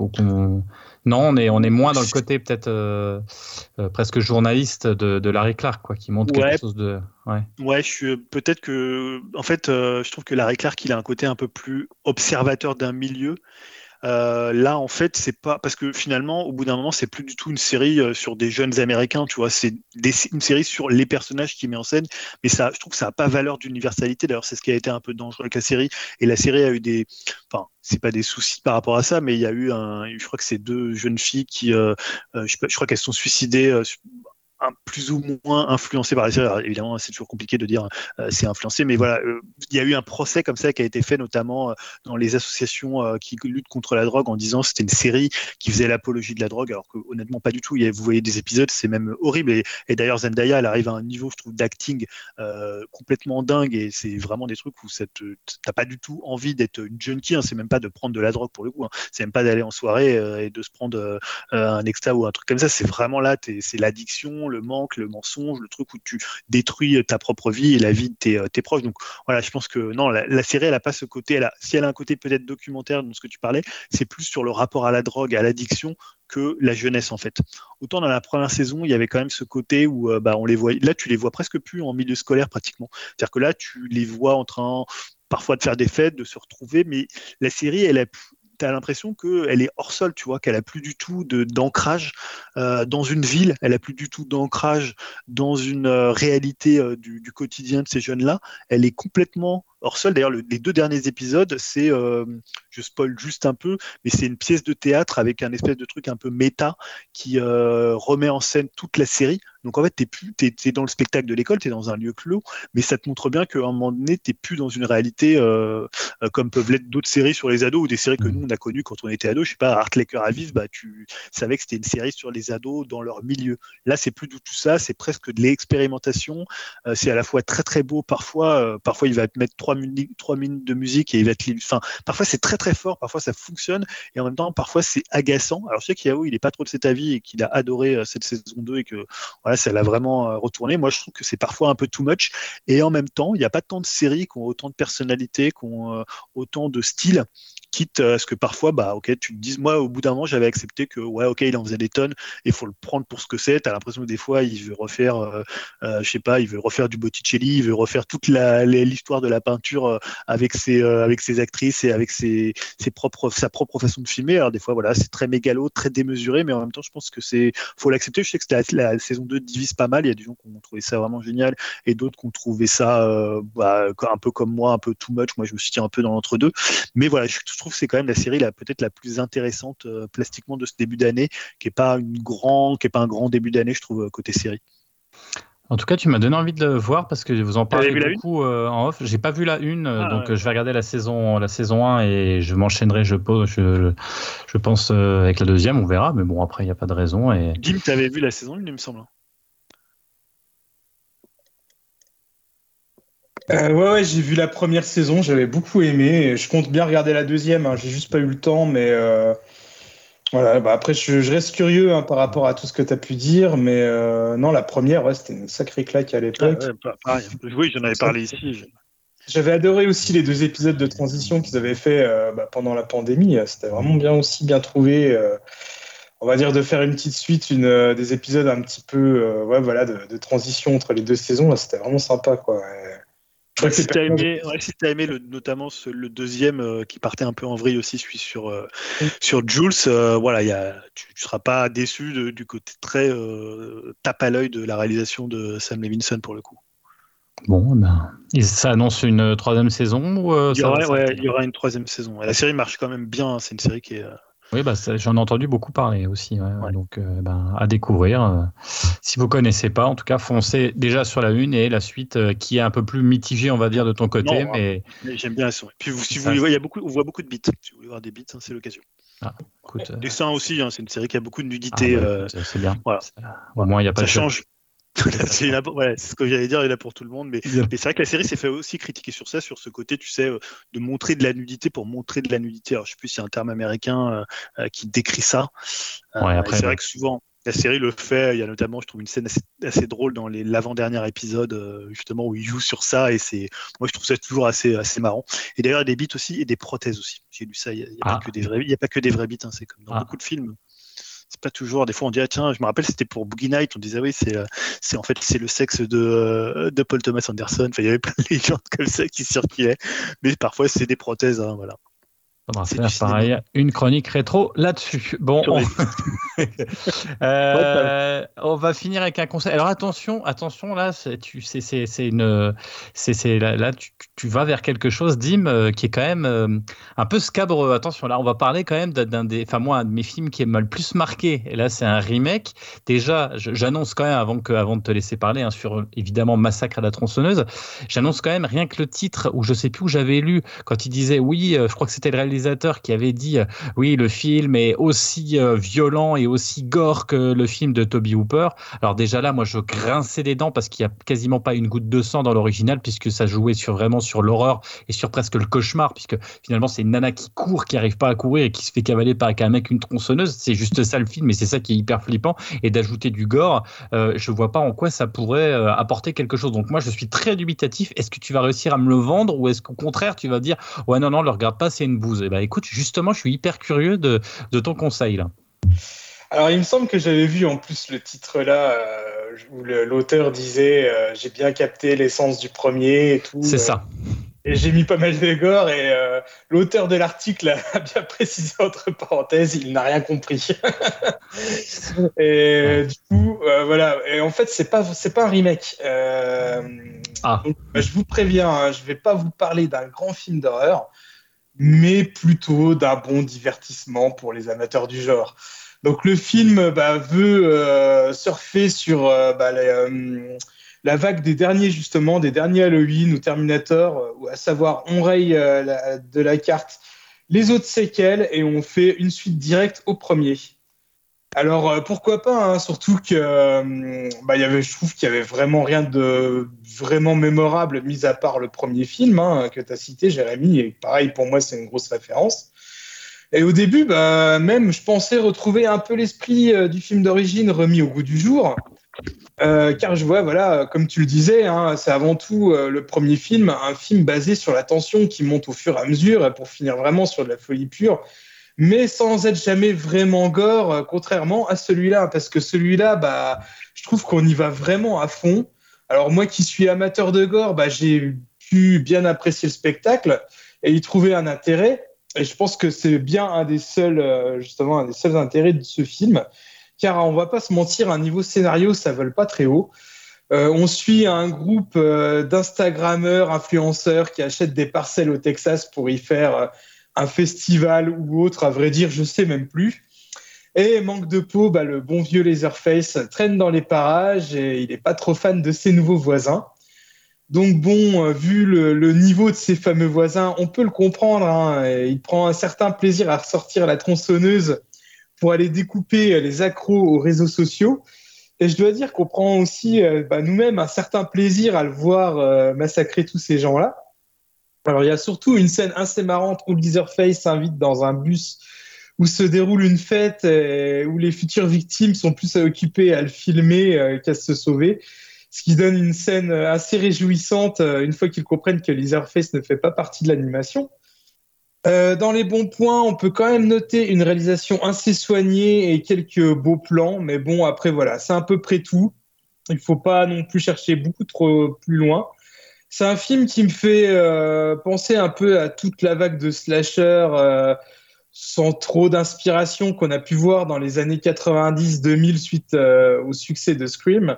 on est, on est moins dans le côté peut-être presque journaliste de, de, Larry Clark, quoi, qui montre quelque chose de. Ouais, ouais je suis peut-être que. En fait, je trouve que Larry Clark, il a un côté un peu plus observateur d'un milieu. Euh, là, en fait, c'est pas parce que finalement, au bout d'un moment, c'est plus du tout une série euh, sur des jeunes américains, tu vois. C'est une série sur les personnages qui met en scène, mais ça, je trouve que ça n'a pas valeur d'universalité. D'ailleurs, c'est ce qui a été un peu dangereux avec la série. Et la série a eu des, enfin, c'est pas des soucis par rapport à ça, mais il y a eu un, je crois que c'est deux jeunes filles qui, euh, je, crois qu'elles sont suicidées plus ou moins influencé par la série. évidemment, c'est toujours compliqué de dire euh, c'est influencé, mais voilà, euh, il y a eu un procès comme ça qui a été fait notamment euh, dans les associations qui luttent contre la drogue en disant c'était une série qui faisait l'apologie de la drogue, alors que honnêtement pas du tout. vous voyez des épisodes, c'est même horrible. Et, d'ailleurs Zendaya, elle arrive à un niveau, je trouve, d'acting complètement dingue et c'est vraiment des trucs où t'as pas du tout envie d'être une junkie. Hein, c'est même pas de prendre de la drogue pour le coup. Hein, c'est même pas d'aller en soirée et de se prendre un extra ou un truc comme ça. C'est vraiment là, c'est l'addiction le manque, le mensonge, le truc où tu détruis ta propre vie et la vie de tes, euh, proches. Donc voilà, je pense que non, la, série, elle n'a pas ce côté. Si elle a un côté peut-être documentaire dans ce que tu parlais, c'est plus sur le rapport à la drogue, à l'addiction que la jeunesse en fait. Autant dans la première saison, il y avait quand même ce côté où euh, bah, on les voit. Là, tu les vois presque plus en milieu scolaire pratiquement. C'est-à-dire que là, tu les vois en train parfois de faire des fêtes, de se retrouver, mais la série, elle a tu as l'impression qu'elle est hors sol, tu vois, qu'elle a plus du tout d'ancrage euh, dans une ville, elle a plus du tout d'ancrage dans une euh, réalité euh, du, du, quotidien de ces jeunes-là. Elle est complètement hors sol. D'ailleurs, les deux derniers épisodes, c'est, je spoil juste un peu, mais c'est une pièce de théâtre avec un espèce de truc un peu méta qui remet en scène toute la série. Donc en fait, tu plus, es, dans le spectacle de l'école, tu es dans un lieu clos, mais ça te montre bien qu'à un moment donné, tu plus dans une réalité euh, euh, comme peuvent l'être d'autres séries sur les ados ou des séries que mmh. nous on a connues quand on était ados. Je sais pas, Art Laker à vivre, bah, tu savais que c'était une série sur les ados dans leur milieu. Là, c'est plus du tout ça, c'est presque de l'expérimentation. Euh, c'est à la fois très très beau, parfois, parfois il va te mettre trois minutes, trois minutes de musique et il va te. Enfin, parfois c'est très très fort, parfois ça fonctionne et en même temps, parfois c'est agaçant. Alors je sais qu'Yao, il est pas trop de cet avis et qu'il a adoré cette saison 2 et que voilà, ça l'a vraiment euh, retourné. Moi, je trouve que c'est parfois un peu too much. Et en même temps, il n'y a pas tant de séries qui ont autant de personnalité, qui ont euh, autant de style quitte à ce que parfois, bah, ok, tu te dises, moi, au bout d'un moment, j'avais accepté que, ouais, ok, il en faisait des tonnes, et faut le prendre pour ce que c'est. Tu as l'impression que des fois, il veut refaire, euh, euh, je sais pas, il veut refaire du Botticelli, il veut refaire toute l'histoire de la peinture euh, avec ses, avec ses actrices et avec ses, ses propres, sa propre façon de filmer. Alors, des fois, voilà, c'est très mégalo, très démesuré, mais en même temps, je pense que c'est, faut l'accepter. Je sais que la, saison 2 divise pas mal. Il y a des gens qui ont trouvé ça vraiment génial et d'autres qui ont trouvé ça, bah, un peu comme moi, un peu too much. Moi, je me suis dit un peu dans l'entre-deux. Mais voilà, je, trouve que c'est quand même la série peut-être la plus intéressante euh, plastiquement de ce début d'année, qui est pas une grand, qui est pas un grand début d'année, je trouve euh, côté série. En tout cas, tu m'as donné envie de le voir parce que vous en parlez beaucoup euh, en off. J'ai pas vu la une, ah, donc je vais regarder la saison, la saison 1 et je m'enchaînerai, je, je, je, pense, avec la deuxième, on verra. Mais bon, après, il n'y a pas de raison. Et... Dim, tu avais vu la saison 1, il me semble. Euh, ouais, ouais j'ai vu la première saison, j'avais beaucoup aimé. Je compte bien regarder la deuxième, hein. j'ai juste pas eu le temps, mais euh, voilà. Bah après, je, reste curieux hein, par rapport à tout ce que tu as pu dire, mais euh, non, la première, ouais, c'était une sacrée claque à l'époque. Ah oui, j'en avais parlé ici. J'avais adoré aussi les deux épisodes de transition qu'ils avaient fait bah, pendant la pandémie. C'était vraiment bien aussi, bien trouvé on va dire de faire une petite suite, une, des épisodes un petit peu ouais, voilà, de, de, transition entre les deux saisons. C'était vraiment sympa. Quoi si tu as aimé, aimé le, notamment le deuxième euh, qui partait un peu en vrille aussi, celui sur, euh, sur Jules, euh, voilà, y a, tu ne seras pas déçu du côté très tape à l'œil de la réalisation de Sam Levinson pour le coup. Bon, eh ben, ça annonce une troisième saison ou, il, y aura, il y aura une troisième saison. La série marche quand même bien, c'est une série qui est oui, bah, j'en ai entendu beaucoup parler aussi. Donc, euh, ben, à découvrir. Euh, si vous connaissez pas, en tout cas, foncez déjà sur la une et la suite euh, qui est un peu plus mitigée, on va dire, de ton côté. mais... J'aime bien son. Et puis, si vous voulez voir, il y a beaucoup, on voit beaucoup de bits. Si vous voulez voir des bits, hein, c'est l'occasion. Ah, écoute, Dessin aussi, hein, c'est une série qui a beaucoup de nudité. Ah, c'est bien. Voilà. Au moins, il n'y a pas ça change. C'est ce que j'allais dire, il est là pour tout le monde. Mais, c'est vrai que la série s'est fait aussi critiquer sur ça, sur ce côté, tu sais, euh, de montrer de la nudité pour montrer de la nudité. Alors, je sais plus s'il y a un terme américain euh, euh, qui décrit ça. c'est vrai que souvent, la série le fait. Il y a notamment, je trouve, une scène assez, drôle dans l'avant-dernier épisode, justement, où il joue sur ça. Et c'est, moi, je trouve ça toujours assez, assez marrant. Et d'ailleurs, il y a des bits aussi et des prothèses aussi. J'ai lu ça. Il n'y a, pas ah. que des vrais, il y a pas que des vrais bits. Hein, c'est comme dans ah. beaucoup de films toujours. Des fois, on dit ah tiens, je me rappelle, c'était pour Boogie Night. On disait oui, c'est, euh, c'est en fait c'est le sexe de, euh, de Paul Thomas Anderson. Enfin, il y avait plein de légendes comme ça qui circulaient, mais parfois c'est des prothèses. Hein, voilà. On va faire pareil, une chronique rétro là-dessus. Bon, on... <laughs> Euh, on... va finir avec un conseil. Alors attention, attention là, c'est une, c'est là, là tu, tu, vas vers quelque chose, Dim, euh, qui est quand même euh, un peu scabreux. Attention, là, on va parler quand même d'un des, enfin moi, un de mes films qui m'a le plus marqué. Et là, c'est un remake. Déjà, j'annonce quand même avant que, avant de te laisser parler hein, sur évidemment Massacre à la tronçonneuse, j'annonce quand même rien que le titre où je sais plus où j'avais lu quand il disait oui, je crois que c'était le qui avait dit euh, oui, le film est aussi euh, violent et aussi gore que le film de Toby Hooper. Alors déjà là, moi je grinçais des dents parce qu'il n'y a quasiment pas une goutte de sang dans l'original puisque ça jouait sur vraiment sur l'horreur et sur presque le cauchemar puisque finalement c'est une nana qui court, qui arrive pas à courir et qui se fait cavaler par un mec une tronçonneuse. C'est juste ça le film et c'est ça qui est hyper flippant. Et d'ajouter du gore, euh, je vois pas en quoi ça pourrait apporter quelque chose. Donc moi je suis très dubitatif. Est-ce que tu vas réussir à me le vendre ou est-ce qu'au contraire tu vas dire ouais non non le regarde pas c'est une bouse. Et eh ben, écoute, justement, je suis hyper curieux de, ton conseil là. Alors, il me semble que j'avais vu en plus le titre là euh, où l'auteur disait euh, J'ai bien capté l'essence du premier et tout. C'est ça. Euh, et j'ai mis pas mal de gore et l'auteur de l'article a <laughs> bien précisé entre parenthèses il n'a rien compris. <laughs> et du coup, voilà. Et en fait, c'est pas c'est pas un remake. Ah. je vous préviens, hein, je vais pas vous parler d'un grand film d'horreur mais plutôt d'un bon divertissement pour les amateurs du genre. Donc le film bah, veut euh, surfer sur euh, bah, euh, la vague des derniers justement, des derniers Halloween ou Terminator, à savoir on raye de la carte les autres séquelles et on fait une suite directe au premier. Alors euh, pourquoi pas, hein, surtout que euh, bah, y avait, je trouve qu'il y avait vraiment rien de vraiment mémorable, mis à part le premier film hein, que tu as cité, Jérémy, et pareil pour moi c'est une grosse référence. Et au début, bah, même je pensais retrouver un peu l'esprit euh, du film d'origine remis au goût du jour. car je vois, voilà, comme tu le disais, hein, c'est avant tout le premier film, un film basé sur la tension qui monte au fur et à mesure pour finir vraiment sur de la folie pure mais sans être jamais vraiment gore, euh, contrairement à celui-là, parce que celui-là, bah, je trouve qu'on y va vraiment à fond. Alors moi qui suis amateur de gore, bah, j'ai pu bien apprécier le spectacle et y trouver un intérêt. Et je pense que c'est bien un des seuls, euh, justement, un des seuls intérêts de ce film, car on va pas se mentir, un niveau scénario, ça vole pas très haut. Euh, on suit un groupe d'Instagrammeurs, influenceurs qui achètent des parcelles au Texas pour y faire un festival ou autre, à vrai dire, je sais même plus. Et manque de peau, bah, le bon vieux Laserface traîne dans les parages et il n'est pas trop fan de ses nouveaux voisins. Donc bon, euh, vu le, niveau de ses fameux voisins, on peut le comprendre. Hein, il prend un certain plaisir à ressortir la tronçonneuse pour aller découper les accros aux réseaux sociaux. Et je dois dire qu'on prend aussi bah, nous-mêmes un certain plaisir à le voir massacrer tous ces gens-là. Alors il y a surtout une scène assez marrante où Leatherface s'invite dans un bus où se déroule une fête où les futures victimes sont plus occupées à le filmer qu'à se sauver ce qui donne une scène assez réjouissante euh, une fois qu'ils comprennent que Leatherface ne fait pas partie de l'animation. Euh, dans les bons points, on peut quand même noter une réalisation assez soignée et quelques beaux plans, mais bon, après voilà, c'est à peu près tout. Il faut pas non plus chercher beaucoup trop plus loin. C'est un film qui me fait euh, penser un peu à toute la vague de slasher sans trop d'inspiration qu'on a pu voir dans les années 90-2000 suite au succès de Scream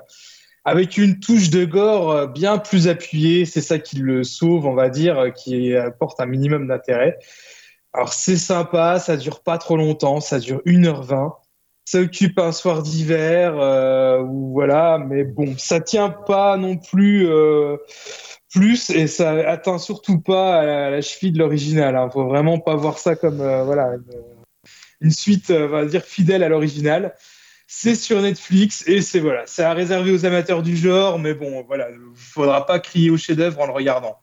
avec une touche de gore euh, bien plus appuyée. C'est ça qui le sauve, on va dire, euh, qui apporte un minimum d'intérêt. Alors c'est sympa, ça dure pas trop longtemps, ça dure 1h20. Ça occupe un soir d'hiver, euh, voilà, mais bon, ça tient pas non plus plus et ça atteint surtout pas à la, cheville de l'original. Hein. Faut vraiment pas voir ça comme voilà une, suite, on va dire fidèle à l'original. C'est sur Netflix et c'est voilà, c'est à réserver aux amateurs du genre, mais bon, voilà, il faudra pas crier au chef-d'œuvre en le regardant.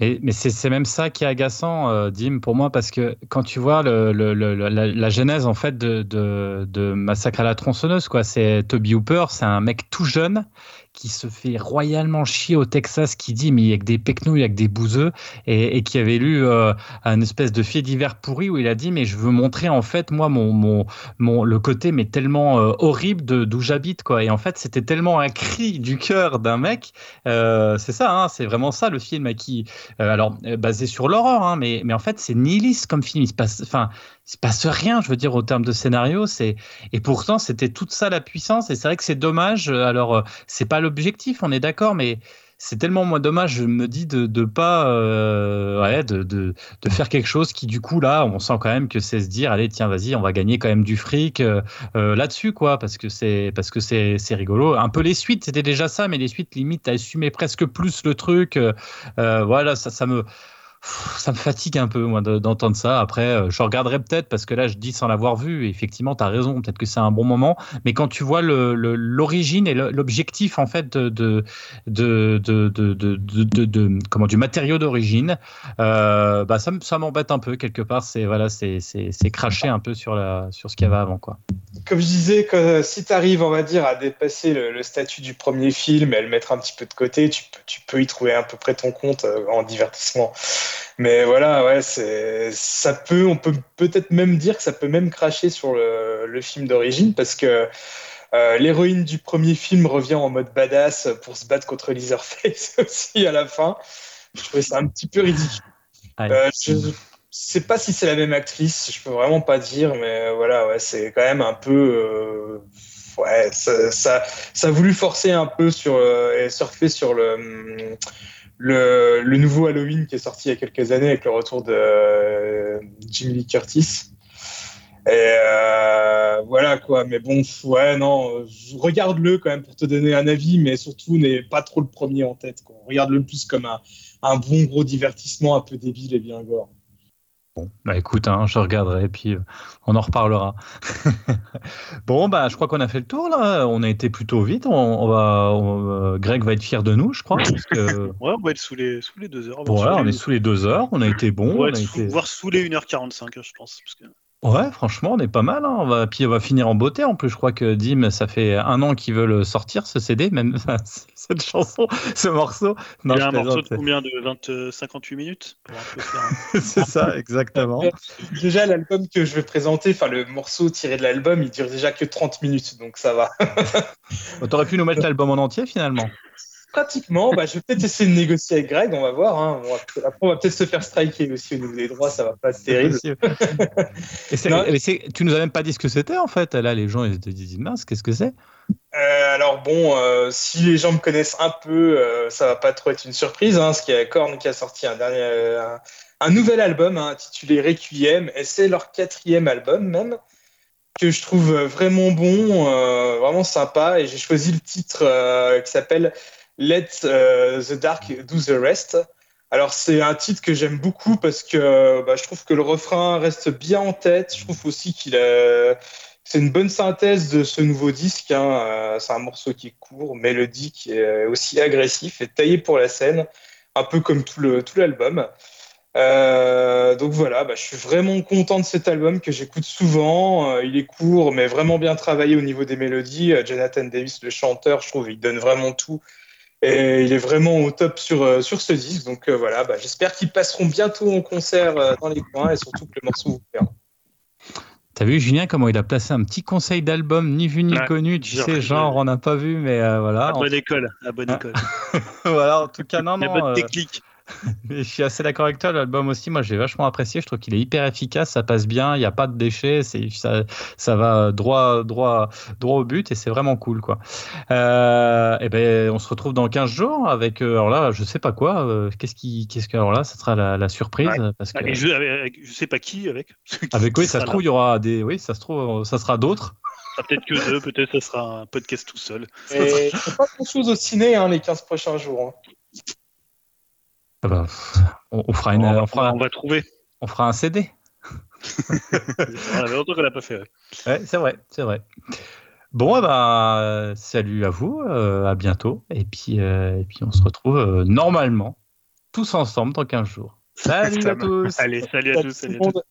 Mais, mais c'est même ça qui est agaçant, euh, Dim, pour moi, parce que quand tu vois la, genèse en fait de, de, de Massacre à la tronçonneuse, quoi, c'est Toby Hooper, c'est un mec tout jeune qui se fait royalement chier au Texas, qui dit mais il y a que des pecnouilles, il y a que des bouseux, et, qui avait lu euh, un espèce de fait divers pourri où il a dit mais je veux montrer en fait moi mon, mon, mon le côté mais tellement euh, horrible d'où j'habite quoi. Et en fait c'était tellement un cri du cœur d'un mec, euh, c'est ça, hein, c'est vraiment ça le film qui, alors basé sur l'horreur, hein, mais mais en fait c'est nihiliste comme film, il se passe, enfin se passe rien, je veux dire, au terme de scénario. C'est et pourtant c'était toute ça la puissance. Et c'est vrai que c'est dommage. Alors euh, c'est pas l'objectif, on est d'accord, mais c'est tellement moins dommage, je me dis, de ne pas euh, de, de, faire quelque chose qui, du coup, là, on sent quand même que c'est se dire, allez, tiens, vas-y, on va gagner quand même du fric euh, là-dessus, quoi, parce que c'est c'est rigolo. Un peu les suites, c'était déjà ça, mais les suites, limite, assumé presque plus le truc. voilà, ça, ça me ça me fatigue un peu, moi, d'entendre ça. Après, euh, je regarderai peut-être, parce que là, je dis sans l'avoir vu. effectivement, tu as raison, peut-être que c'est un bon moment. Mais quand tu vois l'origine et l'objectif, en fait, de, comment, du matériau d'origine, euh, bah, ça, m'embête un peu, quelque part. C'est voilà, c'est cracher un peu sur, la, sur ce qu'il y avait avant. Quoi. Comme je disais, que, si tu arrives, on va dire, à dépasser le, statut du premier film et à le mettre un petit peu de côté, tu, tu peux y trouver à peu près ton compte euh, en divertissement. Mais voilà, ouais, ça peut, on peut peut-être même dire que ça peut même cracher sur le, le film d'origine parce que euh, l'héroïne du premier film revient en mode badass pour se battre contre Leatherface <laughs> aussi à la fin. Je trouvais ça un petit peu ridicule. Euh, je sais pas si c'est la même actrice, je peux vraiment pas dire, mais voilà, ouais, c'est quand même un peu. Euh, ouais, ça, ça, ça, a voulu forcer un peu sur et surfer sur le le, le, nouveau Halloween qui est sorti il y a quelques années avec le retour de euh, Jimmy Lee Curtis. Et euh, voilà quoi, mais bon, ouais, non, regarde-le quand même pour te donner un avis, mais surtout n'aie pas trop le premier en tête. Regarde-le plus comme un, un, bon gros divertissement un peu débile et bien gore. Bon, bah écoute, hein, je regarderai et puis euh, on en reparlera. <laughs> bon, bah je crois qu'on a fait le tour là. On a été plutôt vite. On, va, euh, Greg va être fier de nous, je crois. Parce que... <laughs> ouais, on va être sous les, sous les deux heures. Voilà, on est sous les deux heures. On a été bon. On va été... voire sous les 1h45, hein, je pense. Parce que... Ouais, franchement, on est pas mal. Hein. On va, puis on va finir en beauté. En plus, je crois que Dim, ça fait un an qu'ils veulent sortir ce CD, même <laughs> cette chanson, ce morceau. Non, Il y a un morceau de combien de 20, 58 minutes <laughs> C'est ça, exactement. déjà, l'album que je vais présenter, enfin le morceau tiré de l'album, il dure déjà que 30 minutes, donc ça va. <laughs> T'aurais pu nous mettre l'album en entier finalement Pratiquement, bah, je vais peut-être essayer de négocier avec Greg, on va voir. Hein. après, on va peut-être se faire striker aussi au niveau des droits, ça va pas être terrible. et tu nous as même pas dit ce que c'était en fait. Là, les gens ils te disent mince, qu'est-ce que c'est? Euh, Alors bon, euh, si les gens me connaissent un peu, euh, ça va pas trop être une surprise. Hein, parce qu'il y a Korn qui a sorti un dernier, un, nouvel album hein, intitulé Requiem, et c'est leur quatrième album même que je trouve vraiment bon, vraiment sympa. Et j'ai choisi le titre qui s'appelle Let uh, the Dark Do the Rest. Alors c'est un titre que j'aime beaucoup parce que bah, je trouve que le refrain reste bien en tête. Je trouve aussi qu'il c'est une bonne synthèse de ce nouveau disque. Hein. c'est un morceau qui est court, mélodique, qui aussi agressif et taillé pour la scène, un peu comme tout l'album. Tout euh, donc voilà, bah, je suis vraiment content de cet album que j'écoute souvent. Euh, il est court, mais vraiment bien travaillé au niveau des mélodies. Euh, Jonathan Davis, le chanteur, je trouve, il donne vraiment tout. Et il est vraiment au top sur, sur ce disque. Donc voilà, bah, j'espère qu'ils passeront bientôt en concert dans les coins et surtout que le morceau vous plaira. T'as vu Julien comment il a placé un petit conseil d'album ni vu ni connu, tu sais, genre on n'a pas vu, mais voilà. À bonne école, à bonne ah. école. <laughs> voilà, en tout cas, non, non. bonne technique. <laughs> je suis assez d'accord avec toi. L'album aussi, moi, j'ai vachement apprécié. Je trouve qu'il est hyper efficace, ça passe bien, il n'y a pas de déchets, c'est ça, ça va droit, droit, droit au but et c'est vraiment cool, quoi. Euh, et ben, on se retrouve dans 15 jours avec. Euh, alors là, je sais pas quoi. Euh, qu'est-ce qui, qu'est-ce que alors là, ça sera la, surprise parce que. je, avec, je sais pas qui avec. <laughs> avec oui, ça se trouve, il y aura des. Oui, ça se trouve, ça sera d'autres. Peut-être que deux, peut-être ça sera un podcast tout seul. Et pas grand chose au ciné hein, les 15 prochains jours. Hein. Ah bah, on, fera une, on, fera, on va trouver. On fera un CD. on avait longtemps qu'on l'a pas fait. Ouais, c'est vrai, c'est vrai. Bon, bah, salut à vous, euh, à bientôt. Et puis, euh, et puis on se retrouve euh, normalement, tous ensemble dans 15 jours. Salut <laughs> à tous. Allez, salut à tous. Salut à tous.